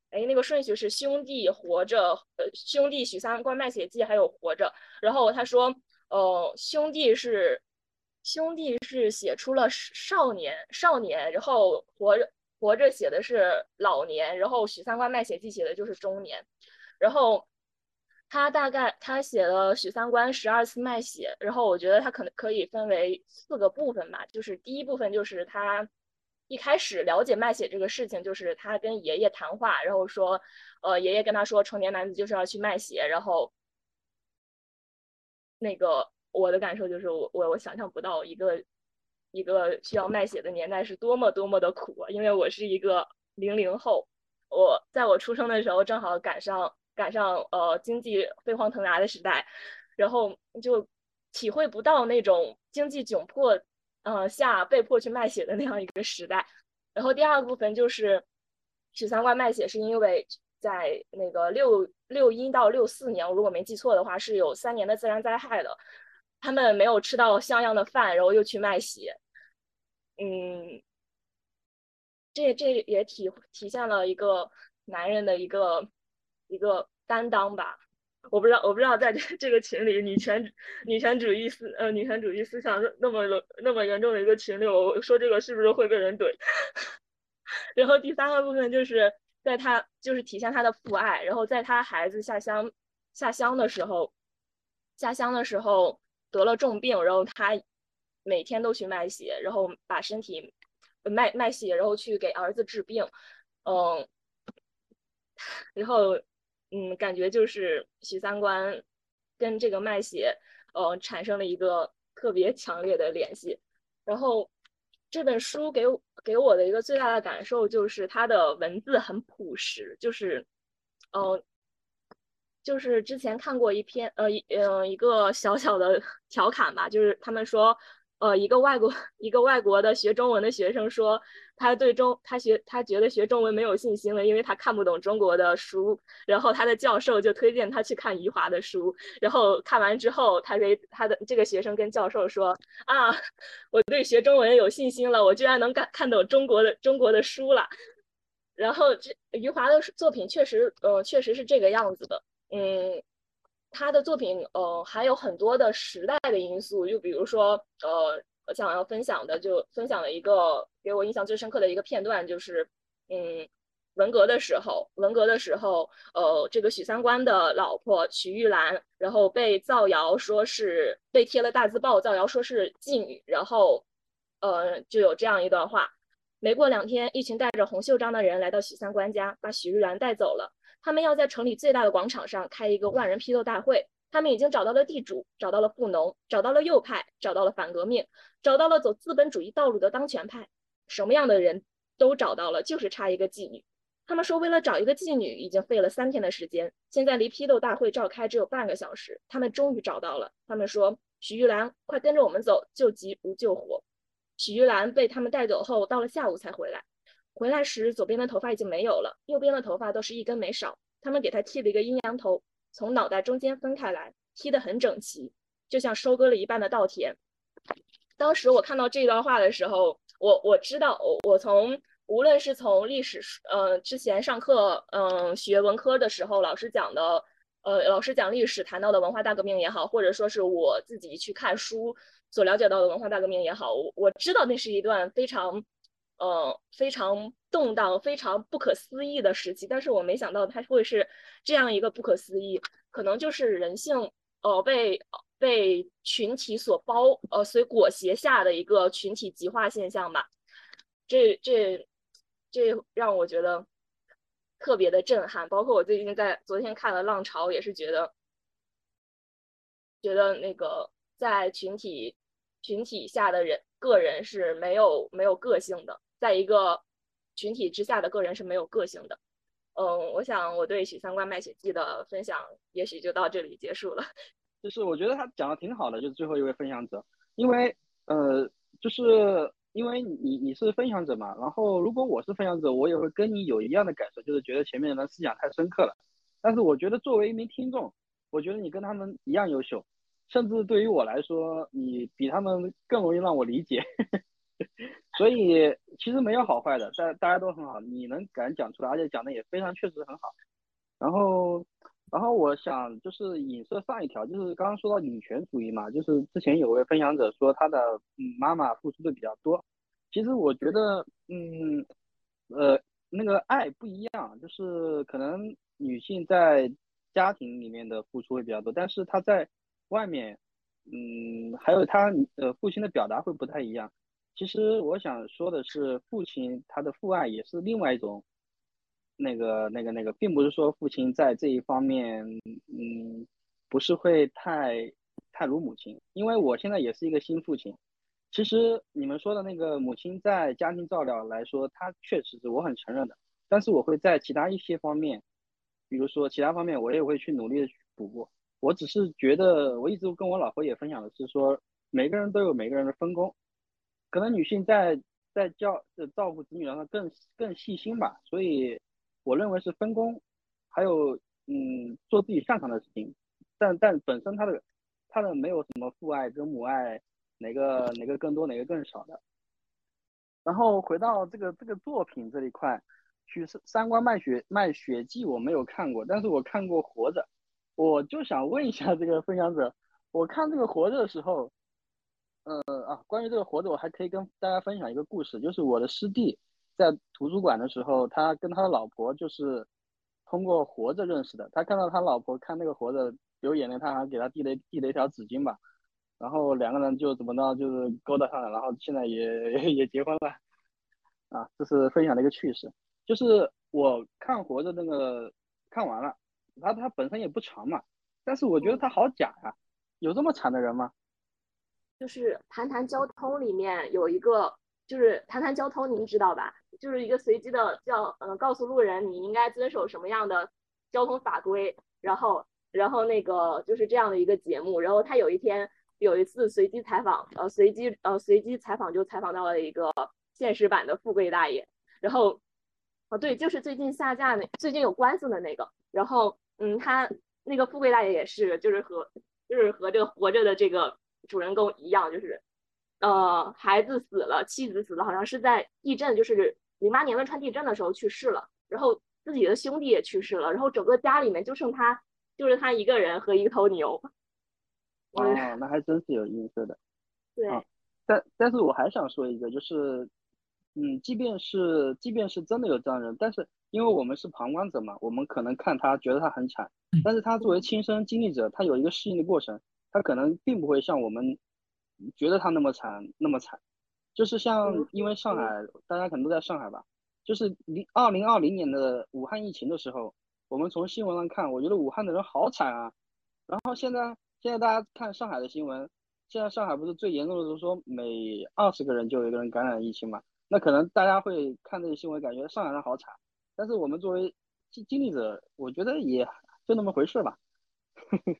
哎，那个顺序是兄弟活着，呃，兄弟许三观卖血记，还有活着。然后他说，呃，兄弟是兄弟是写出了少年少年，然后活着活着写的是老年，然后许三观卖血记写的就是中年，然后。他大概他写了许三观十二次卖血，然后我觉得他可能可以分为四个部分吧，就是第一部分就是他一开始了解卖血这个事情，就是他跟爷爷谈话，然后说，呃，爷爷跟他说成年男子就是要去卖血，然后那个我的感受就是我我我想象不到一个一个需要卖血的年代是多么多么的苦，因为我是一个零零后，我在我出生的时候正好赶上。赶上呃经济飞黄腾达的时代，然后就体会不到那种经济窘迫呃下被迫去卖血的那样一个时代。然后第二个部分就是许三观卖血，是因为在那个六六一到六四年，我如果没记错的话，是有三年的自然灾害的，他们没有吃到像样的饭，然后又去卖血。嗯，这这也体体现了一个男人的一个。一个担当吧，我不知道，我不知道在这这个群里，女权女权主义思呃女权主义思想那么那么严重的一个群里，我说这个是不是会被人怼？*laughs* 然后第三个部分就是在他就是体现他的父爱，然后在他孩子下乡下乡的时候，下乡的时候得了重病，然后他每天都去卖血，然后把身体卖卖血，然后去给儿子治病，嗯，然后。嗯，感觉就是许三观跟这个卖血，呃，产生了一个特别强烈的联系。然后这本书给给我的一个最大的感受就是它的文字很朴实，就是，呃，就是之前看过一篇呃一呃一个小小的 *laughs* 调侃吧，就是他们说。呃，一个外国一个外国的学中文的学生说，他对中他学他觉得学中文没有信心了，因为他看不懂中国的书。然后他的教授就推荐他去看余华的书。然后看完之后，他给他的这个学生跟教授说：“啊，我对学中文有信心了，我居然能看看懂中国的中国的书了。”然后这余华的作品确实，呃，确实是这个样子的，嗯。他的作品，呃，还有很多的时代的因素，就比如说，呃，我想要分享的，就分享了一个给我印象最深刻的一个片段，就是，嗯，文革的时候，文革的时候，呃，这个许三观的老婆许玉兰，然后被造谣说是被贴了大字报，造谣说是妓女，然后，呃，就有这样一段话，没过两天，一群带着红袖章的人来到许三观家，把许玉兰带走了。他们要在城里最大的广场上开一个万人批斗大会。他们已经找到了地主，找到了富农，找到了右派，找到了反革命，找到了走资本主义道路的当权派，什么样的人都找到了，就是差一个妓女。他们说，为了找一个妓女，已经费了三天的时间。现在离批斗大会召开只有半个小时，他们终于找到了。他们说：“许玉兰，快跟着我们走，救急不救火。”许玉兰被他们带走后，到了下午才回来。回来时，左边的头发已经没有了，右边的头发倒是一根没少。他们给他剃了一个阴阳头，从脑袋中间分开来，剃得很整齐，就像收割了一半的稻田。当时我看到这段话的时候，我我知道，我我从无论是从历史，呃，之前上课，嗯，学文科的时候，老师讲的，呃，老师讲历史谈到的文化大革命也好，或者说是我自己去看书所了解到的文化大革命也好，我我知道那是一段非常。呃，非常动荡、非常不可思议的时期，但是我没想到它会是这样一个不可思议，可能就是人性呃被被群体所包呃所裹挟下的一个群体极化现象吧。这这这让我觉得特别的震撼，包括我最近在昨天看了《浪潮》，也是觉得觉得那个在群体群体下的人。个人是没有没有个性的，在一个群体之下的个人是没有个性的。嗯，我想我对《许三观卖血记》的分享也许就到这里结束了。*laughs* 就是我觉得他讲的挺好的，就是最后一位分享者，因为呃，就是因为你你是分享者嘛，然后如果我是分享者，我也会跟你有一样的感受，就是觉得前面的思想太深刻了。但是我觉得作为一名听众，我觉得你跟他们一样优秀。甚至对于我来说，你比他们更容易让我理解，*laughs* 所以其实没有好坏的，大大家都很好，你能敢讲出来，而且讲的也非常确实很好。然后，然后我想就是影射上一条，就是刚刚说到女权主义嘛，就是之前有位分享者说他的妈妈付出的比较多，其实我觉得嗯呃那个爱不一样，就是可能女性在家庭里面的付出会比较多，但是她在外面，嗯，还有她呃父亲的表达会不太一样。其实我想说的是，父亲他的父爱也是另外一种，那个那个那个，并不是说父亲在这一方面，嗯，不是会太太如母亲。因为我现在也是一个新父亲。其实你们说的那个母亲在家庭照料来说，她确实是我很承认的。但是我会在其他一些方面，比如说其他方面，我也会去努力的去补过。我只是觉得，我一直跟我老婆也分享的是说，每个人都有每个人的分工，可能女性在在教呃照顾子女上更更细心吧，所以我认为是分工，还有嗯做自己擅长的事情，但但本身他的他的没有什么父爱跟母爱哪个哪个更多哪个更少的。然后回到这个这个作品这一块，去三观卖血卖血记我没有看过，但是我看过活着。我就想问一下这个分享者，我看这个活着的时候，呃啊，关于这个活着，我还可以跟大家分享一个故事，就是我的师弟在图书馆的时候，他跟他的老婆就是通过活着认识的。他看到他老婆看那个活着流眼泪，他还给他递了递了一条纸巾吧，然后两个人就怎么着就是勾搭上了，然后现在也 *laughs* 也结婚了，啊，这是分享的一个趣事。就是我看活着那个看完了。他他本身也不长嘛，但是我觉得他好假呀，有这么惨的人吗？就是谈谈交通里面有一个，就是谈谈交通，您知道吧？就是一个随机的叫，呃，告诉路人你应该遵守什么样的交通法规，然后，然后那个就是这样的一个节目。然后他有一天有一次随机采访，呃，随机呃随机采访就采访到了一个现实版的富贵大爷。然后，哦对，就是最近下架那最近有官司的那个。然后，嗯，他那个富贵大爷也是，就是和就是和这个活着的这个主人公一样，就是呃孩子死了，妻子死了，好像是在地震，就是零八年汶川地震的时候去世了。然后自己的兄弟也去世了，然后整个家里面就剩他，就是他一个人和一头牛。哇，那还真是有意思的。*laughs* 对，但但是我还想说一个，就是。嗯，即便是即便是真的有这样人，但是因为我们是旁观者嘛，我们可能看他觉得他很惨，但是他作为亲身经历者，他有一个适应的过程，他可能并不会像我们觉得他那么惨那么惨。就是像因为上海，大家可能都在上海吧，就是零二零二零年的武汉疫情的时候，我们从新闻上看，我觉得武汉的人好惨啊。然后现在现在大家看上海的新闻，现在上海不是最严重的，时候说每二十个人就有一个人感染疫情嘛？那可能大家会看这个新闻，感觉上海人好惨，但是我们作为经经历者，我觉得也就那么回事吧。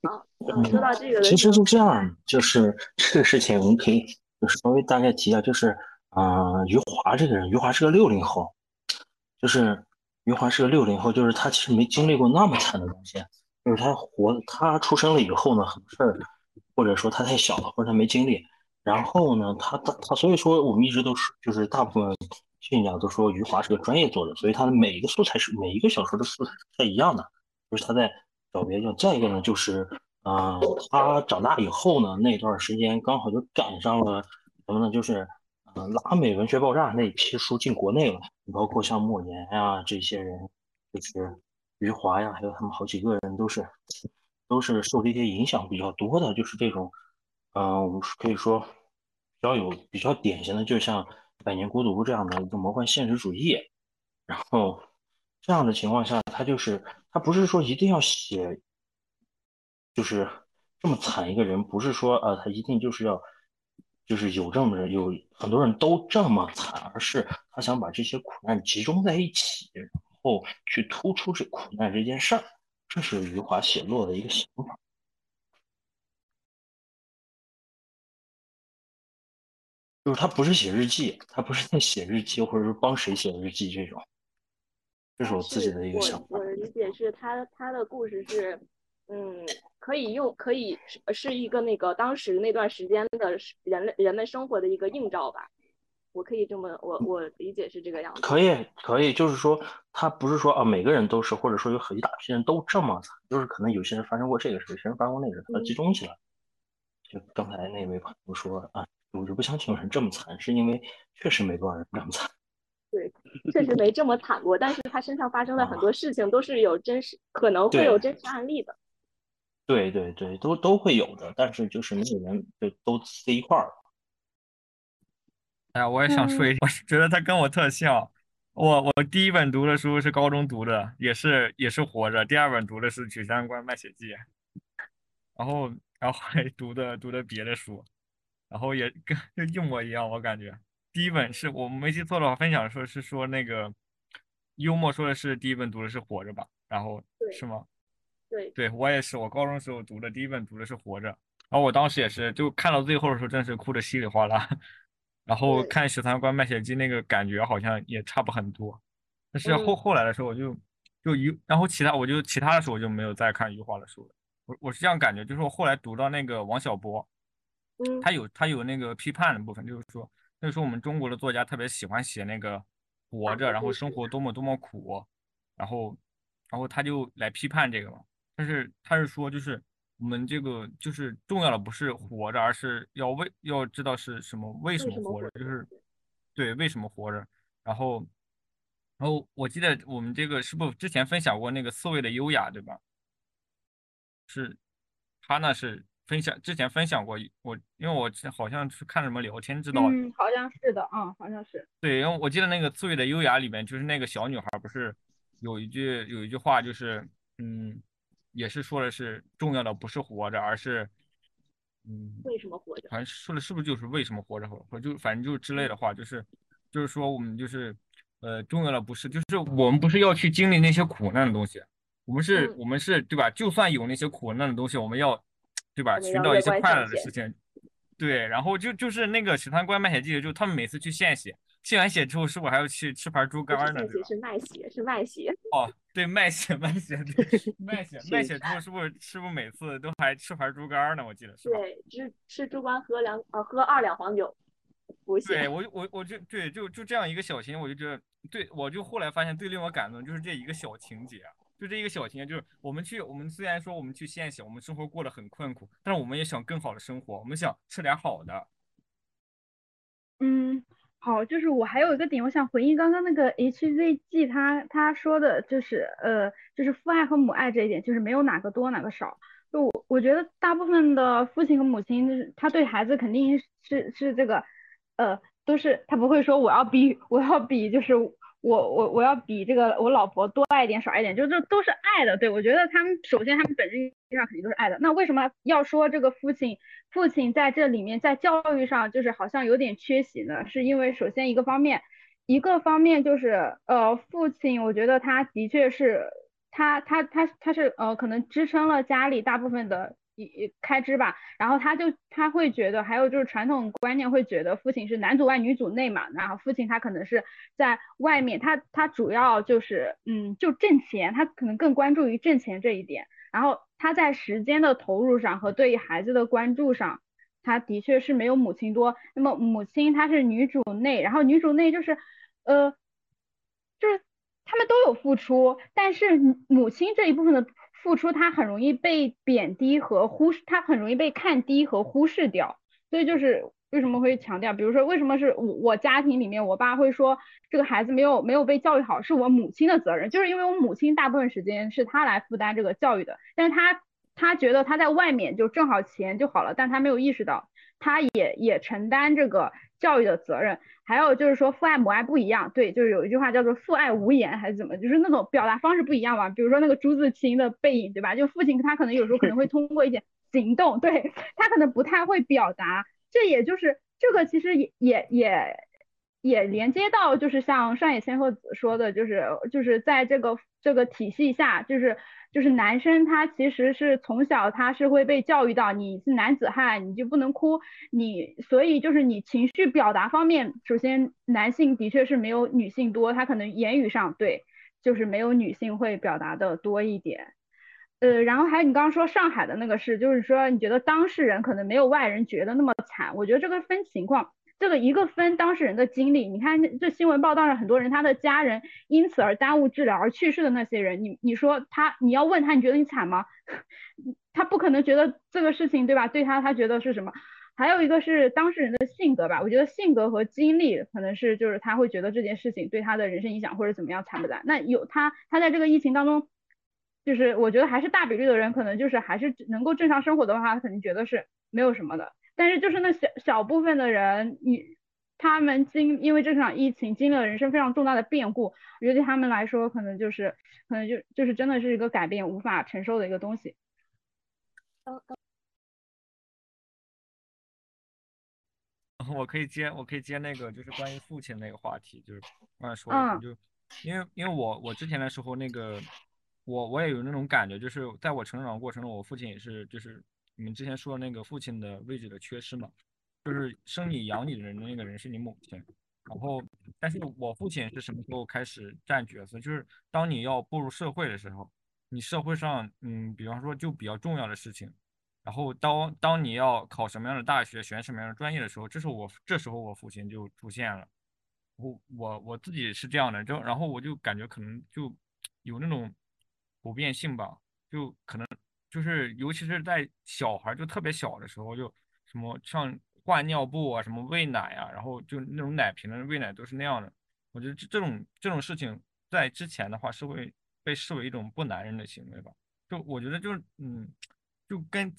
好，说到这个，其实是这样，就是这个事情我们可以就是稍微大概提一下，就是嗯，余华这个人，余华是个六零后，就是余华是个六零后，就是他其实没经历过那么惨的东西，就是他活他出生了以后呢，很多事儿，或者说他太小了，或者他没经历。然后呢，他他他，所以说我们一直都是，就是大部分信仰都说余华是个专业作者，所以他的每一个素材是每一个小说的素材是不太一样的，就是他在找别人。再一个呢，就是嗯，他长大以后呢，那段时间刚好就赶上了什么呢？就是嗯，拉美文学爆炸那批书进国内了，包括像莫言呀这些人，就是余华呀，还有他们好几个人都是都是受这些影响比较多的，就是这种。嗯，我们可以说比较有比较典型的，就像《百年孤独》这样的一个魔幻现实主义。然后这样的情况下，他就是他不是说一定要写，就是这么惨一个人，不是说呃他一定就是要就是有这么有很多人都这么惨，而是他想把这些苦难集中在一起，然后去突出这苦难这件事儿。这是余华写作的一个想法。就是他不是写日记，他不是在写日记，或者是帮谁写日记这种，这是我自己的一个想法。我的理解是他他的故事是，嗯，可以用可以是是一个那个当时那段时间的人类人们生活的一个映照吧。我可以这么我我理解是这个样子。可以可以，就是说他不是说啊每个人都是，或者说有很一大批人都这么惨，就是可能有些人发生过这个事，有些人发生过那个事，他集中起来。就刚才那位朋友说啊。我就不相信有人这么惨，是因为确实没多少人这么惨。对，确实没这么惨过，但是他身上发生的很多事情都是有真实，可能会有真实案例的。对对对，都都会有的，但是就是没有人就都塞一块儿。哎呀，我也想说一，我觉得他跟我特像。我我第一本读的书是高中读的，也是也是活着。第二本读的是《曲三观卖血记》，然后然后还读的读的别的书。然后也跟就一模一样，我感觉第一本是我没记错的话，分享说是说那个幽默说的是第一本读的是《活着》吧，然后是吗？对，对我也是，我高中时候读的第一本读的是《活着》，然后我当时也是就看到最后的时候，真是哭的稀里哗啦。然后看《十三观卖血记》那个感觉好像也差不很多，但是后后来的时候我就就余，然后其他我就其他的时候我就没有再看余华的书了。我我是这样感觉，就是我后来读到那个王小波。他有他有那个批判的部分，就是说，那时候我们中国的作家特别喜欢写那个活着，然后生活多么多么苦，然后，然后他就来批判这个嘛。但是他是说，就是我们这个就是重要的不是活着，而是要为要知道是什么为什么活着，就是对为什么活着。然后，然后我记得我们这个是不之前分享过那个刺猬的优雅，对吧？是，他那是。分享之前分享过我，因为我好像是看什么聊天知道，嗯，好像是的，嗯，好像是。对，因为我记得那个《刺猬的优雅》里面，就是那个小女孩不是有一句有一句话，就是嗯，也是说的是重要的不是活着，而是嗯，为什么活着？好像说的是不是就是为什么活着，或者就反正就是之类的话，就是就是说我们就是呃重要的不是，就是我们不是要去经历那些苦难的东西，我们是嗯我们是对吧？就算有那些苦难的东西，我们要对吧？寻找一些快乐的事情，对，然后就就是那个《使团官卖血记》，就他们每次去献血，献完血之后，是不是还要去吃盘猪肝呢？对吧？是卖血，是卖血。哦，对，卖血卖血，对，*laughs* 卖血卖血之后，是不是是不是每次都还吃盘猪肝呢？我记得是吧？对，吃吃猪肝喝两呃喝二两黄酒。对我我我就对就就这样一个小情节，我就觉得对我就后来发现最令我感动就是这一个小情节，就这一个小情节，就是我们去我们虽然说我们去献血，我们生活过得很困苦，但是我们也想更好的生活，我们想吃点好的。嗯，好，就是我还有一个点，我想回应刚刚那个 HZG 他他说的，就是呃，就是父爱和母爱这一点，就是没有哪个多哪个少。就我我觉得大部分的父亲和母亲，就是他对孩子肯定是是这个，呃，都是他不会说我要比我要比就是我我我要比这个我老婆多爱一点少爱一点，就这都是爱的。对我觉得他们首先他们本质上肯定都是爱的。那为什么要说这个父亲父亲在这里面在教育上就是好像有点缺席呢？是因为首先一个方面，一个方面就是呃父亲，我觉得他的确是他他他他是呃可能支撑了家里大部分的一一开支吧，然后他就他会觉得，还有就是传统观念会觉得父亲是男主外女主内嘛，然后父亲他可能是在外面，他他主要就是嗯就挣钱，他可能更关注于挣钱这一点，然后他在时间的投入上和对于孩子的关注上。他的确是没有母亲多，那么母亲她是女主内，然后女主内就是，呃，就是他们都有付出，但是母亲这一部分的付出，她很容易被贬低和忽视，她很容易被看低和忽视掉，所以就是为什么会强调，比如说为什么是我我家庭里面，我爸会说这个孩子没有没有被教育好，是我母亲的责任，就是因为我母亲大部分时间是她来负担这个教育的，但是她他觉得他在外面就挣好钱就好了，但他没有意识到，他也也承担这个教育的责任。还有就是说父爱母爱不一样，对，就是有一句话叫做父爱无言还是怎么，就是那种表达方式不一样吧。比如说那个朱自清的背影，对吧？就父亲他可能有时候可能会通过一点 *laughs* 行动，对 *laughs* 他可能不太会表达。这也就是这个其实也也也也连接到就是像上野千鹤子说的，就是就是在这个这个体系下，就是。就是男生他其实是从小他是会被教育到你是男子汉你就不能哭，你所以就是你情绪表达方面，首先男性的确是没有女性多，他可能言语上对就是没有女性会表达的多一点。呃，然后还有你刚刚说上海的那个事，就是说你觉得当事人可能没有外人觉得那么惨，我觉得这个分情况。这个一个分当事人的经历，你看这新闻报道上很多人，他的家人因此而耽误治疗而去世的那些人，你你说他，你要问他，你觉得你惨吗？*laughs* 他不可能觉得这个事情对吧？对他，他觉得是什么？还有一个是当事人的性格吧，我觉得性格和经历可能是就是他会觉得这件事情对他的人生影响或者怎么样惨不惨？那有他他在这个疫情当中，就是我觉得还是大比例的人可能就是还是能够正常生活的话，他肯定觉得是没有什么的。但是就是那小小部分的人，你他们经因为这场疫情经历了人生非常重大的变故，我觉得对他们来说可能就是可能就就是真的是一个改变无法承受的一个东西。*laughs* 我可以接，我可以接那个就是关于父亲那个话题，就是刚才说的，就因为因为我我之前的时候那个我我也有那种感觉，就是在我成长过程中，我父亲也是就是。你们之前说的那个父亲的位置的缺失嘛，就是生你养你的人的那个人是你母亲，然后，但是我父亲是什么时候开始占角色？就是当你要步入社会的时候，你社会上，嗯，比方说就比较重要的事情，然后当当你要考什么样的大学，选什么样的专业的时候，这是我这时候我父亲就出现了，我我我自己是这样的，就然后我就感觉可能就有那种普遍性吧，就可能。就是尤其是在小孩就特别小的时候，就什么像换尿布啊，什么喂奶啊，然后就那种奶瓶的喂奶都是那样的。我觉得这这种这种事情在之前的话是会被视为一种不男人的行为吧。就我觉得就是嗯，就跟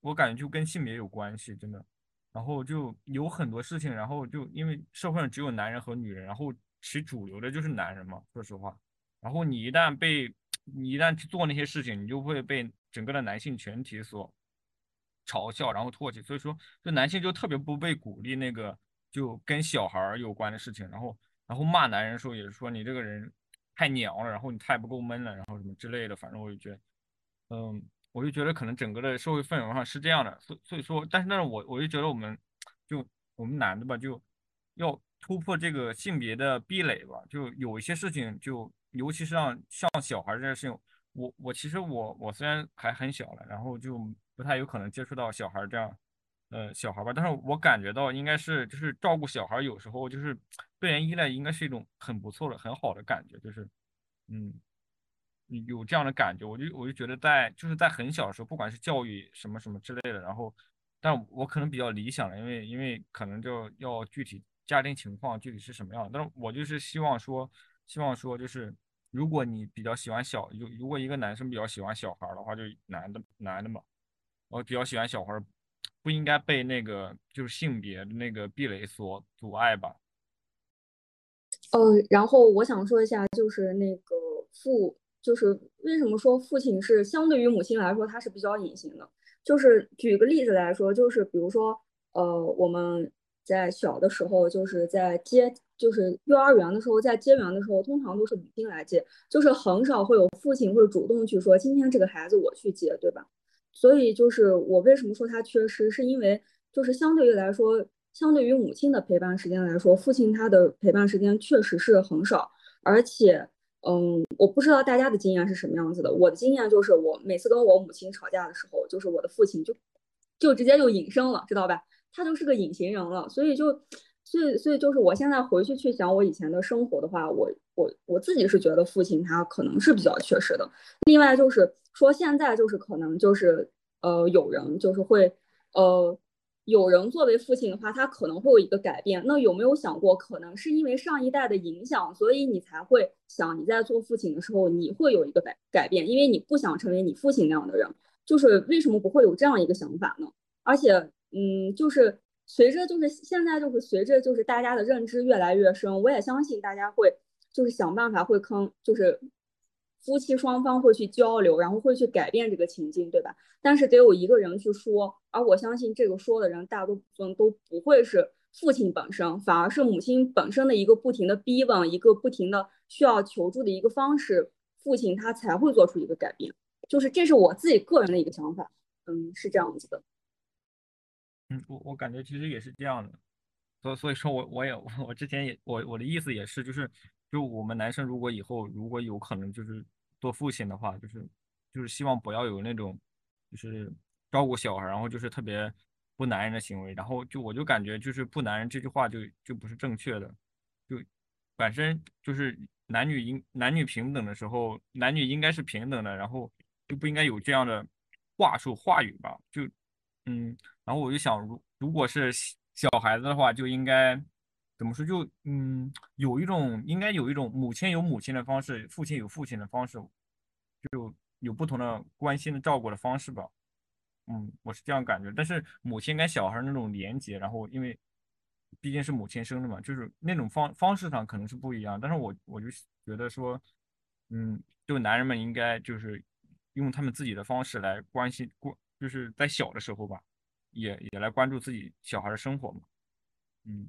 我感觉就跟性别有关系，真的。然后就有很多事情，然后就因为社会上只有男人和女人，然后其主流的就是男人嘛，说实话。然后你一旦被你一旦去做那些事情，你就会被整个的男性群体所嘲笑，然后唾弃，所以说就男性就特别不被鼓励那个就跟小孩有关的事情，然后然后骂男人的时候也是说你这个人太娘了，然后你太不够闷了，然后什么之类的，反正我就觉得，嗯，我就觉得可能整个的社会氛围上是这样的，所所以说，但是但是我我就觉得我们就我们男的吧，就要突破这个性别的壁垒吧，就有一些事情就尤其是让像小孩这件事情。我我其实我我虽然还很小了，然后就不太有可能接触到小孩这样，呃小孩吧，但是我感觉到应该是就是照顾小孩有时候就是被人依赖，应该是一种很不错的很好的感觉，就是嗯有这样的感觉，我就我就觉得在就是在很小的时候，不管是教育什么什么之类的，然后但我可能比较理想了，因为因为可能就要具体家庭情况具体是什么样，但是我就是希望说希望说就是。如果你比较喜欢小，如如果一个男生比较喜欢小孩的话，就男的男的嘛，我比较喜欢小孩，不应该被那个就是性别的那个壁垒所阻碍吧。呃，然后我想说一下，就是那个父，就是为什么说父亲是相对于母亲来说，他是比较隐形的。就是举个例子来说，就是比如说，呃，我们在小的时候，就是在接。就是幼儿园的时候，在接园的时候，通常都是母亲来接，就是很少会有父亲会主动去说今天这个孩子我去接，对吧？所以就是我为什么说他缺失，是因为就是相对于来说，相对于母亲的陪伴时间来说，父亲他的陪伴时间确实是很少。而且，嗯，我不知道大家的经验是什么样子的，我的经验就是我每次跟我母亲吵架的时候，就是我的父亲就就直接就隐身了，知道吧？他就是个隐形人了，所以就。所以，所以就是我现在回去去想我以前的生活的话，我我我自己是觉得父亲他可能是比较缺失的。另外就是说，现在就是可能就是呃，有人就是会呃，有人作为父亲的话，他可能会有一个改变。那有没有想过，可能是因为上一代的影响，所以你才会想你在做父亲的时候，你会有一个改改变，因为你不想成为你父亲那样的人。就是为什么不会有这样一个想法呢？而且，嗯，就是。随着就是现在就是随着就是大家的认知越来越深，我也相信大家会就是想办法会坑，就是夫妻双方会去交流，然后会去改变这个情境，对吧？但是得有一个人去说，而我相信这个说的人大多分都不会是父亲本身，反而是母亲本身的一个不停的逼问，一个不停的需要求助的一个方式，父亲他才会做出一个改变。就是这是我自己个人的一个想法，嗯，是这样子的。嗯，我我感觉其实也是这样的，所所以说我我也 *laughs* 我之前也我我的意思也是，就是就我们男生如果以后如果有可能就是做父亲的话，就是就是希望不要有那种就是照顾小孩，然后就是特别不男人的行为，然后就我就感觉就是不男人这句话就就不是正确的，就本身就是男女应男女平等的时候，男女应该是平等的，然后就不应该有这样的话术话语吧，就。嗯，然后我就想，如如果是小孩子的话，就应该怎么说？就嗯，有一种应该有一种母亲有母亲的方式，父亲有父亲的方式，就有不同的关心的照顾的方式吧。嗯，我是这样感觉。但是母亲跟小孩那种连接，然后因为毕竟是母亲生的嘛，就是那种方方式上可能是不一样。但是我我就觉得说，嗯，就男人们应该就是用他们自己的方式来关心过。就是在小的时候吧，也也来关注自己小孩的生活嘛，嗯，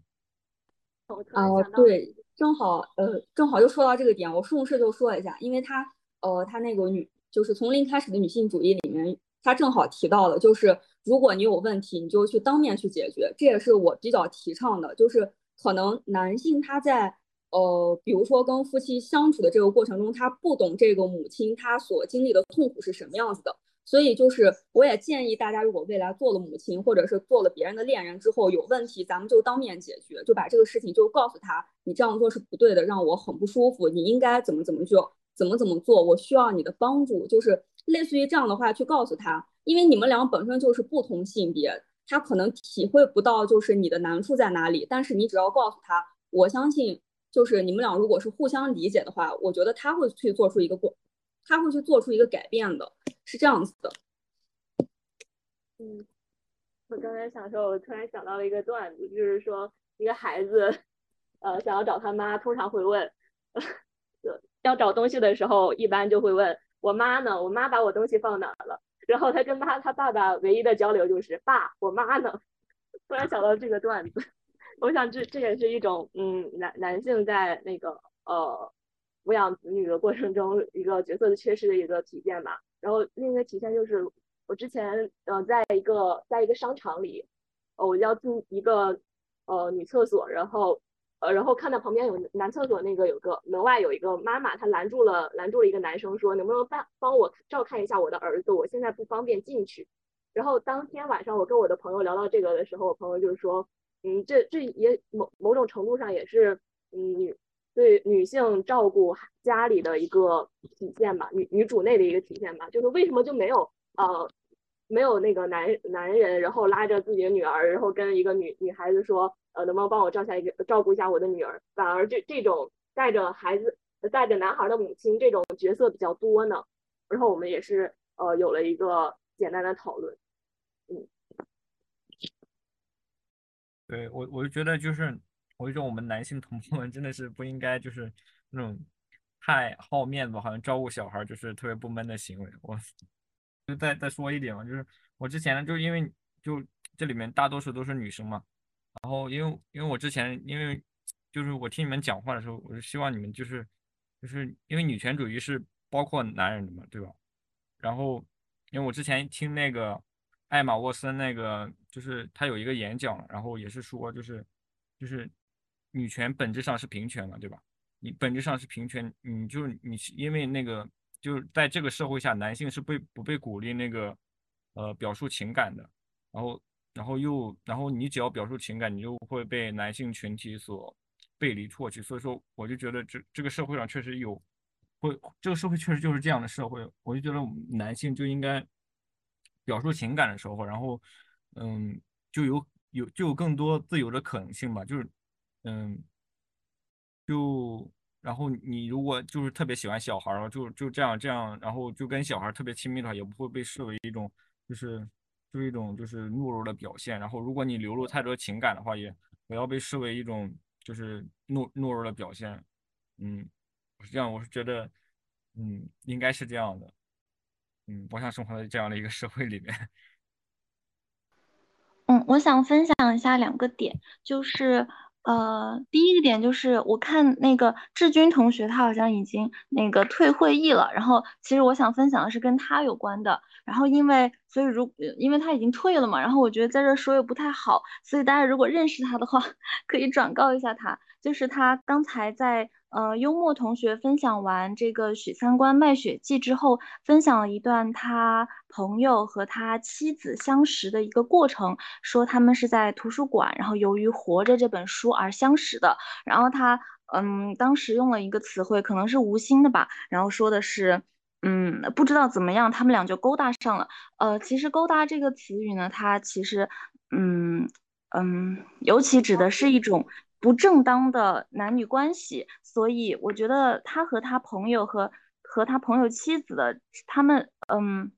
啊，对，正好，呃，正好又说到这个点，我顺势就说一下，因为他，呃，他那个女，就是从零开始的女性主义里面，他正好提到了，就是如果你有问题，你就去当面去解决，这也是我比较提倡的，就是可能男性他在，呃，比如说跟夫妻相处的这个过程中，他不懂这个母亲她所经历的痛苦是什么样子的。所以就是，我也建议大家，如果未来做了母亲，或者是做了别人的恋人之后有问题，咱们就当面解决，就把这个事情就告诉他，你这样做是不对的，让我很不舒服，你应该怎么怎么做，怎么怎么做，我需要你的帮助，就是类似于这样的话去告诉他，因为你们俩本身就是不同性别，他可能体会不到就是你的难处在哪里，但是你只要告诉他，我相信就是你们俩如果是互相理解的话，我觉得他会去做出一个过。他会去做出一个改变的，是这样子的。嗯，我刚才想说，我突然想到了一个段子，就是说一个孩子，呃，想要找他妈，通常会问，*laughs* 要找东西的时候，一般就会问我妈呢，我妈把我东西放哪了？然后他跟他他爸爸唯一的交流就是爸，我妈呢？*laughs* 突然想到这个段子，*laughs* 我想这这也是一种嗯男男性在那个呃抚养子女的过程中一个角色的缺失的一个体现吧。然后另一个体现就是我之前呃在一个在一个商场里，呃我要进一个呃女厕所，然后。呃，然后看到旁边有男厕所那个有个门外有一个妈妈，她拦住了拦住了一个男生，说能不能帮帮我照看一下我的儿子，我现在不方便进去。然后当天晚上我跟我的朋友聊到这个的时候，我朋友就是说，嗯，这这也某某种程度上也是嗯对女性照顾家里的一个体现吧，女女主内的一个体现吧，就是为什么就没有呃没有那个男男人，然后拉着自己的女儿，然后跟一个女女孩子说。呃，能不能帮我照下一个照顾一下我的女儿？反而这这种带着孩子、带着男孩的母亲这种角色比较多呢。然后我们也是呃有了一个简单的讨论。嗯，对我我就觉得就是，我就说我们男性同胞们 *laughs* 真的是不应该就是那种太好面子，好像照顾小孩就是特别不闷的行为。我就再再说一点嘛，就是我之前呢，就因为就这里面大多数都是女生嘛。然后，因为因为我之前，因为就是我听你们讲话的时候，我是希望你们就是，就是因为女权主义是包括男人的嘛，对吧？然后，因为我之前听那个艾玛沃森那个，就是他有一个演讲，然后也是说，就是就是女权本质上是平权嘛，对吧？你本质上是平权，你就是你因为那个就是在这个社会下，男性是被不被鼓励那个呃表述情感的，然后。然后又，然后你只要表述情感，你就会被男性群体所背离唾弃。所以说，我就觉得这这个社会上确实有，会这个社会确实就是这样的社会。我就觉得男性就应该表述情感的时候，然后，嗯，就有有就有更多自由的可能性吧。就是，嗯，就然后你如果就是特别喜欢小孩儿，就就这样这样，然后就跟小孩特别亲密的话，也不会被视为一种就是就。是一种就是懦弱的表现，然后如果你流露太多情感的话，也不要被视为一种就是懦懦弱的表现。嗯，我是这样，我是觉得，嗯，应该是这样的。嗯，我想生活在这样的一个社会里面。嗯，我想分享一下两个点，就是。呃，第一个点就是我看那个志军同学，他好像已经那个退会议了。然后其实我想分享的是跟他有关的。然后因为所以如因为他已经退了嘛，然后我觉得在这说又不太好，所以大家如果认识他的话，*laughs* 可以转告一下他，就是他刚才在。呃，幽默同学分享完这个许三观卖血记之后，分享了一段他朋友和他妻子相识的一个过程，说他们是在图书馆，然后由于《活着》这本书而相识的。然后他，嗯，当时用了一个词汇，可能是无心的吧，然后说的是，嗯，不知道怎么样，他们俩就勾搭上了。呃，其实勾搭这个词语呢，它其实，嗯嗯，尤其指的是一种。不正当的男女关系，所以我觉得他和他朋友和和他朋友妻子的他们，嗯，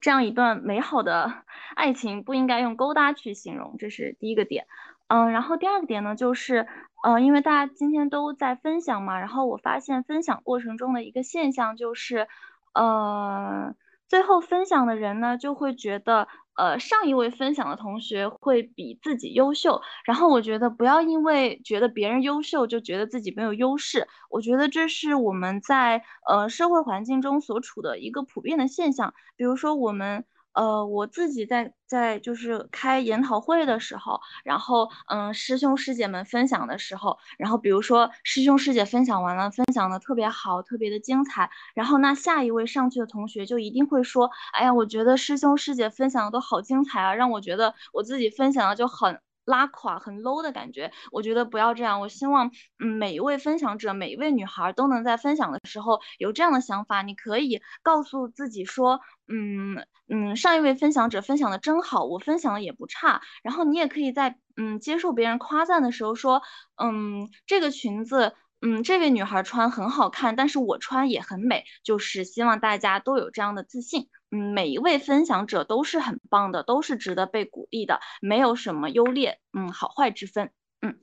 这样一段美好的 *laughs* 爱情不应该用勾搭去形容，这是第一个点。嗯，然后第二个点呢，就是，呃，因为大家今天都在分享嘛，然后我发现分享过程中的一个现象就是，呃，最后分享的人呢就会觉得。呃，上一位分享的同学会比自己优秀，然后我觉得不要因为觉得别人优秀就觉得自己没有优势，我觉得这是我们在呃社会环境中所处的一个普遍的现象，比如说我们。呃，我自己在在就是开研讨会的时候，然后嗯，师兄师姐们分享的时候，然后比如说师兄师姐分享完了，分享的特别好，特别的精彩，然后那下一位上去的同学就一定会说，哎呀，我觉得师兄师姐分享的都好精彩啊，让我觉得我自己分享的就很。拉垮很 low 的感觉，我觉得不要这样。我希望，嗯，每一位分享者，每一位女孩都能在分享的时候有这样的想法。你可以告诉自己说，嗯嗯，上一位分享者分享的真好，我分享的也不差。然后你也可以在，嗯，接受别人夸赞的时候说，嗯，这个裙子，嗯，这位女孩穿很好看，但是我穿也很美。就是希望大家都有这样的自信。嗯，每一位分享者都是很棒的，都是值得被鼓励的，没有什么优劣，嗯，好坏之分，嗯。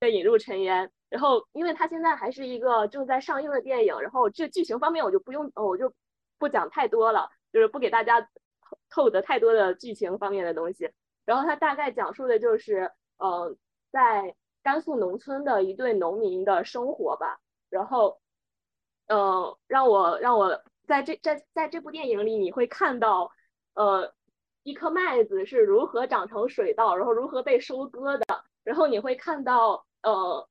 被引入尘烟。然后，因为它现在还是一个正在上映的电影，然后这剧情方面我就不用，我就不讲太多了，就是不给大家透透的太多的剧情方面的东西。然后它大概讲述的就是，呃，在甘肃农村的一对农民的生活吧。然后，呃，让我让我在这在在这部电影里，你会看到，呃，一颗麦子是如何长成水稻，然后如何被收割的。然后你会看到，呃。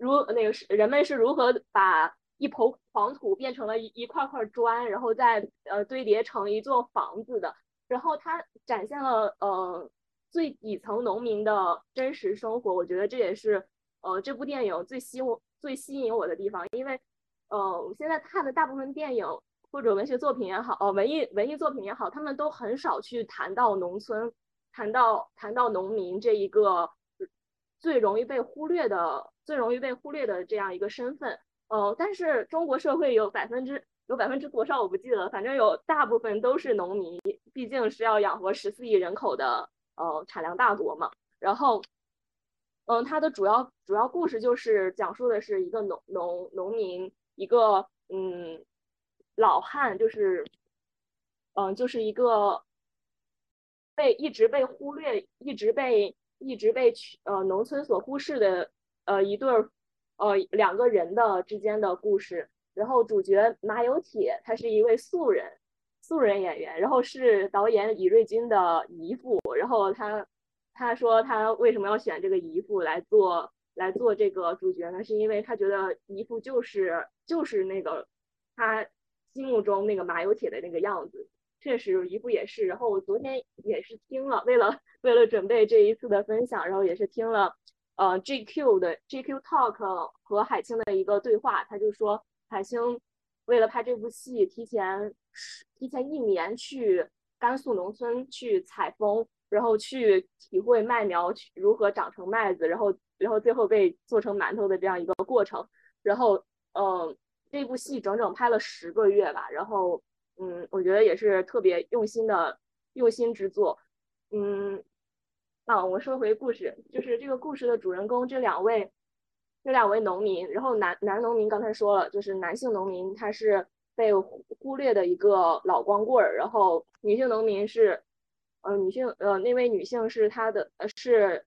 如那个是人们是如何把一捧黄土变成了一一块块砖，然后再呃堆叠成一座房子的。然后它展现了呃最底层农民的真实生活。我觉得这也是呃这部电影最吸我最吸引我的地方。因为呃我现在看的大部分电影或者文学作品也好，呃文艺文艺作品也好，他们都很少去谈到农村，谈到谈到农民这一个最容易被忽略的。最容易被忽略的这样一个身份，呃，但是中国社会有百分之有百分之多少我不记得了，反正有大部分都是农民，毕竟是要养活十四亿人口的呃产粮大国嘛。然后，嗯，它的主要主要故事就是讲述的是一个农农农民，一个嗯老汉，就是嗯就是一个被一直被忽略，一直被一直被呃农村所忽视的。呃，一对儿，呃，两个人的之间的故事。然后主角马有铁，他是一位素人，素人演员，然后是导演李瑞军的姨父。然后他他说他为什么要选这个姨父来做来做这个主角呢？是因为他觉得姨父就是就是那个他心目中那个马有铁的那个样子。确实，姨父也是。然后我昨天也是听了，为了为了准备这一次的分享，然后也是听了。呃，GQ 的 GQ Talk 和海清的一个对话，他就说海清为了拍这部戏，提前提前一年去甘肃农村去采风，然后去体会麦苗如何长成麦子，然后然后最后被做成馒头的这样一个过程。然后，嗯，这部戏整整拍了十个月吧。然后，嗯，我觉得也是特别用心的用心之作，嗯。啊，我说回故事，就是这个故事的主人公这两位，这两位农民，然后男男农民刚才说了，就是男性农民他是被忽略的一个老光棍儿，然后女性农民是，呃，女性呃那位女性是她的呃是，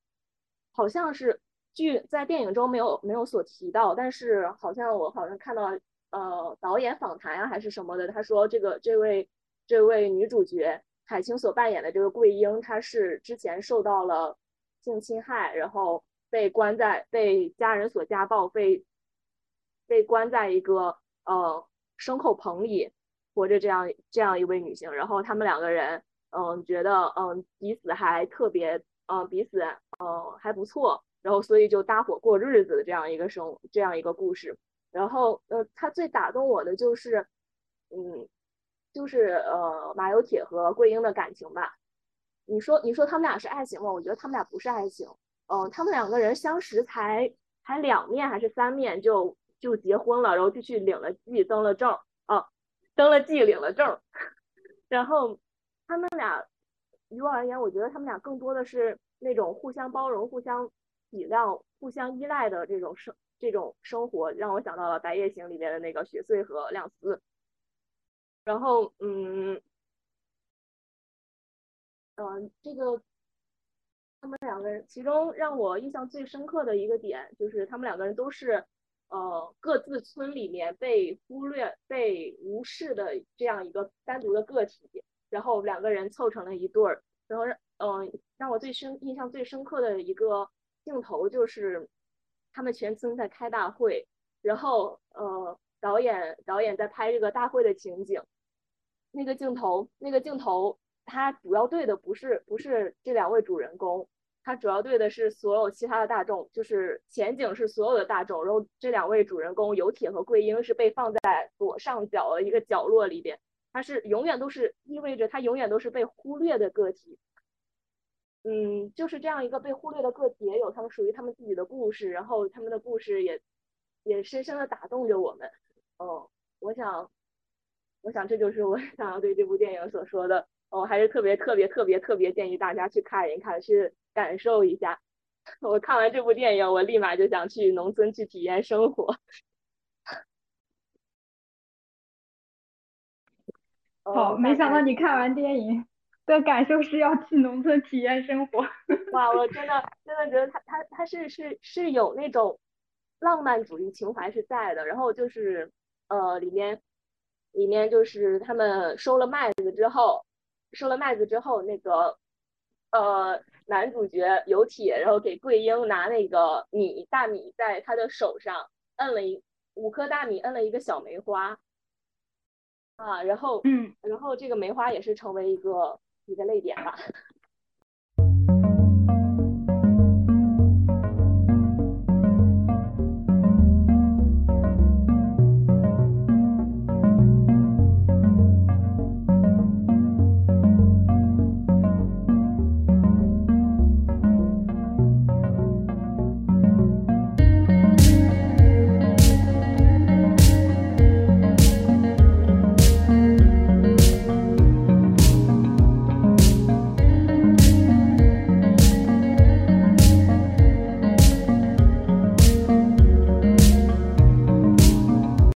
好像是剧在电影中没有没有所提到，但是好像我好像看到呃导演访谈啊还是什么的，他说这个这位这位女主角。海清所扮演的这个桂英，她是之前受到了性侵害，然后被关在被家人所家暴，被被关在一个呃牲口棚里活着这样这样一位女性。然后他们两个人嗯觉得嗯彼此还特别嗯彼此嗯还不错，然后所以就搭伙过日子的这样一个生这样一个故事。然后呃，他最打动我的就是嗯。就是呃马有铁和桂英的感情吧，你说你说他们俩是爱情吗？我觉得他们俩不是爱情，嗯，他们两个人相识才才两面还是三面就就结婚了，然后就去领了记登了证啊，登了记领了证，*laughs* 然后他们俩于我而言，我觉得他们俩更多的是那种互相包容、互相体谅、互相依赖的这种生这种生活，让我想到了《白夜行》里面的那个雪穗和亮司。然后，嗯，嗯，这个他们两个人，其中让我印象最深刻的一个点，就是他们两个人都是，呃，各自村里面被忽略、被无视的这样一个单独的个体，然后两个人凑成了一对儿。然后让，嗯，让我最深印象最深刻的一个镜头就是，他们全村在开大会，然后，呃。导演导演在拍这个大会的情景，那个镜头那个镜头，他主要对的不是不是这两位主人公，他主要对的是所有其他的大众，就是前景是所有的大众，然后这两位主人公有铁和桂英是被放在左上角的一个角落里边，他是永远都是意味着他永远都是被忽略的个体，嗯，就是这样一个被忽略的个体，也有他们属于他们自己的故事，然后他们的故事也也深深的打动着我们。哦，我想，我想这就是我 *laughs* 想要对这部电影所说的。哦，还是特别特别特别特别建议大家去看一看，去感受一下。*laughs* 我看完这部电影，我立马就想去农村去体验生活。好，没想到你看完电影 *laughs* 的感受是要去农村体验生活。*laughs* 哇，我真的真的觉得他他他是是是有那种浪漫主义情怀是在的，然后就是呃里面里面就是他们收了麦子之后，收了麦子之后那个呃男主角有铁，然后给桂英拿那个米大米在他的手上摁了一五颗大米摁了一个小梅花。啊，然后，嗯，然后这个梅花也是成为一个一个泪点吧。